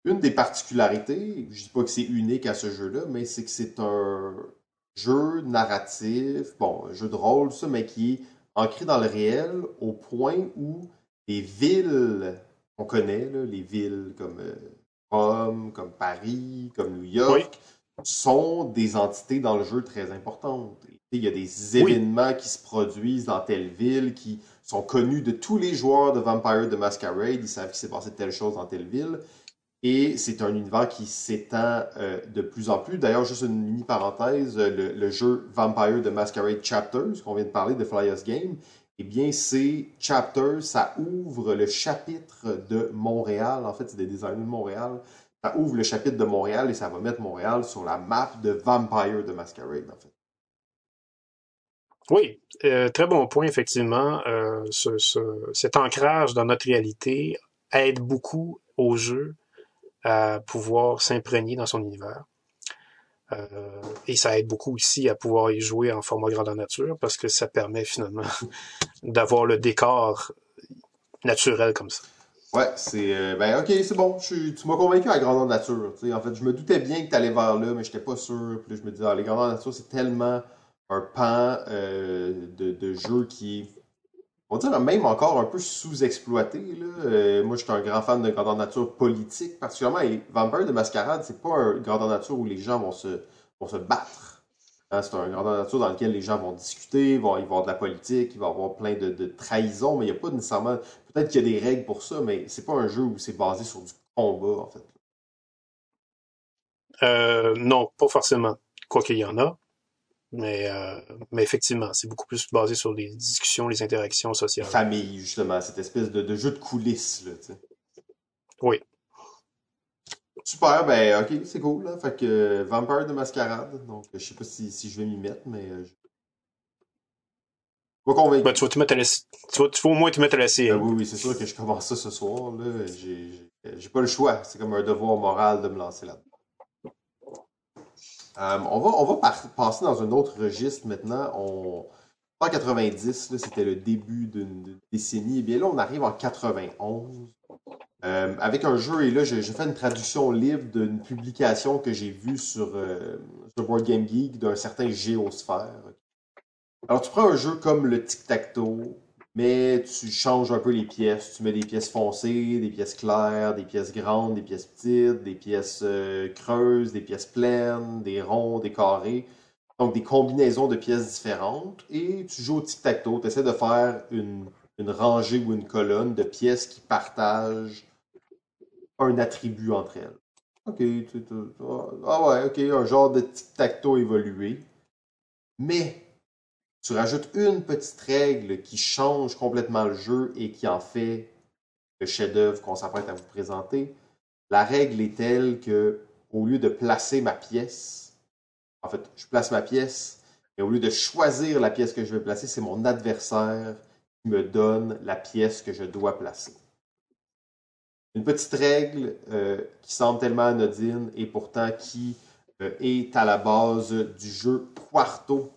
une des particularités, je dis pas que c'est unique à ce jeu-là, mais c'est que c'est un jeu narratif, bon, un jeu de rôle, ça, mais qui est ancré dans le réel au point où les villes on connaît, les villes comme euh, Rome, comme Paris, comme New York, sont des entités dans le jeu très importantes. Il y a des événements qui se produisent dans telle ville qui sont connus de tous les joueurs de Vampire de Masquerade. Ils savent qu'il s'est passé telle chose dans telle ville. Et c'est un univers qui s'étend euh, de plus en plus. D'ailleurs, juste une mini parenthèse, le, le, jeu Vampire de Masquerade Chapters, qu'on vient de parler de Flyers Game, eh bien, c'est Chapter, ça ouvre le chapitre de Montréal. En fait, c'est des designers de Montréal. Ça ouvre le chapitre de Montréal et ça va mettre Montréal sur la map de Vampire de Masquerade, en fait. Oui, euh, très bon point, effectivement. Euh, cet ancrage dans notre réalité aide beaucoup au jeu à pouvoir s'imprégner dans son univers. Euh, et ça aide beaucoup aussi à pouvoir y jouer en format grandeur nature parce que ça permet finalement d'avoir le décor naturel comme ça. Ouais, c'est. Euh, ben, ok, c'est bon. tu m'as convaincu à grandeur nature. En fait, je me doutais bien que tu allais vers là, mais j'étais pas sûr. Puis je me disais, ah, les grandeurs nature, c'est tellement un pan euh, de, jeu qui on dirait même encore un peu sous-exploité. Euh, moi, je suis un grand fan de grandeur nature politique, particulièrement. Vampire de Mascarade, c'est pas un grandeur nature où les gens vont se, vont battre. Hein, c'est un grandeur nature dans lequel les gens vont discuter, ils vont, y avoir de la politique, il va y avoir plein de, de trahisons, mais il n'y a pas nécessairement. Peut-être qu'il y a des règles pour ça, mais c'est pas un jeu où c'est basé sur du combat, en fait. Euh, non, pas forcément. Quoi qu'il y en a. Mais, euh, mais effectivement, c'est beaucoup plus basé sur les discussions, les interactions sociales. Famille, justement, cette espèce de, de jeu de coulisses, là, tu sais. Oui. Super, ben ok, c'est cool. Là. Fait que Vampire de Mascarade, donc je sais pas si, si je vais m'y mettre, mais euh, je... Pas convaincu. Ben, tu, vas te mettre à la... tu, vas, tu vas au moins te mettre à la série. Ben, oui, oui, c'est sûr que je commence ça ce soir. Là. J'ai, pas le choix. C'est comme un devoir moral de me lancer là-dedans. Euh, on va, passer dans un autre registre maintenant. En 90, c'était le début d'une décennie. Et bien là, on arrive en 91 euh, avec un jeu. Et là, j'ai fait une traduction libre d'une publication que j'ai vue sur, euh, sur Board Game Geek d'un certain Géosphère. Alors, tu prends un jeu comme le Tic-Tac-Toe, mais tu changes un peu les pièces. Tu mets des pièces foncées, des pièces claires, des pièces grandes, des pièces petites, des pièces euh, creuses, des pièces pleines, des ronds, des carrés. Donc des combinaisons de pièces différentes. Et tu joues au tic-tac-toe. Tu essaies de faire une, rangée ou une colonne de pièces qui partagent un attribut entre elles. OK, ah ouais, OK, un genre de tic-tac-toe évolué. Mais tu rajoutes une petite règle qui change complètement le jeu et qui en fait le chef-d'œuvre qu'on s'apprête à vous présenter. La règle est telle que, au lieu de placer ma pièce, en fait, je place ma pièce, et au lieu de choisir la pièce que je vais placer, c'est mon adversaire qui me donne la pièce que je dois placer. Une petite règle euh, qui semble tellement anodine et pourtant qui euh, est à la base du jeu Quarto,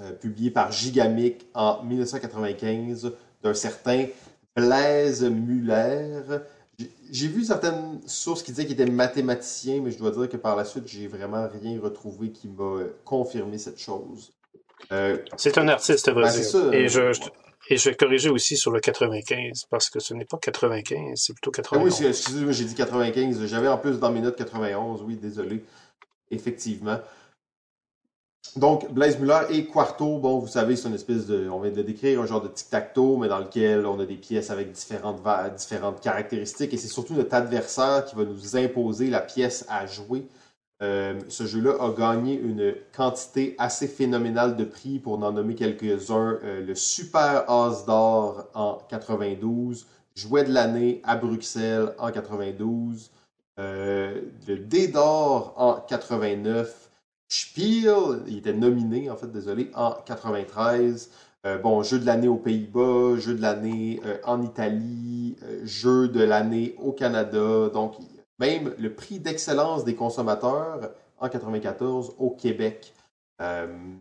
euh, publié par Gigamic en 1995, d'un certain Blaise Muller. J'ai vu certaines sources qui disaient qu'il était mathématicien, mais je dois dire que par la suite, j'ai vraiment rien retrouvé qui m'a confirmé cette chose. c'est un artiste, vrai. Ben, et je, et je vais corriger aussi sur le 95, parce que ce n'est pas 95, c'est plutôt 91. Ah oui, excusez-moi, j'ai dit 95. J'avais en plus dans mes notes 91, oui, désolé. Effectivement. Donc, Blaise Muller et Quarto, bon, vous savez, c'est une espèce de. On vient de décrire un genre de tic-tac-toe, mais dans lequel on a des pièces avec différentes, caractéristiques. Et c'est surtout notre adversaire qui va nous imposer la pièce à jouer. Euh, ce jeu-là a gagné une quantité assez phénoménale de prix, pour n'en nommer quelques-uns. Euh, le Super As d'or en 92, Jouet de l'année à Bruxelles en 92, euh, le D d'or en 89, Spiel, il était nominé en fait, désolé, en 93. bon, jeu de l'année aux Pays-Bas, jeu de l'année en Italie, jeu de l'année au Canada. Donc, même le prix d'excellence des consommateurs en 1994 au Québec. Euh,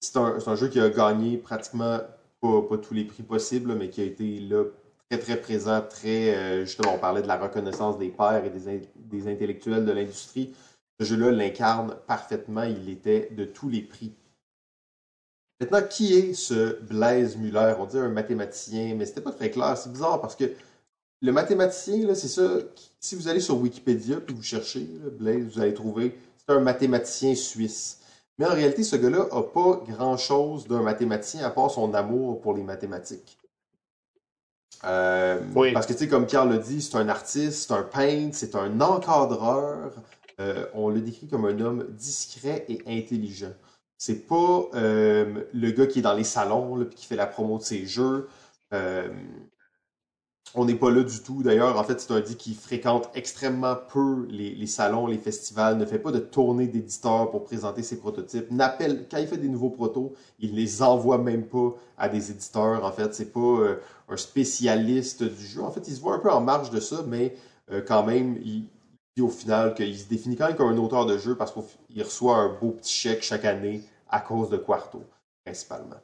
c'est un, jeu qui a gagné pratiquement pas, tous les prix possibles, mais qui a été là très très présent, très euh, justement on parlait de la reconnaissance des pairs et des, intellectuels de l'industrie. Ce jeu-là l'incarne parfaitement, il était de tous les prix. Maintenant, qui est ce Blaise Muller? On dit un mathématicien, mais c'était pas très clair. C'est bizarre parce que le mathématicien, c'est ça. Si vous allez sur Wikipédia puis vous cherchez Blaise, vous allez trouver c'est un mathématicien suisse. Mais en réalité, ce gars-là n'a pas grand-chose d'un mathématicien à part son amour pour les mathématiques. Euh, parce que, tu sais, comme Carl l'a dit, c'est un artiste, c'est un peintre, c'est un encadreur. Euh, on le décrit comme un homme discret et intelligent. C'est pas euh, le gars qui est dans les salons qui fait la promo de ses jeux on n'est pas là du tout. D'ailleurs, en fait, c'est un dit qui fréquente extrêmement peu les, salons, les festivals, ne fait pas de tournée d'éditeurs pour présenter ses prototypes. N'appelle, quand il fait des nouveaux protos, il les envoie même pas à des éditeurs. En fait, c'est pas euh, un spécialiste du jeu. En fait, il se voit un peu en marge de ça, mais euh, quand même, il au final qu'il se définit quand même comme un auteur de jeu parce qu'il reçoit un beau petit chèque chaque année à cause de Quarto, principalement.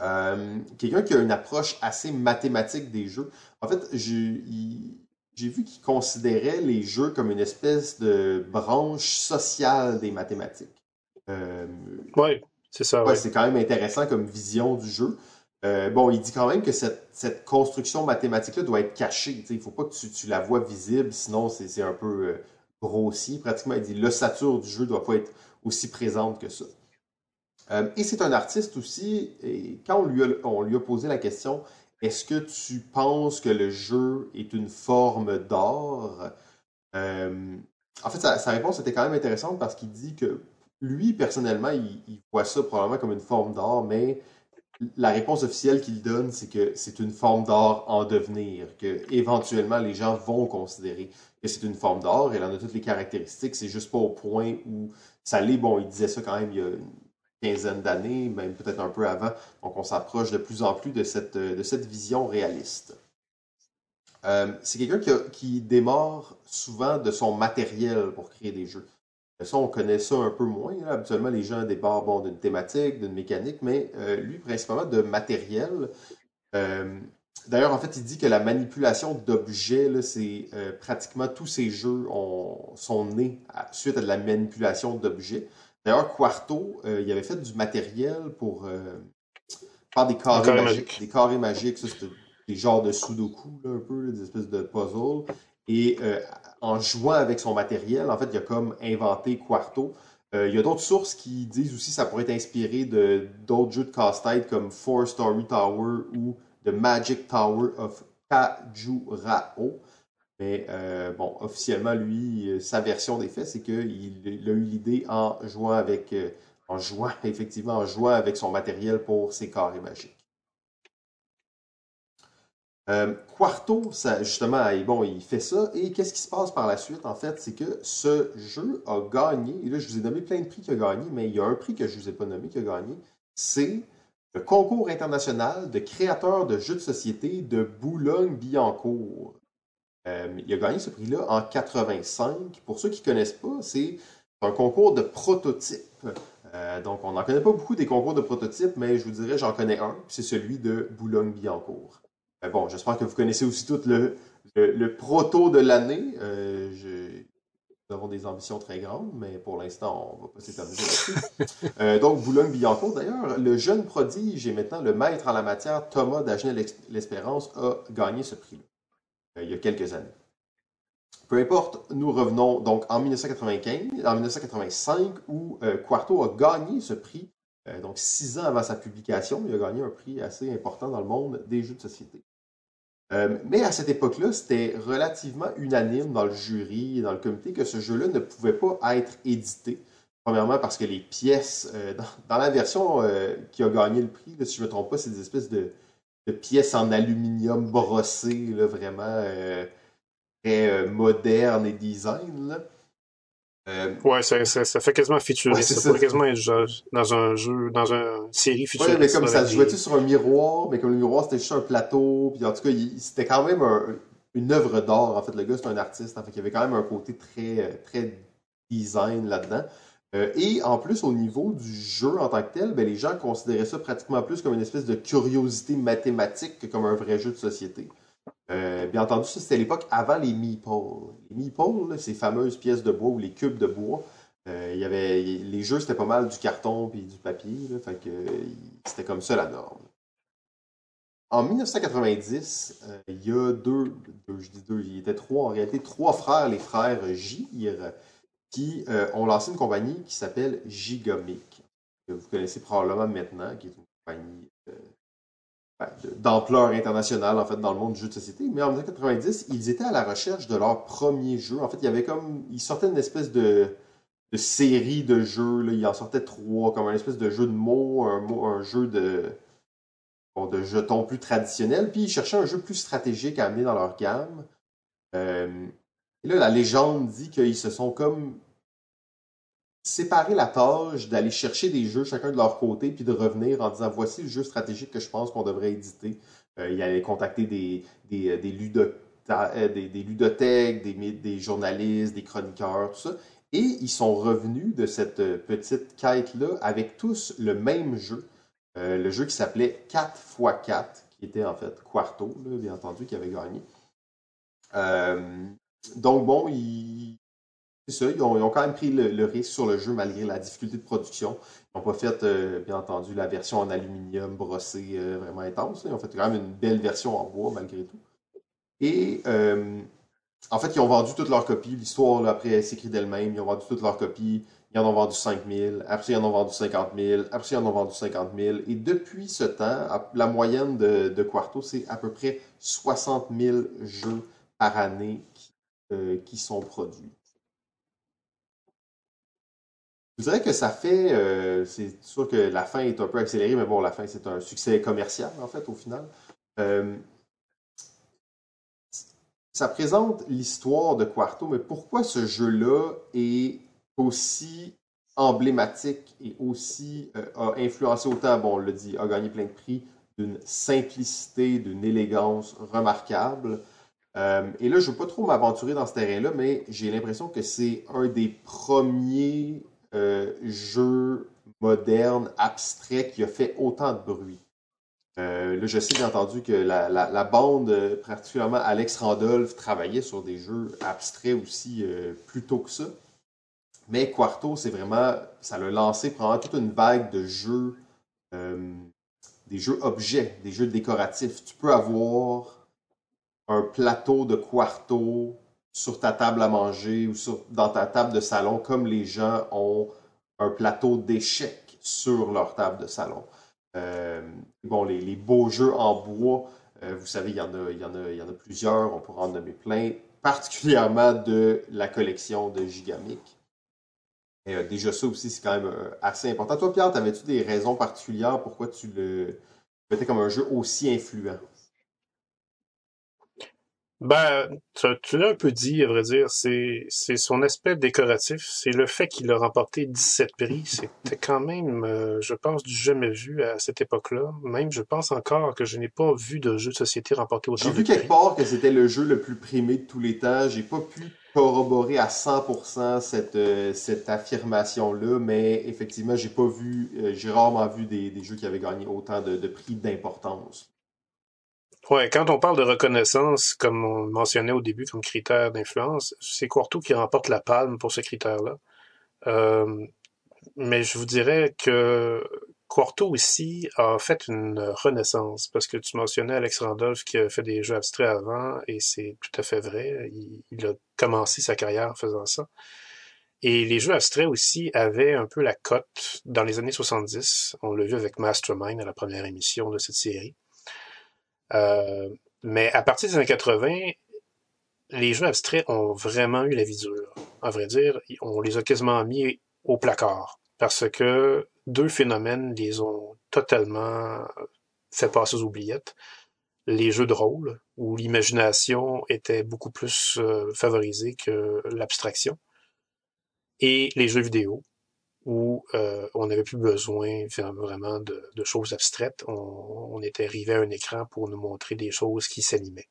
Euh, quelqu'un qui a une approche assez mathématique des jeux. En fait, j'ai vu qu'il considérait les jeux comme une espèce de branche sociale des mathématiques. Euh, oui, c'est ça. C'est quand même intéressant comme vision du jeu. Euh, bon, il dit quand même que cette, construction mathématique-là doit être cachée. Il ne faut pas que tu, la vois visible, sinon c'est un peu grossier pratiquement. Il dit l'ossature du jeu ne doit pas être aussi présente que ça. Euh, et c'est un artiste aussi, et quand on lui a, on lui a posé la question, est-ce que tu penses que le jeu est une forme d'art? Euh, en fait, sa, réponse était quand même intéressante parce qu'il dit que lui, personnellement, il, voit ça probablement comme une forme d'art, mais la réponse officielle qu'il donne, c'est que c'est une forme d'art en devenir, que éventuellement les gens vont considérer que c'est une forme d'art. Elle en a toutes les caractéristiques, c'est juste pas au point où ça l'est. Bon, il disait ça quand même il y a quinzaine d'années, même peut-être un peu avant. Donc on s'approche de plus en plus de cette, vision réaliste. Euh, c'est quelqu'un qui, démarre souvent de son matériel pour créer des jeux. Ça, on connaît ça un peu moins. Habituellement, les gens démarrent bon, d'une thématique, d'une mécanique, mais euh, lui, principalement de matériel. Euh, d'ailleurs, en fait, il dit que la manipulation d'objets, c'est pratiquement tous ces jeux sont nés suite à de la manipulation d'objets. D'ailleurs, Quarto, euh, il avait fait du matériel pour, euh, faire des carrés, magiques. Des carrés magiques, ça, c'est des genres de sudoku, là, un peu, des espèces de puzzles. Et euh, en jouant avec son matériel, en fait, il a comme inventé Quarto. Euh, il y a d'autres sources qui disent aussi que ça pourrait être inspiré de d'autres jeux de casse-tête comme Four Story Tower ou The Magic Tower of Kajurao. Mais euh, bon, officiellement, lui, sa version des faits, c'est qu'il a eu l'idée en jouant avec, en jouant, effectivement, en jouant avec son matériel pour ses carrés magiques. Euh, Quarto, justement, il fait ça. Et qu'est-ce qui se passe par la suite, en fait? C'est que ce jeu a gagné, et là, je vous ai nommé plein de prix qu'il a gagné, mais il y a un prix que je ne vous ai pas nommé qui a gagné. C'est le concours international de créateurs de jeux de société de Boulogne-Billancourt. Euh, il a gagné ce prix-là en 85. Pour ceux qui ne connaissent pas, c'est un concours de prototypes. Euh, donc, on n'en connaît pas beaucoup des concours de prototypes, mais je vous dirais, j'en connais un, c'est celui de Boulogne-Billancourt. Euh, bon, j'espère que vous connaissez aussi tout le, le, proto de l'année. Euh, nous avons des ambitions très grandes, mais pour l'instant, on ne va pas s'éterniser là-dessus. euh, donc, Boulogne-Billancourt, d'ailleurs, le jeune prodige et maintenant le maître en la matière, Thomas Dagenet-L'Espérance, a gagné ce prix-là euh, il y a quelques années. Peu importe, nous revenons donc en 1995, en 1985, où Quarto a gagné ce prix. donc, six ans avant sa publication, il a gagné un prix assez important dans le monde des jeux de société. Euh, mais à cette époque-là, c'était relativement unanime dans le jury et dans le comité que ce jeu-là ne pouvait pas être édité. Premièrement, parce que les pièces, euh, dans, la version euh, qui a gagné le prix, si je ne me trompe pas, c'est des espèces de, pièces en aluminium brossées, vraiment très modernes et design. Euh, ouais, ça, ça, fait quasiment futuriste. ça, pourrait quasiment être dans un jeu, dans une série futuriste. Ouais, mais comme ça se jouait sur un miroir, mais comme le miroir c'était juste un plateau, puis en tout cas, c'était quand même une œuvre d'art. En fait, le gars c'est un artiste, en fait, il y avait quand même un côté très, très design là-dedans. Euh, et en plus, au niveau du jeu en tant que tel, ben, les gens considéraient ça pratiquement plus comme une espèce de curiosité mathématique que comme un vrai jeu de société. Euh, bien entendu, ça c'était l'époque avant les meeples. Les meeples, ces fameuses pièces de bois ou les cubes de bois, euh, y avait, les jeux c'était pas mal du carton puis du papier, fait que c'était comme ça la norme. En 1990, euh, il y a deux, je dis deux, il y était trois en réalité, trois frères, les frères Gire, qui ont lancé une compagnie qui s'appelle Gigamic, que vous connaissez probablement maintenant, qui est une compagnie d'ampleur internationale en fait dans le monde du jeu de société. Mais en 1990, ils étaient à la recherche de leur premier jeu. En fait, il y avait comme ils sortaient d'une espèce de, série de jeux. Là. Ils en sortaient trois, comme un espèce de jeu de mots, un, jeu de de jetons plus traditionnels. Puis ils cherchaient un jeu plus stratégique à amener dans leur gamme. Euh, et là, la légende dit qu'ils se sont comme séparer la tâche d'aller chercher des jeux chacun de leur côté, puis de revenir en disant voici le jeu stratégique que je pense qu'on devrait éditer. Euh, il allait contacter des, des, euh, des, euh, des, des ludothèques, des, des, journalistes, des chroniqueurs, tout ça. Et ils sont revenus de cette petite quête-là avec tous le même jeu. le jeu qui s'appelait 4x4, qui était en fait Quarto, bien entendu, qui avait gagné. donc bon, ils, c'est ça, ils ont, quand même pris le, risque sur le jeu malgré la difficulté de production. Ils n'ont pas fait, euh, bien entendu, la version en aluminium brossée euh, vraiment intense. Ils ont fait quand même une belle version en bois malgré tout. Et euh, en fait, ils ont vendu toutes leurs copies. L'histoire, après, s'écrit d'elle-même. Ils ont vendu toutes leurs copies. Ils en ont vendu 5 000. Après, ils en ont vendu 50 000. Après, ils en ont vendu 50 000. Et depuis ce temps, la moyenne de, de Quarto, c'est à peu près 60 000 jeux par année qui sont produits. Je dirais que ça fait, euh, c'est sûr que la fin est un peu accélérée, mais bon, la fin, c'est un succès commercial, en fait, au final. Euh, ça présente l'histoire de Quarto, mais pourquoi ce jeu-là est aussi emblématique et aussi euh, a influencé autant, bon, on l'a dit, a gagné plein de prix, d'une simplicité, d'une élégance remarquable. et là, je ne veux pas trop m'aventurer dans ce terrain-là, mais j'ai l'impression que c'est un des premiers euh, jeu moderne, abstrait, qui a fait autant de bruit. Euh, là, je sais bien entendu que la, bande, particulièrement Alex Randolph, travaillait sur des jeux abstraits aussi euh, plus tôt que ça. Mais Quarto, c'est vraiment, ça l'a lancé probablement toute une vague de jeux, des jeux objets, des jeux décoratifs. Tu peux avoir un plateau de quarto sur ta table à manger ou dans ta table de salon, comme les gens ont un plateau d'échecs sur leur table de salon. Euh, bon, les, beaux jeux en bois, euh, vous savez, il y, en a, plusieurs, on pourra en nommer plein, particulièrement de la collection de Gigamic. Euh, déjà, ça aussi, c'est quand même assez important. Toi, Pierre, avais-tu des raisons particulières pourquoi tu le mettais comme un jeu aussi influent? Ben, tu, l'as un peu dit, à vrai dire. C'est, c'est son aspect décoratif. C'est le fait qu'il a remporté 17 prix. C'était quand même, euh, je pense, du jamais vu à cette époque-là. Même, je pense encore que je n'ai pas vu de jeu de société remporter autant J'ai vu quelque part que c'était le jeu le plus primé de tous les temps. J'ai pas pu corroborer à 100% cette, euh, cette affirmation-là, mais effectivement, j'ai pas vu, euh, j'ai rarement vu des, des, jeux qui avaient gagné autant de, de prix d'importance. Ouais, quand on parle de reconnaissance, comme on mentionnait au début comme critère d'influence, c'est Quarto qui remporte la palme pour ce critère-là. Euh, mais je vous dirais que Quarto ici a fait une renaissance, parce que tu mentionnais Alex Randolph qui a fait des jeux abstraits avant, et c'est tout à fait vrai. Il, il, a commencé sa carrière en faisant ça. Et les jeux abstraits aussi avaient un peu la cote dans les années 70. On l'a vu avec Mastermind à la première émission de cette série. Euh, mais à partir des années 80, les jeux abstraits ont vraiment eu la vie dure. À vrai dire, on les a quasiment mis au placard parce que deux phénomènes les ont totalement fait passer aux oubliettes. Les jeux de rôle, où l'imagination était beaucoup plus euh, favorisée que l'abstraction, et les jeux vidéo, où euh, on n'avait plus besoin vraiment de, choses abstraites. On, on, était arrivé à un écran pour nous montrer des choses qui s'animaient.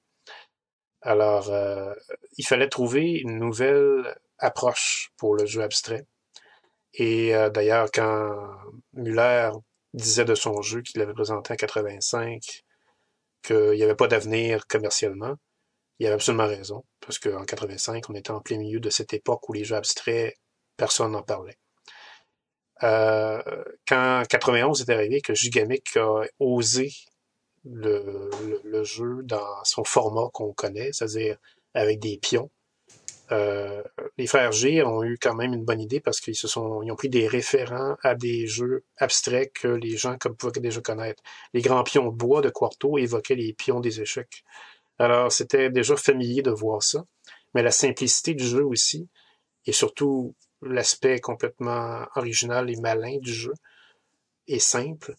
Alors, euh, il fallait trouver une nouvelle approche pour le jeu abstrait. Et euh, d'ailleurs, quand Muller disait de son jeu qu'il avait présenté en 85 qu'il n'y avait pas d'avenir commercialement, il avait absolument raison, parce qu'en 85, on était en plein milieu de cette époque où les jeux abstraits, personne n'en parlait. Euh, quand 91 est arrivé, que Gigamic a osé le, jeu dans son format qu'on connaît, c'est-à-dire avec des pions. Euh, les frères G ont eu quand même une bonne idée parce qu'ils se sont, ils ont pris des référents à des jeux abstraits que les gens comme pouvaient déjà connaître. Les grands pions de bois de Quarto évoquaient les pions des échecs. Alors c'était déjà familier de voir ça, mais la simplicité du jeu aussi, et surtout l'aspect complètement original et malin du jeu et simple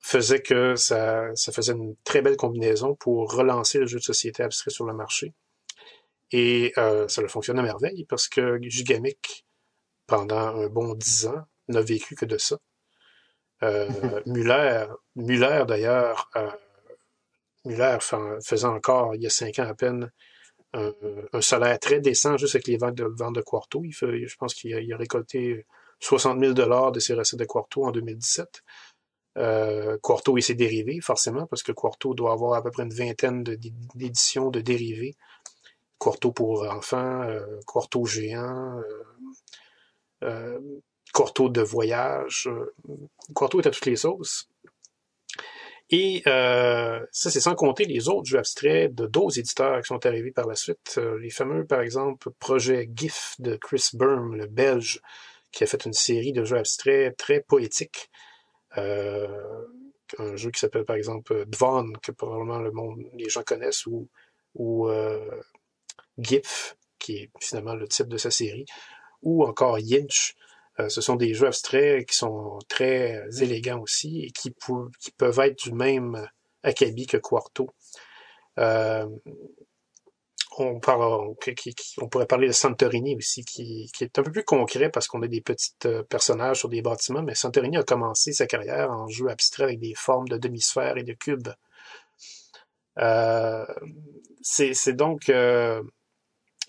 faisait que ça, ça faisait une très belle combinaison pour relancer le jeu de société abstrait sur le marché. Et euh, ça a fonctionné à merveille parce que Gigamic, pendant un bon dix ans, n'a vécu que de ça. Euh, Muller, Muller d'ailleurs, euh, Muller faisant encore, il y a cinq ans à peine, un, un, salaire très décent juste avec les ventes de, ventes de Quarto. Il fait, je pense qu'il a, a, récolté 60 000 dollars de ses recettes de Quarto en 2017. Euh, Quarto et ses dérivés, forcément, parce que Quarto doit avoir à peu près une vingtaine d'éditions de, de, dérivés. Quarto pour enfants, euh, Quarto géant, euh, euh Quarto de voyage. Euh, Quarto est à toutes les sauces. Et euh, ça, c'est sans compter les autres jeux abstraits de d'autres éditeurs qui sont arrivés par la suite. Euh, les fameux, par exemple, projet GIF de Chris Burm, le Belge, qui a fait une série de jeux abstraits très poétiques. Euh, un jeu qui s'appelle, par exemple, Dvon, que probablement le monde, les gens connaissent, ou, ou euh, GIF, qui est finalement le titre de sa série, ou encore Yinch, euh, ce sont des jeux abstraits qui sont très élégants aussi et qui, qui peuvent être du même acabit que Quarto. Euh, on, parle, on, pourrait parler de Santorini aussi, qui, qui, est un peu plus concret parce qu'on a des petits euh, personnages sur des bâtiments, mais Santorini a commencé sa carrière en jeu abstrait avec des formes de demi-sphères et de cubes. Euh, c'est donc euh,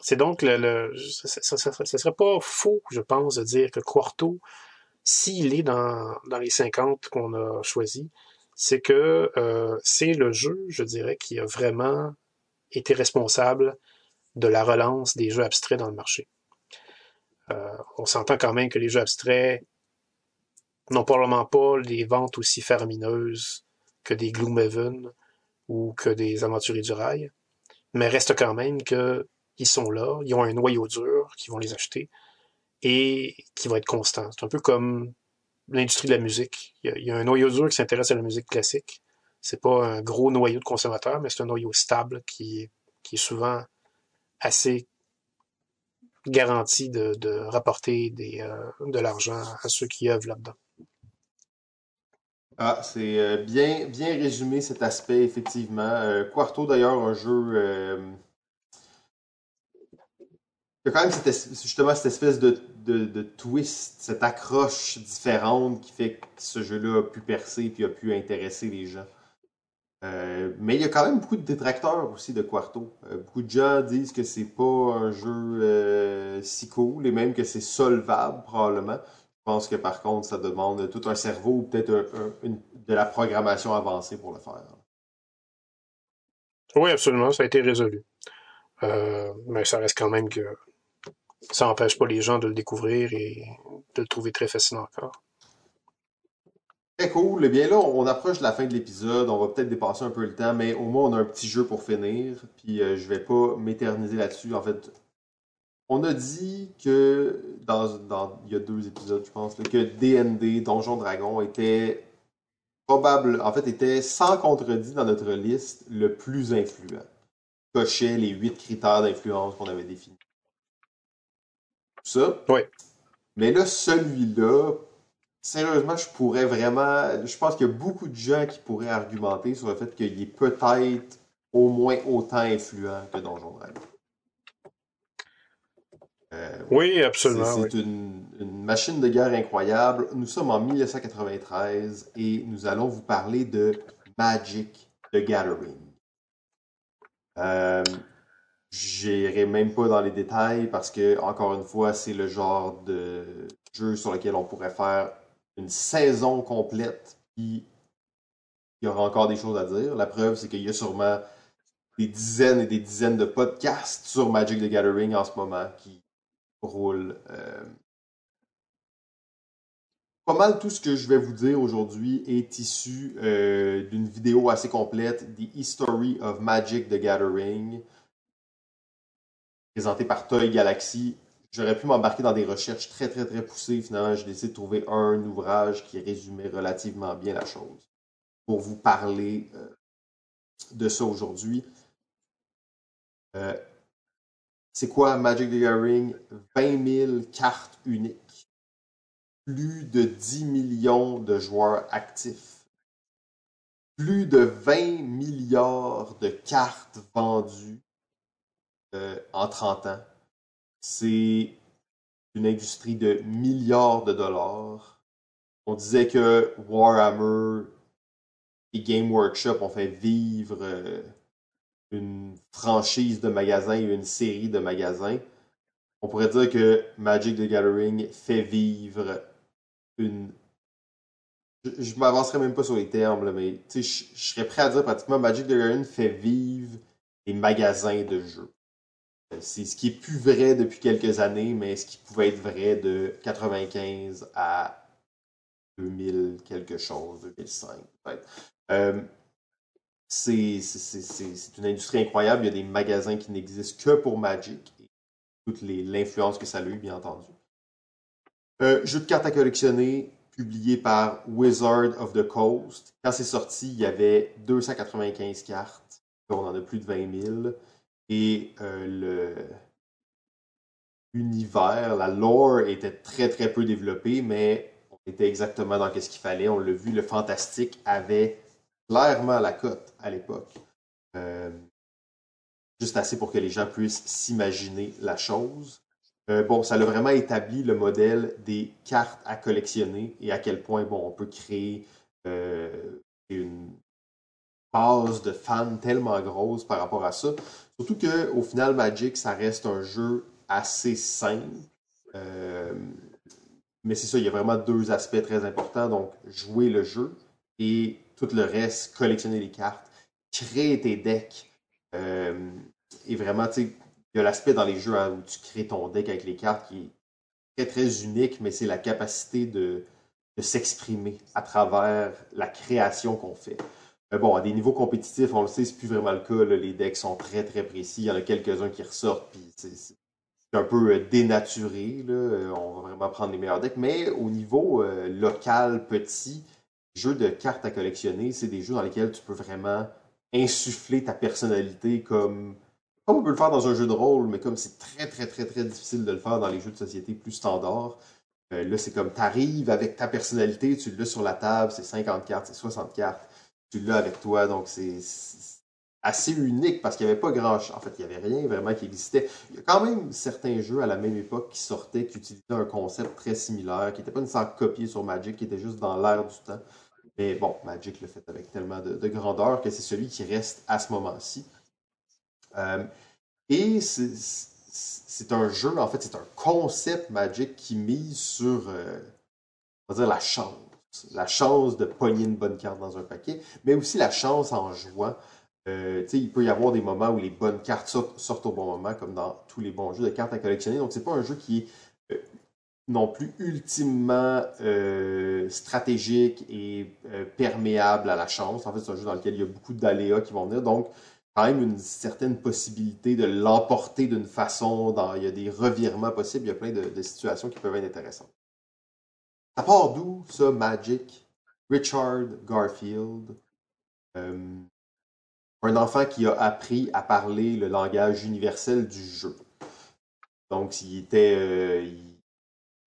c'est donc le, le ça, serait pas faux, je pense, de dire que Quarto, s'il est dans, dans les 50 qu'on a choisi, c'est que euh, c'est le jeu, je dirais, qui a vraiment été responsable de la relance des jeux abstraits dans le marché. Euh, on s'entend quand même que les jeux abstraits n'ont probablement pas les ventes aussi faramineuses que des Gloomhaven ou que des Aventuriers du Rail, mais reste quand même que ils sont là, ils ont un noyau dur qui vont les acheter et qui va être constant. C'est un peu comme l'industrie de la musique. Il y, a, un noyau dur qui s'intéresse à la musique classique. C'est pas un gros noyau de consommateurs, mais c'est un noyau stable qui, est souvent assez garanti de, rapporter euh, de l'argent à ceux qui œuvrent là-dedans. Ah, c'est euh, bien, bien résumé cet aspect, effectivement. Euh, Quarto, d'ailleurs, un jeu. Il y a quand même justement cette espèce de, twist, cette accroche différente qui fait que ce jeu-là a pu percer et a pu intéresser les gens. Euh, mais il y a quand même beaucoup de détracteurs aussi de Quarto. Euh, beaucoup de gens disent que c'est pas un jeu euh, si cool et même que c'est solvable probablement. Je pense que par contre, ça demande tout un cerveau ou peut-être de la programmation avancée pour le faire. Oui, absolument, ça a été résolu. mais ça reste quand même que ça n'empêche pas les gens de le découvrir et de le trouver très fascinant encore. Très cool. Eh bien là, on approche de la fin de l'épisode. On va peut-être dépasser un peu le temps, mais au moins on a un petit jeu pour finir. Puis euh, je vais pas m'éterniser là-dessus. En fait, on a dit que dans, il y a deux épisodes, je pense, que DND, Donjon Dragon, était probable, en fait, était sans contredit dans notre liste le plus influent. Cochait les huit critères d'influence qu'on avait définis. Ça. Oui. Mais là, celui-là, Sérieusement, je pourrais vraiment. Je pense qu'il y a beaucoup de gens qui pourraient argumenter sur le fait qu'il est peut-être au moins autant influent que Donjon Dragon. Euh, oui, absolument. C'est une, machine de guerre incroyable. Nous sommes en 1993 et nous allons vous parler de Magic the Gathering. Euh, J'irai même pas dans les détails parce que, encore une fois, c'est le genre de jeu sur lequel on pourrait faire une saison complète, puis il y aura encore des choses à dire. La preuve, c'est qu'il y a sûrement des dizaines et des dizaines de podcasts sur Magic the Gathering en ce moment qui roulent. Euh. Pas mal tout ce que je vais vous dire aujourd'hui est issu euh, d'une vidéo assez complète, The History of Magic the Gathering, présentée par Toy Galaxy. J'aurais pu m'embarquer dans des recherches très, très, très poussées. Finalement, j'ai décidé de trouver un ouvrage qui résumait relativement bien la chose pour vous parler euh, de ça aujourd'hui. Euh, c'est quoi Magic the Gathering? 20 000 cartes uniques. Plus de 10 millions de joueurs actifs. Plus de 20 milliards de cartes vendues euh, en 30 ans c'est une industrie de milliards de dollars. On disait que Warhammer et Game Workshop ont fait vivre euh, une franchise de magasins et une série de magasins. On pourrait dire que Magic the Gathering fait vivre une. Je, ne m'avancerai même pas sur les termes, mais je, je serais prêt à dire pratiquement Magic the Gathering fait vivre des magasins de jeux. C'est ce qui est plus vrai depuis quelques années, mais ce qui pouvait être vrai de 95 à 2000 quelque chose, 2005 peut-être. Euh, c'est une industrie incroyable. Il y a des magasins qui n'existent que pour Magic et toute l'influence que ça a eu, bien entendu. Euh, jeu de cartes à collectionner, publié par Wizard of the Coast. Quand c'est sorti, il y avait 295 cartes. On en a plus de 20 000 et euh, l'univers, la lore était très très peu développée, mais on était exactement dans ce qu'il fallait. On l'a vu, le fantastique avait clairement la cote à l'époque. Euh, juste assez pour que les gens puissent s'imaginer la chose. Euh, bon, ça a vraiment établi le modèle des cartes à collectionner et à quel point bon, on peut créer une base de fans tellement grosse par rapport à ça. Surtout qu'au final, Magic, ça reste un jeu assez simple. Euh, mais c'est ça, il y a vraiment deux aspects très importants. Donc, jouer le jeu et tout le reste, collectionner les cartes, créer tes decks. Euh, et vraiment, tu sais, il y a l'aspect dans les jeux hein, où tu crées ton deck avec les cartes qui est très, très unique, mais c'est la capacité de, de s'exprimer à travers la création qu'on fait. Bon, à des niveaux compétitifs, on le sait, c'est plus vraiment le cas. Les decks sont très, très précis. Il y en a quelques-uns qui ressortent, puis c'est un peu euh, dénaturé. Là. Euh, on va vraiment prendre les meilleurs decks. Mais au niveau euh, local, petit, jeux de cartes à collectionner, c'est des jeux dans lesquels tu peux vraiment insuffler ta personnalité comme, comme on peut le faire dans un jeu de rôle, mais comme c'est très, très, très, très difficile de le faire dans les jeux de société plus standards. là, c'est comme tu arrives avec ta personnalité, tu l'as sur la table, c'est 50 cartes, c'est 60 cartes, tu l'as avec toi, donc c'est assez unique parce qu'il n'y avait pas grand chose. En fait, il n'y avait rien vraiment qui existait. Il y a quand même certains jeux à la même époque qui sortaient, qui utilisaient un concept très similaire, qui n'était pas nécessairement copié sur Magic, qui était juste dans l'air du temps. Mais bon, Magic le fait avec tellement de, grandeur que c'est celui qui reste à ce moment-ci. Euh, et c'est un jeu, en fait, c'est un concept Magic qui mise sur, euh, on va dire, la chance. La chance de pogner une bonne carte dans un paquet, mais aussi la chance en jouant. Euh, il peut y avoir des moments où les bonnes cartes sortent, au bon moment, comme dans tous les bons jeux de cartes à collectionner. Donc, c'est pas un jeu qui est euh, non plus ultimement euh, stratégique et perméable à la chance. En fait, c'est un jeu dans lequel il y a beaucoup d'aléas qui vont venir. Donc, quand même une certaine possibilité de l'emporter d'une façon. Il y a des revirements possibles. Il y a plein de, situations qui peuvent être intéressantes. À part d'où, ça, Magic, Richard Garfield, un enfant qui a appris à parler le langage universel du jeu. Donc, il était, euh,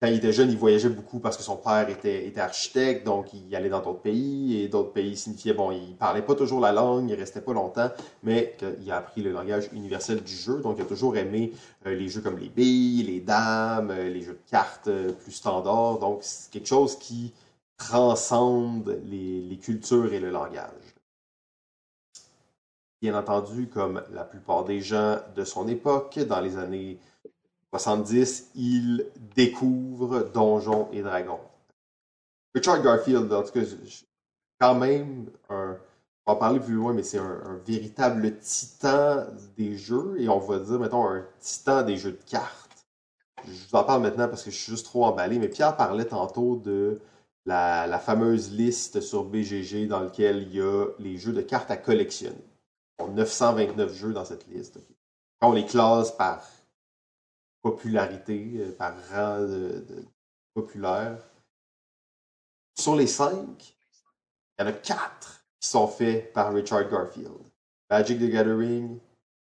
quand il était jeune, il voyageait beaucoup parce que son père était, architecte, donc il allait dans d'autres pays, et d'autres pays signifiaient, bon, il parlait pas toujours la langue, il restait pas longtemps, mais il a appris le langage universel du jeu, donc il a toujours aimé euh, les jeux comme les billes, les dames, euh, les jeux de cartes plus standards, donc c'est quelque chose qui transcende les cultures et le langage. Bien entendu, comme la plupart des gens de son époque, dans les années 70, il découvre Donjons et Dragons. Richard Garfield, en tout cas, quand même, on va parler plus loin, mais c'est un, véritable titan des jeux, et on va dire, mettons, un titan des jeux de cartes. Je vous en parle maintenant parce que je suis juste trop emballé, mais Pierre parlait tantôt de la, fameuse liste sur BGG dans laquelle il y a les jeux de cartes à collectionner. 929 jeux dans cette liste. On les classe par popularité, euh, par rang de, populaire, sur les cinq, il y en a quatre qui sont faits par Richard Garfield. Magic the Gathering,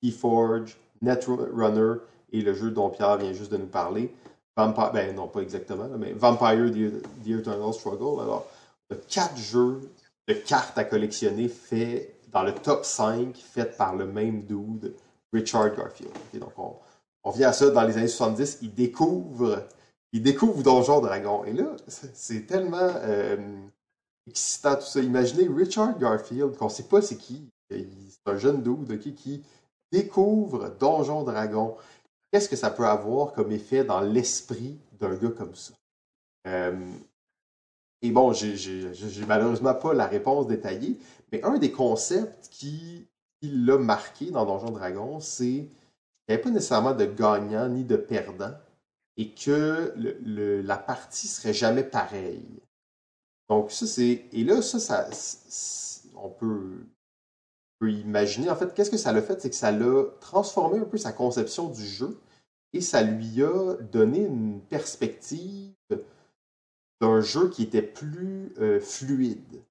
Keyforge, Netrunner et le jeu dont Pierre vient juste de nous parler. Vampire, ben non, pas exactement, mais Vampire the, Eternal Struggle. Alors, il y a quatre jeux de cartes à collectionner faits dans le top 5 fait par le même dude, Richard Garfield. donc, on, vient à ça dans les années 70, il découvre, il découvre Donjon Dragon. Et là, c'est tellement euh, excitant tout ça. Imaginez Richard Garfield, qu'on ne sait pas c'est qui, c'est un jeune dude qui découvre Donjon Dragon. Qu'est-ce que ça peut avoir comme effet dans l'esprit d'un gars comme ça? Euh, et bon, j'ai malheureusement pas la réponse détaillée, mais un des concepts qui, l'a marqué dans Donjon Dragon, c'est n'y avait pas nécessairement de gagnant ni de perdant et que la partie serait jamais pareille. Donc, ça, c'est. Et là, ça, ça on peut, imaginer. En fait, qu'est-ce que ça l'a fait? C'est que ça l'a transformé un peu sa conception du jeu et ça lui a donné une perspective d'un jeu qui était plus euh, fluide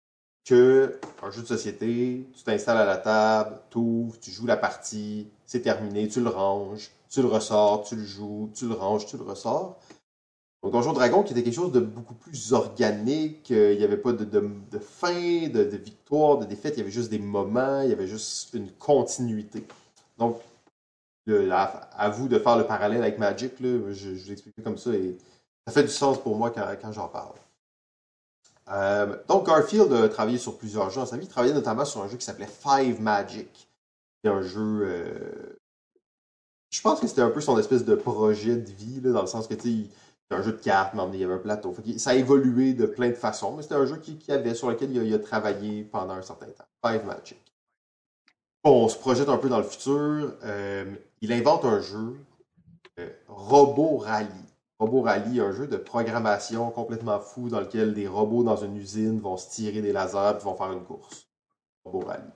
que un jeu de société, tu t'installes à la table, tu ouvres, tu joues la partie, c'est terminé, tu le ranges, tu le ressors, tu le joues, tu le ranges, tu le ressors. Donc Donjon Dragon qui était quelque chose de beaucoup plus organique, euh, il n'y avait pas de, fin, de, victoire, de défaite, il y avait juste des moments, il y avait juste une continuité. Donc, à, vous de faire le parallèle avec Magic, je, je vous l'explique comme ça et ça fait du sens pour moi quand, j'en parle. Euh, donc, Garfield a travaillé sur plusieurs jeux dans sa vie. Il travaillait notamment sur un jeu qui s'appelait Five Magic. C'est un jeu. Euh, je pense que c'était un peu son espèce de projet de vie, dans le sens que c'était un jeu de cartes, mais il y avait un plateau. ça a évolué de plein de façons, mais c'était un jeu qui, avait, sur lequel il a, travaillé pendant un certain temps. Five Magic. Bon, on se projette un peu dans le futur. Euh, il invente un jeu, Robot Rally. Robot Rally, un jeu de programmation complètement fou dans lequel des robots dans une usine vont se tirer des lasers et vont faire une course. Robot Rally.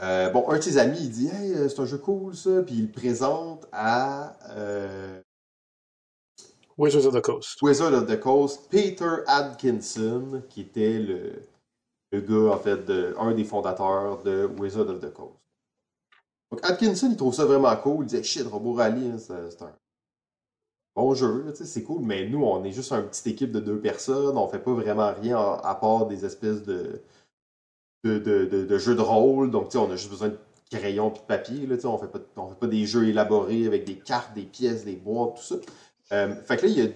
Euh, bon, un de ses amis, il dit Hey, euh, c'est un jeu cool ça, puis il le présente à euh, Wizards of the Coast. Wizard of the Coast, Peter Atkinson, qui était le, le gars, en fait, de, un des fondateurs de Wizard of the Coast. Donc, Atkinson, il trouve ça vraiment cool. Il disait Shit, Robot Rally, hein, c'est un bon jeu, c'est cool, mais nous, on est juste une petite équipe de deux personnes, on fait pas vraiment rien à, part des espèces de, de, de, jeux de rôle, donc on a juste besoin de crayons et de papier, là, on fait pas, on fait pas des jeux élaborés avec des cartes, des pièces, des boîtes, tout ça. Euh, fait que là, il a,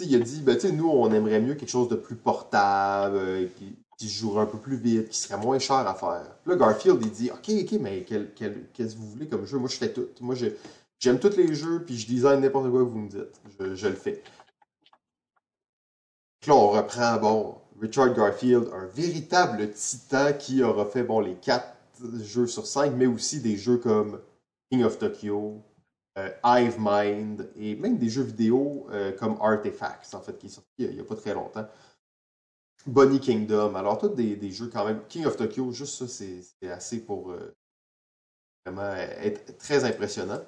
il a dit, ben, nous, on aimerait mieux quelque chose de plus portable, euh, qui, qui jouerait un peu plus vite, qui serait moins cher à faire. Là, Garfield, il dit, OK, OK, mais qu'est-ce que vous voulez comme jeu? Moi, je fais tout. Moi, j'aime tous les jeux, puis je design n'importe quoi que vous me dites. Je, le fais. Là, on reprend, bon, Richard Garfield, un véritable titan qui aura fait, bon, les quatre jeux sur cinq, mais aussi des jeux comme King of Tokyo, euh, Hive Mind, et même des jeux vidéo euh, comme Artifacts, en fait, qui est sorti il n'y a pas très longtemps. Bonnie Kingdom, alors tous des, jeux quand même. King of Tokyo, juste ça, c'est c'est assez pour euh, vraiment être très impressionnant.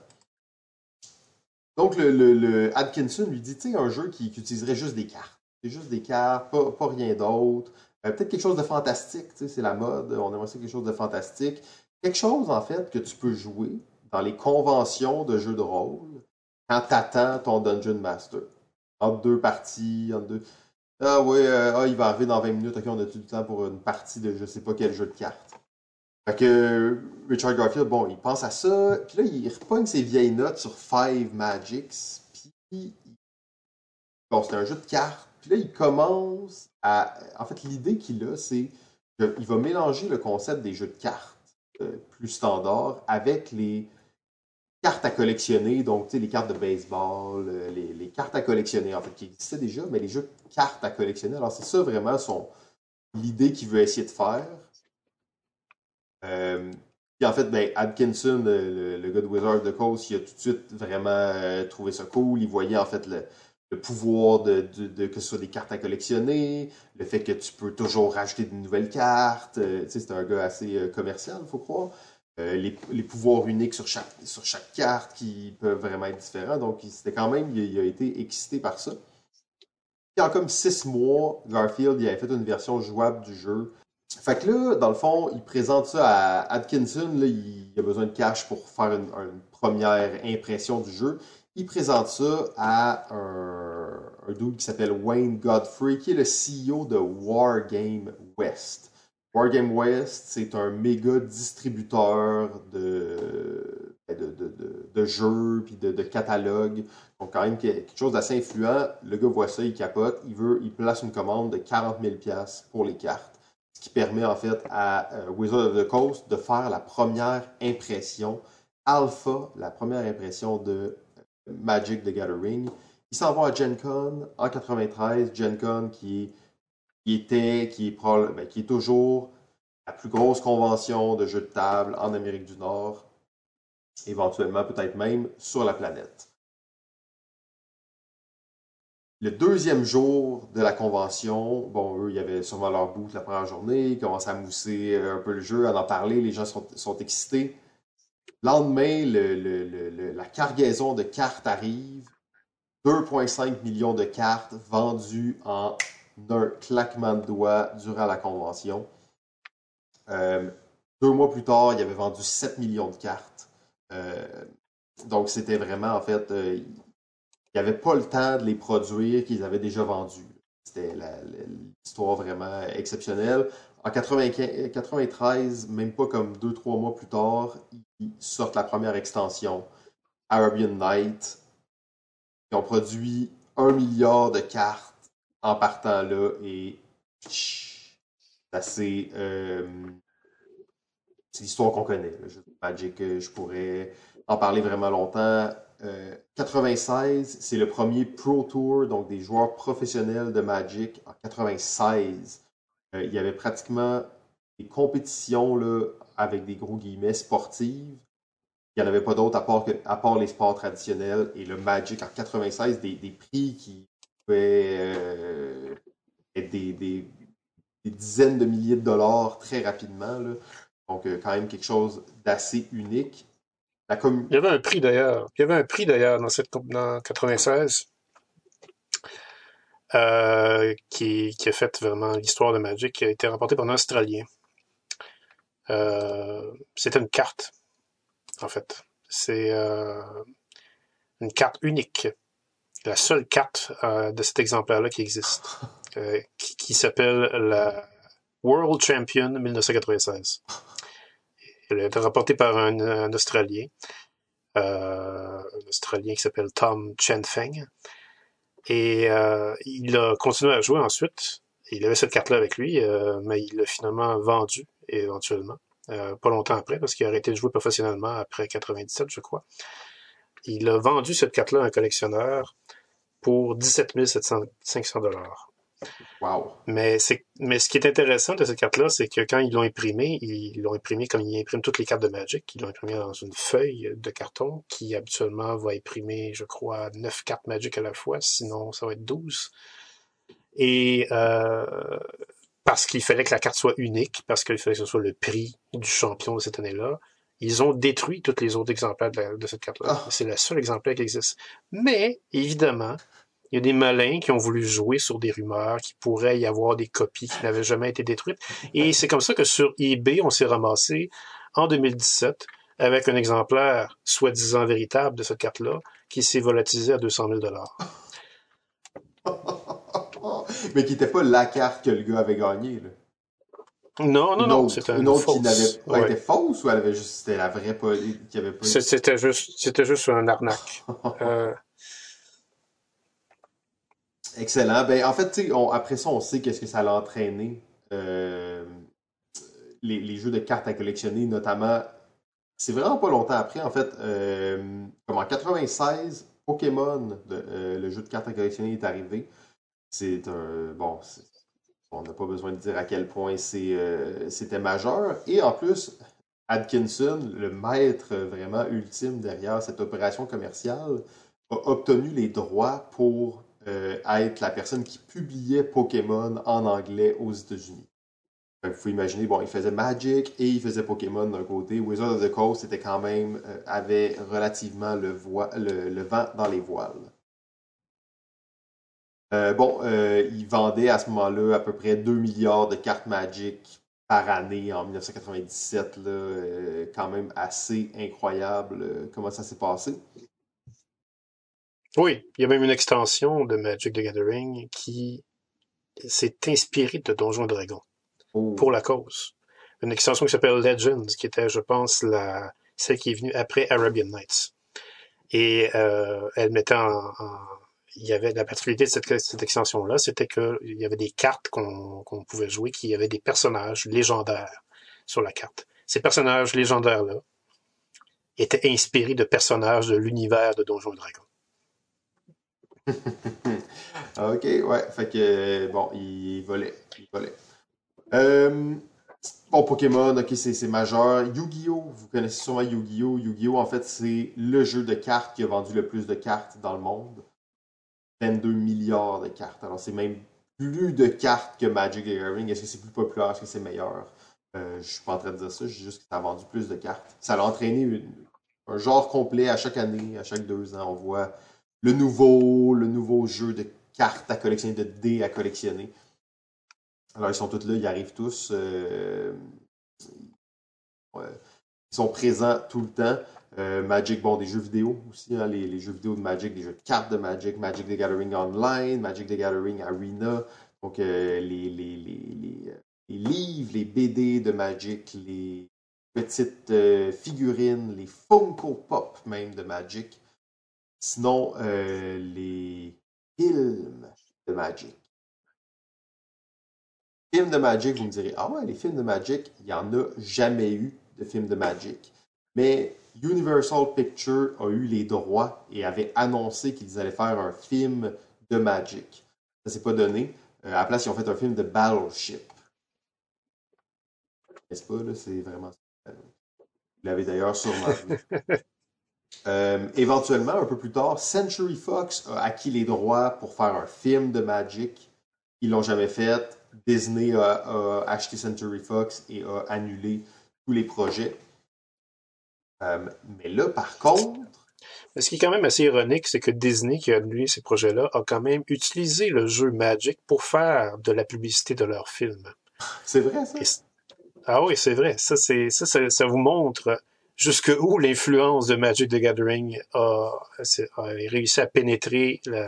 Donc, le, Atkinson lui dit, tu sais, un jeu qui, utiliserait juste des cartes. C'est juste des cartes, pas, rien d'autre. Euh, Peut-être quelque chose de fantastique, tu sais, c'est la mode. On aimerait ça quelque chose de fantastique. Quelque chose, en fait, que tu peux jouer dans les conventions de jeux de rôle quand t'attends ton Dungeon Master. Entre deux parties, entre deux... Ah ouais, euh, ah, il va arriver dans 20 minutes, ok, on a tout le temps pour une partie de je sais pas quel jeu de cartes? Fait que Richard Garfield, bon, il pense à ça, puis là, il repogne ses vieilles notes sur Five Magics, puis c'est un jeu de cartes, puis là, il commence à... En fait, l'idée qu'il a, c'est qu'il va mélanger le concept des jeux de cartes euh, plus standards avec les cartes à collectionner, donc tu sais, les cartes de baseball, euh, les, les cartes à collectionner, en fait, qui existaient déjà, mais les jeux de cartes à collectionner. Alors, c'est ça vraiment son l'idée qu'il veut essayer de faire. Euh, puis en fait, ben, Atkinson, le, gars de Wizard the Coast, il a tout de suite vraiment euh, trouvé ça cool. Il voyait en fait le, pouvoir de, de- de- que ce soit des cartes à collectionner, le fait que tu peux toujours rajouter de nouvelles cartes. Euh, c'est un gars assez euh, commercial, il faut croire. Les, pouvoirs uniques sur chaque, carte qui peuvent vraiment être différents. Donc, c'était quand même, il, il a été excité par ça. Puis en comme six mois, Garfield il avait fait une version jouable du jeu. Fait que là, dans le fond, il présente ça à Atkinson. Il a besoin de cash pour faire une, première impression du jeu. Il présente ça à un, un dude qui s'appelle Wayne Godfrey, qui est le CEO de Wargame West. Wargame West, c'est un méga distributeur de, de jeux puis de, de catalogues. Donc, quand même, quelque chose d'assez influent. Le gars voit ça, il capote. Il veut, il place une commande de 40 000 pour les cartes. Qui permet, en fait, à euh, Wizard of the Coast de faire la première impression alpha, la première impression de Magic the Gathering. Il s'en va à Gen Con en 93. Gen Con qui, qui était, qui est, ben, qui est toujours la plus grosse convention de jeux de table en Amérique du Nord, éventuellement peut-être même sur la planète. Le deuxième jour de la convention, bon, eux, il y avait sûrement leur bout la première journée, ils commencent à mousser un peu le jeu, à en parler, les gens sont, excités. Le- le- le- la cargaison de cartes arrive. 2,5 millions de cartes vendues en un claquement de doigts durant la convention. Euh, deux mois plus tard, il avait vendu 7 millions de cartes. Euh, donc, c'était vraiment, en fait, euh, n'y avait pas le temps de les produire qu'ils avaient déjà vendus. C'était l'histoire vraiment exceptionnelle. En 95 93, même pas comme deux, trois mois plus tard, ils sortent la première extension, Arabian Night. Ils ont produit un milliard de cartes en partant là et c'est euh, c'est l'histoire qu'on connaît. là. Magic, euh, je pourrais en parler vraiment longtemps. Euh, 96, c'est le premier Pro Tour, donc des joueurs professionnels de Magic en 96. Euh, il y avait pratiquement des compétitions là, avec des gros guillemets sportives. Il n'y en avait pas d'autres à part, les sports traditionnels. Et le Magic en 96, des, prix qui pouvaient euh, être des, dizaines de milliers de dollars très rapidement. Donc, quand même quelque chose d'assez unique. Il y avait un prix d'ailleurs. Il y avait un prix d'ailleurs dans cette dans 96 euh, qui, a fait vraiment l'histoire de Magic, qui a été remporté par un Australien. Euh, C'était une carte, en fait. C'est euh, une carte unique. La seule carte de cet exemplaire-là qui existe, qui, qui s'appelle la World Champion 1996. Elle a été rapportée par un, Australien, euh, un Australien qui s'appelle Tom Chen Feng. Et euh, il a continué à jouer ensuite. Il avait cette carte-là avec lui, euh, mais il l'a finalement vendu éventuellement. pas longtemps après, parce qu'il a arrêté de jouer professionnellement après 97, je crois. Il a vendu cette carte-là à un collectionneur pour 17 500 dollars. Mais, c'est, mais ce qui est intéressant de cette carte-là, c'est que quand ils l'ont imprimé, ils l'ont imprimé comme ils impriment toutes les cartes de Magic. Ils l'ont imprimé dans une feuille de carton qui habituellement va imprimer, je crois, 9 cartes Magic à la fois, sinon ça va être 12. Et euh, parce qu'il fallait que la carte soit unique, parce qu'il fallait que ce soit le prix du champion de cette année-là, ils ont détruit tous les autres exemplaires de, de cette carte-là. Ah. C'est le seul exemplaire qui existe. Mais, évidemment, il y a des malins qui ont voulu jouer sur des rumeurs qu'il pourrait y avoir des copies qui n'avaient jamais été détruites. Et c'est comme ça que sur eBay, on s'est ramassé en 2017 avec un exemplaire soi-disant véritable de cette carte-là qui s'est volatilisé à 200 000 Mais qui n'était pas la carte que le gars avait gagnée. Là. Non, non, non, c'était une autre qui n'avait pas été fausse ou elle avait juste c'était la vraie qui avait pas C'était juste c'était juste un arnaque. euh, Excellent. Ben, en fait, après ça, on sait qu'est-ce que ça l'a entraîné. Euh, les, jeux de cartes à collectionner, notamment. C'est vraiment pas longtemps après, en fait. Euh, comme en 96, Pokémon, euh, le jeu de cartes à collectionner, est arrivé. C'est un. Bon, on n'a pas besoin de dire à quel point c'était majeur. Et en plus, Atkinson, le maître vraiment ultime derrière cette opération commerciale, a obtenu les droits pour euh, être la personne qui publiait Pokémon en anglais aux États-Unis. Il faut imaginer, bon, il faisait Magic et il faisait Pokémon d'un côté. Wizard of the Coast était quand même, euh, avait relativement le, vent dans les voiles. Euh, bon, il vendait à ce moment-là à peu près 2 milliards de cartes Magic par année en 1997, là, quand même assez incroyable comment ça s'est passé. Oui, il y a même une extension de Magic the Gathering qui s'est inspirée de Donjons Dragons oh. pour la cause. Une extension qui s'appelle Legends, qui était, je pense, la celle qui est venue après Arabian Nights. Et euh, elle mettait en, il y avait la particularité de cette, cette extension-là, c'était qu'il y avait des cartes qu'on pouvait jouer qui avaient des personnages légendaires sur la carte. Ces personnages légendaires-là étaient inspirés de personnages de l'univers de Donjons Dragons. ok, ouais. Fait que, bon, il volait. Il volait. Euh, bon, Pokémon, ok, c'est majeur. Yu-Gi-Oh! Vous connaissez sûrement Yu-Gi-Oh! Yu-Gi-Oh! En fait, c'est le jeu de cartes qui a vendu le plus de cartes dans le monde. 22 milliards de cartes. Alors, c'est même plus de cartes que Magic the Gathering. Est-ce que c'est plus populaire? Est-ce que c'est meilleur? Euh, je suis pas en train de dire ça. Je dis juste que ça a vendu plus de cartes. Ça a entraîné un genre complet à chaque année, à chaque deux ans. On voit le nouveau, le nouveau jeu de cartes à collectionner, de dés à collectionner. Alors, ils sont tous là, ils arrivent tous. Euh, ils sont présents tout le temps. Euh, Magic, bon, des jeux vidéo aussi, hein, les, jeux vidéo de Magic, des jeux de cartes de Magic, Magic the Gathering Online, Magic the Gathering Arena, donc euh, les, les, les, livres, les BD de Magic, les petites figurines, les Funko Pop même de Magic. Sinon, euh, les films de Magic. Films de Magic, vous me direz, ah ouais, les films de Magic, il n'y en a jamais eu de films de Magic. Mais Universal Pictures a eu les droits et avait annoncé qu'ils allaient faire un film de Magic. Ça s'est pas donné. Euh, à la place, ils ont fait un film de Battleship. N'est-ce pas, là? C'est vraiment Vous l'avez d'ailleurs sûrement vu. Euh, éventuellement, un peu plus tard, Century Fox a acquis les droits pour faire un film de Magic. Ils l'ont jamais fait. Disney a, acheté Century Fox et a annulé tous les projets. Euh, mais là, par contre. Ce qui est quand même assez ironique, c'est que Disney, qui a annulé ces projets-là, a quand même utilisé le jeu Magic pour faire de la publicité de leur film. C'est vrai, ça? ah oui, c'est vrai. Ça, ça, ça, vous montre jusqu'où l'influence de Magic the Gathering a, réussi à pénétrer la,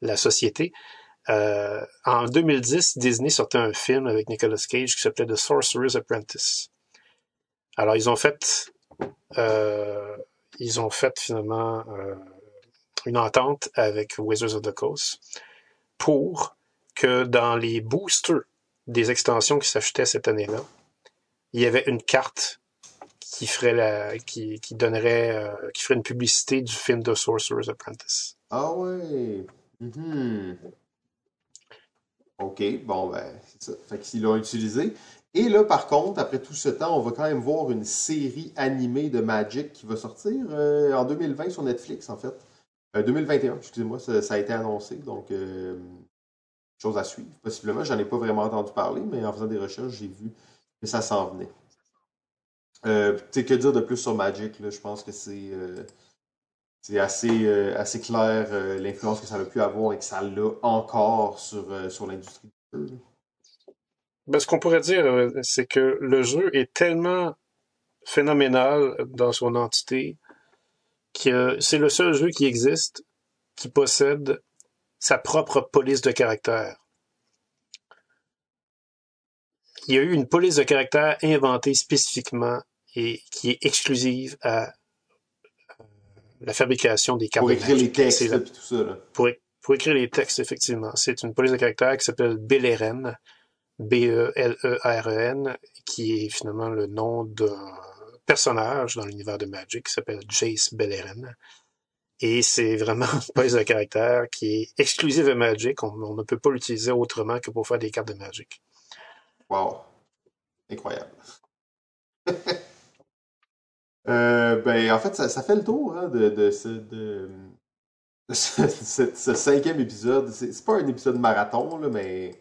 la société? Euh, en 2010, Disney sortait un film avec Nicolas Cage qui s'appelait The Sorcerer's Apprentice. Alors, ils ont fait, euh, ils ont fait finalement euh, une entente avec Wizards of the Coast pour que dans les boosters des extensions qui s'achetaient cette année-là, il y avait une carte qui ferait la, qui, qui donnerait, euh, qui ferait une publicité du film The Sorcerer's Apprentice. Ah ouais. Mm-hmm. OK, bon, ben, c'est ça. Fait qu'ils l'ont utilisé. Et là, par contre, après tout ce temps, on va quand même voir une série animée de Magic qui va sortir euh, en 2020 sur Netflix, en fait. 2021, euh, excusez-moi, ça, a été annoncé. Donc, chose à suivre. Possiblement, j'en ai pas vraiment entendu parler, mais en faisant des recherches, j'ai vu que ça s'en venait. Euh, que dire de plus sur Magic, là? Je pense que c'est c'est assez, euh, assez clair euh, l'influence que ça a pu avoir et que ça l'a encore sur, euh, sur l'industrie du jeu. Ben, ce qu'on pourrait dire, c'est que le jeu est tellement phénoménal dans son entité que c'est le seul jeu qui existe qui possède sa propre police de caractère. Il y a eu une police de caractère inventée spécifiquement et qui est exclusive à la fabrication des cartes. Pour écrire les textes et tout ça. Pour, écrire les textes, effectivement. C'est une police de caractère qui s'appelle Beleren, B-E-L-E-R-E-N, qui est finalement le nom d'un personnage dans l'univers de Magic qui s'appelle Jace Beleren. Et c'est vraiment une police de caractère qui est exclusive à Magic. On, ne peut pas l'utiliser autrement que pour faire des cartes de Magic. Wow. Incroyable. Euh, ben, en fait, ça, ça, fait le tour hein, de, de, ce, de, ce, cinquième épisode. C'est pas un épisode marathon, là, mais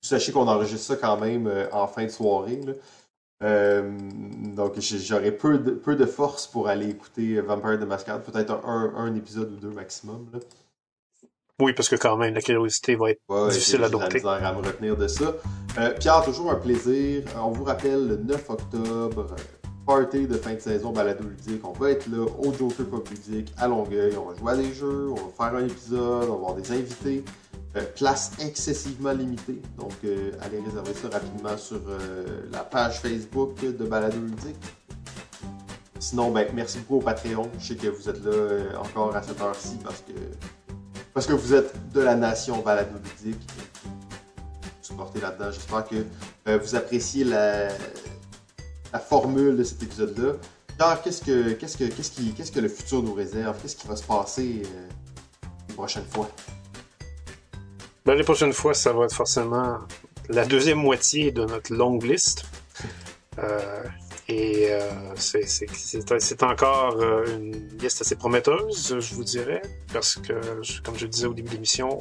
sachez qu'on enregistre ça quand même euh, en fin de soirée. Là. Euh, donc, j'aurais peu de, peu de force pour aller écouter Vampire de Masquerade. Peut-être un, un, épisode ou deux maximum. Là. Oui, parce que quand même, la curiosité va être difficile à dompter. J'ai à me retenir de ça. Pierre, toujours un plaisir. On vous rappelle le 9 octobre party de fin de saison balado ludique. On va être là au Joker Pop Ludique à Longueuil. On va jouer à des jeux, on va faire un épisode, on va avoir des invités. Euh, place excessivement limitée. Donc, euh, allez réserver ça rapidement sur euh, la page Facebook de Balado Ludique. Sinon, ben, merci beaucoup au Patreon. Je sais que vous êtes là encore à cette heure-ci parce que, parce que vous êtes de la nation Balado Ludique. Supportez là-dedans. J'espère que vous appréciez la, la formule de cet épisode-là. Alors, qu'est-ce que, qu'est-ce que, qu'est-ce qui, qu'est-ce que le futur nous réserve? Qu'est-ce qui va se passer euh, les prochaines fois? Ben, les prochaines fois, ça va être forcément la deuxième moitié de notre longue liste. Euh, et euh, c'est, encore une liste assez prometteuse, je vous dirais, parce que, comme je le disais au début de l'émission,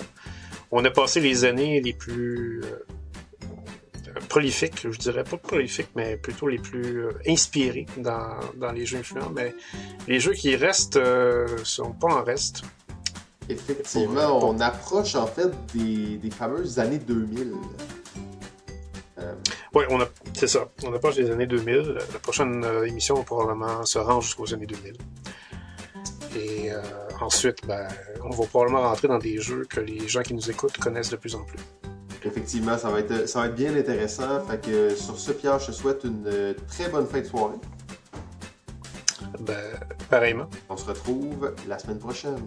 on a passé les années les plus prolifiques, je dirais pas prolifiques, mais plutôt les plus euh, inspirés dans, dans, les jeux influents. Mais les jeux qui restent euh, sont pas en reste. Effectivement, on approche en fait des, des fameuses années 2000. Euh... Oui, on a, c'est ça. On approche des années 2000. La prochaine euh, émission va probablement se rendre jusqu'aux années 2000. Et ensuite, ben, on va probablement rentrer dans des jeux que les gens qui nous écoutent connaissent de plus en plus. Effectivement, ça va être, ça va être bien intéressant. Fait que sur ce, Pierre, je te souhaite une euh, très bonne fin de soirée. Ben, pareillement. On se retrouve la semaine prochaine.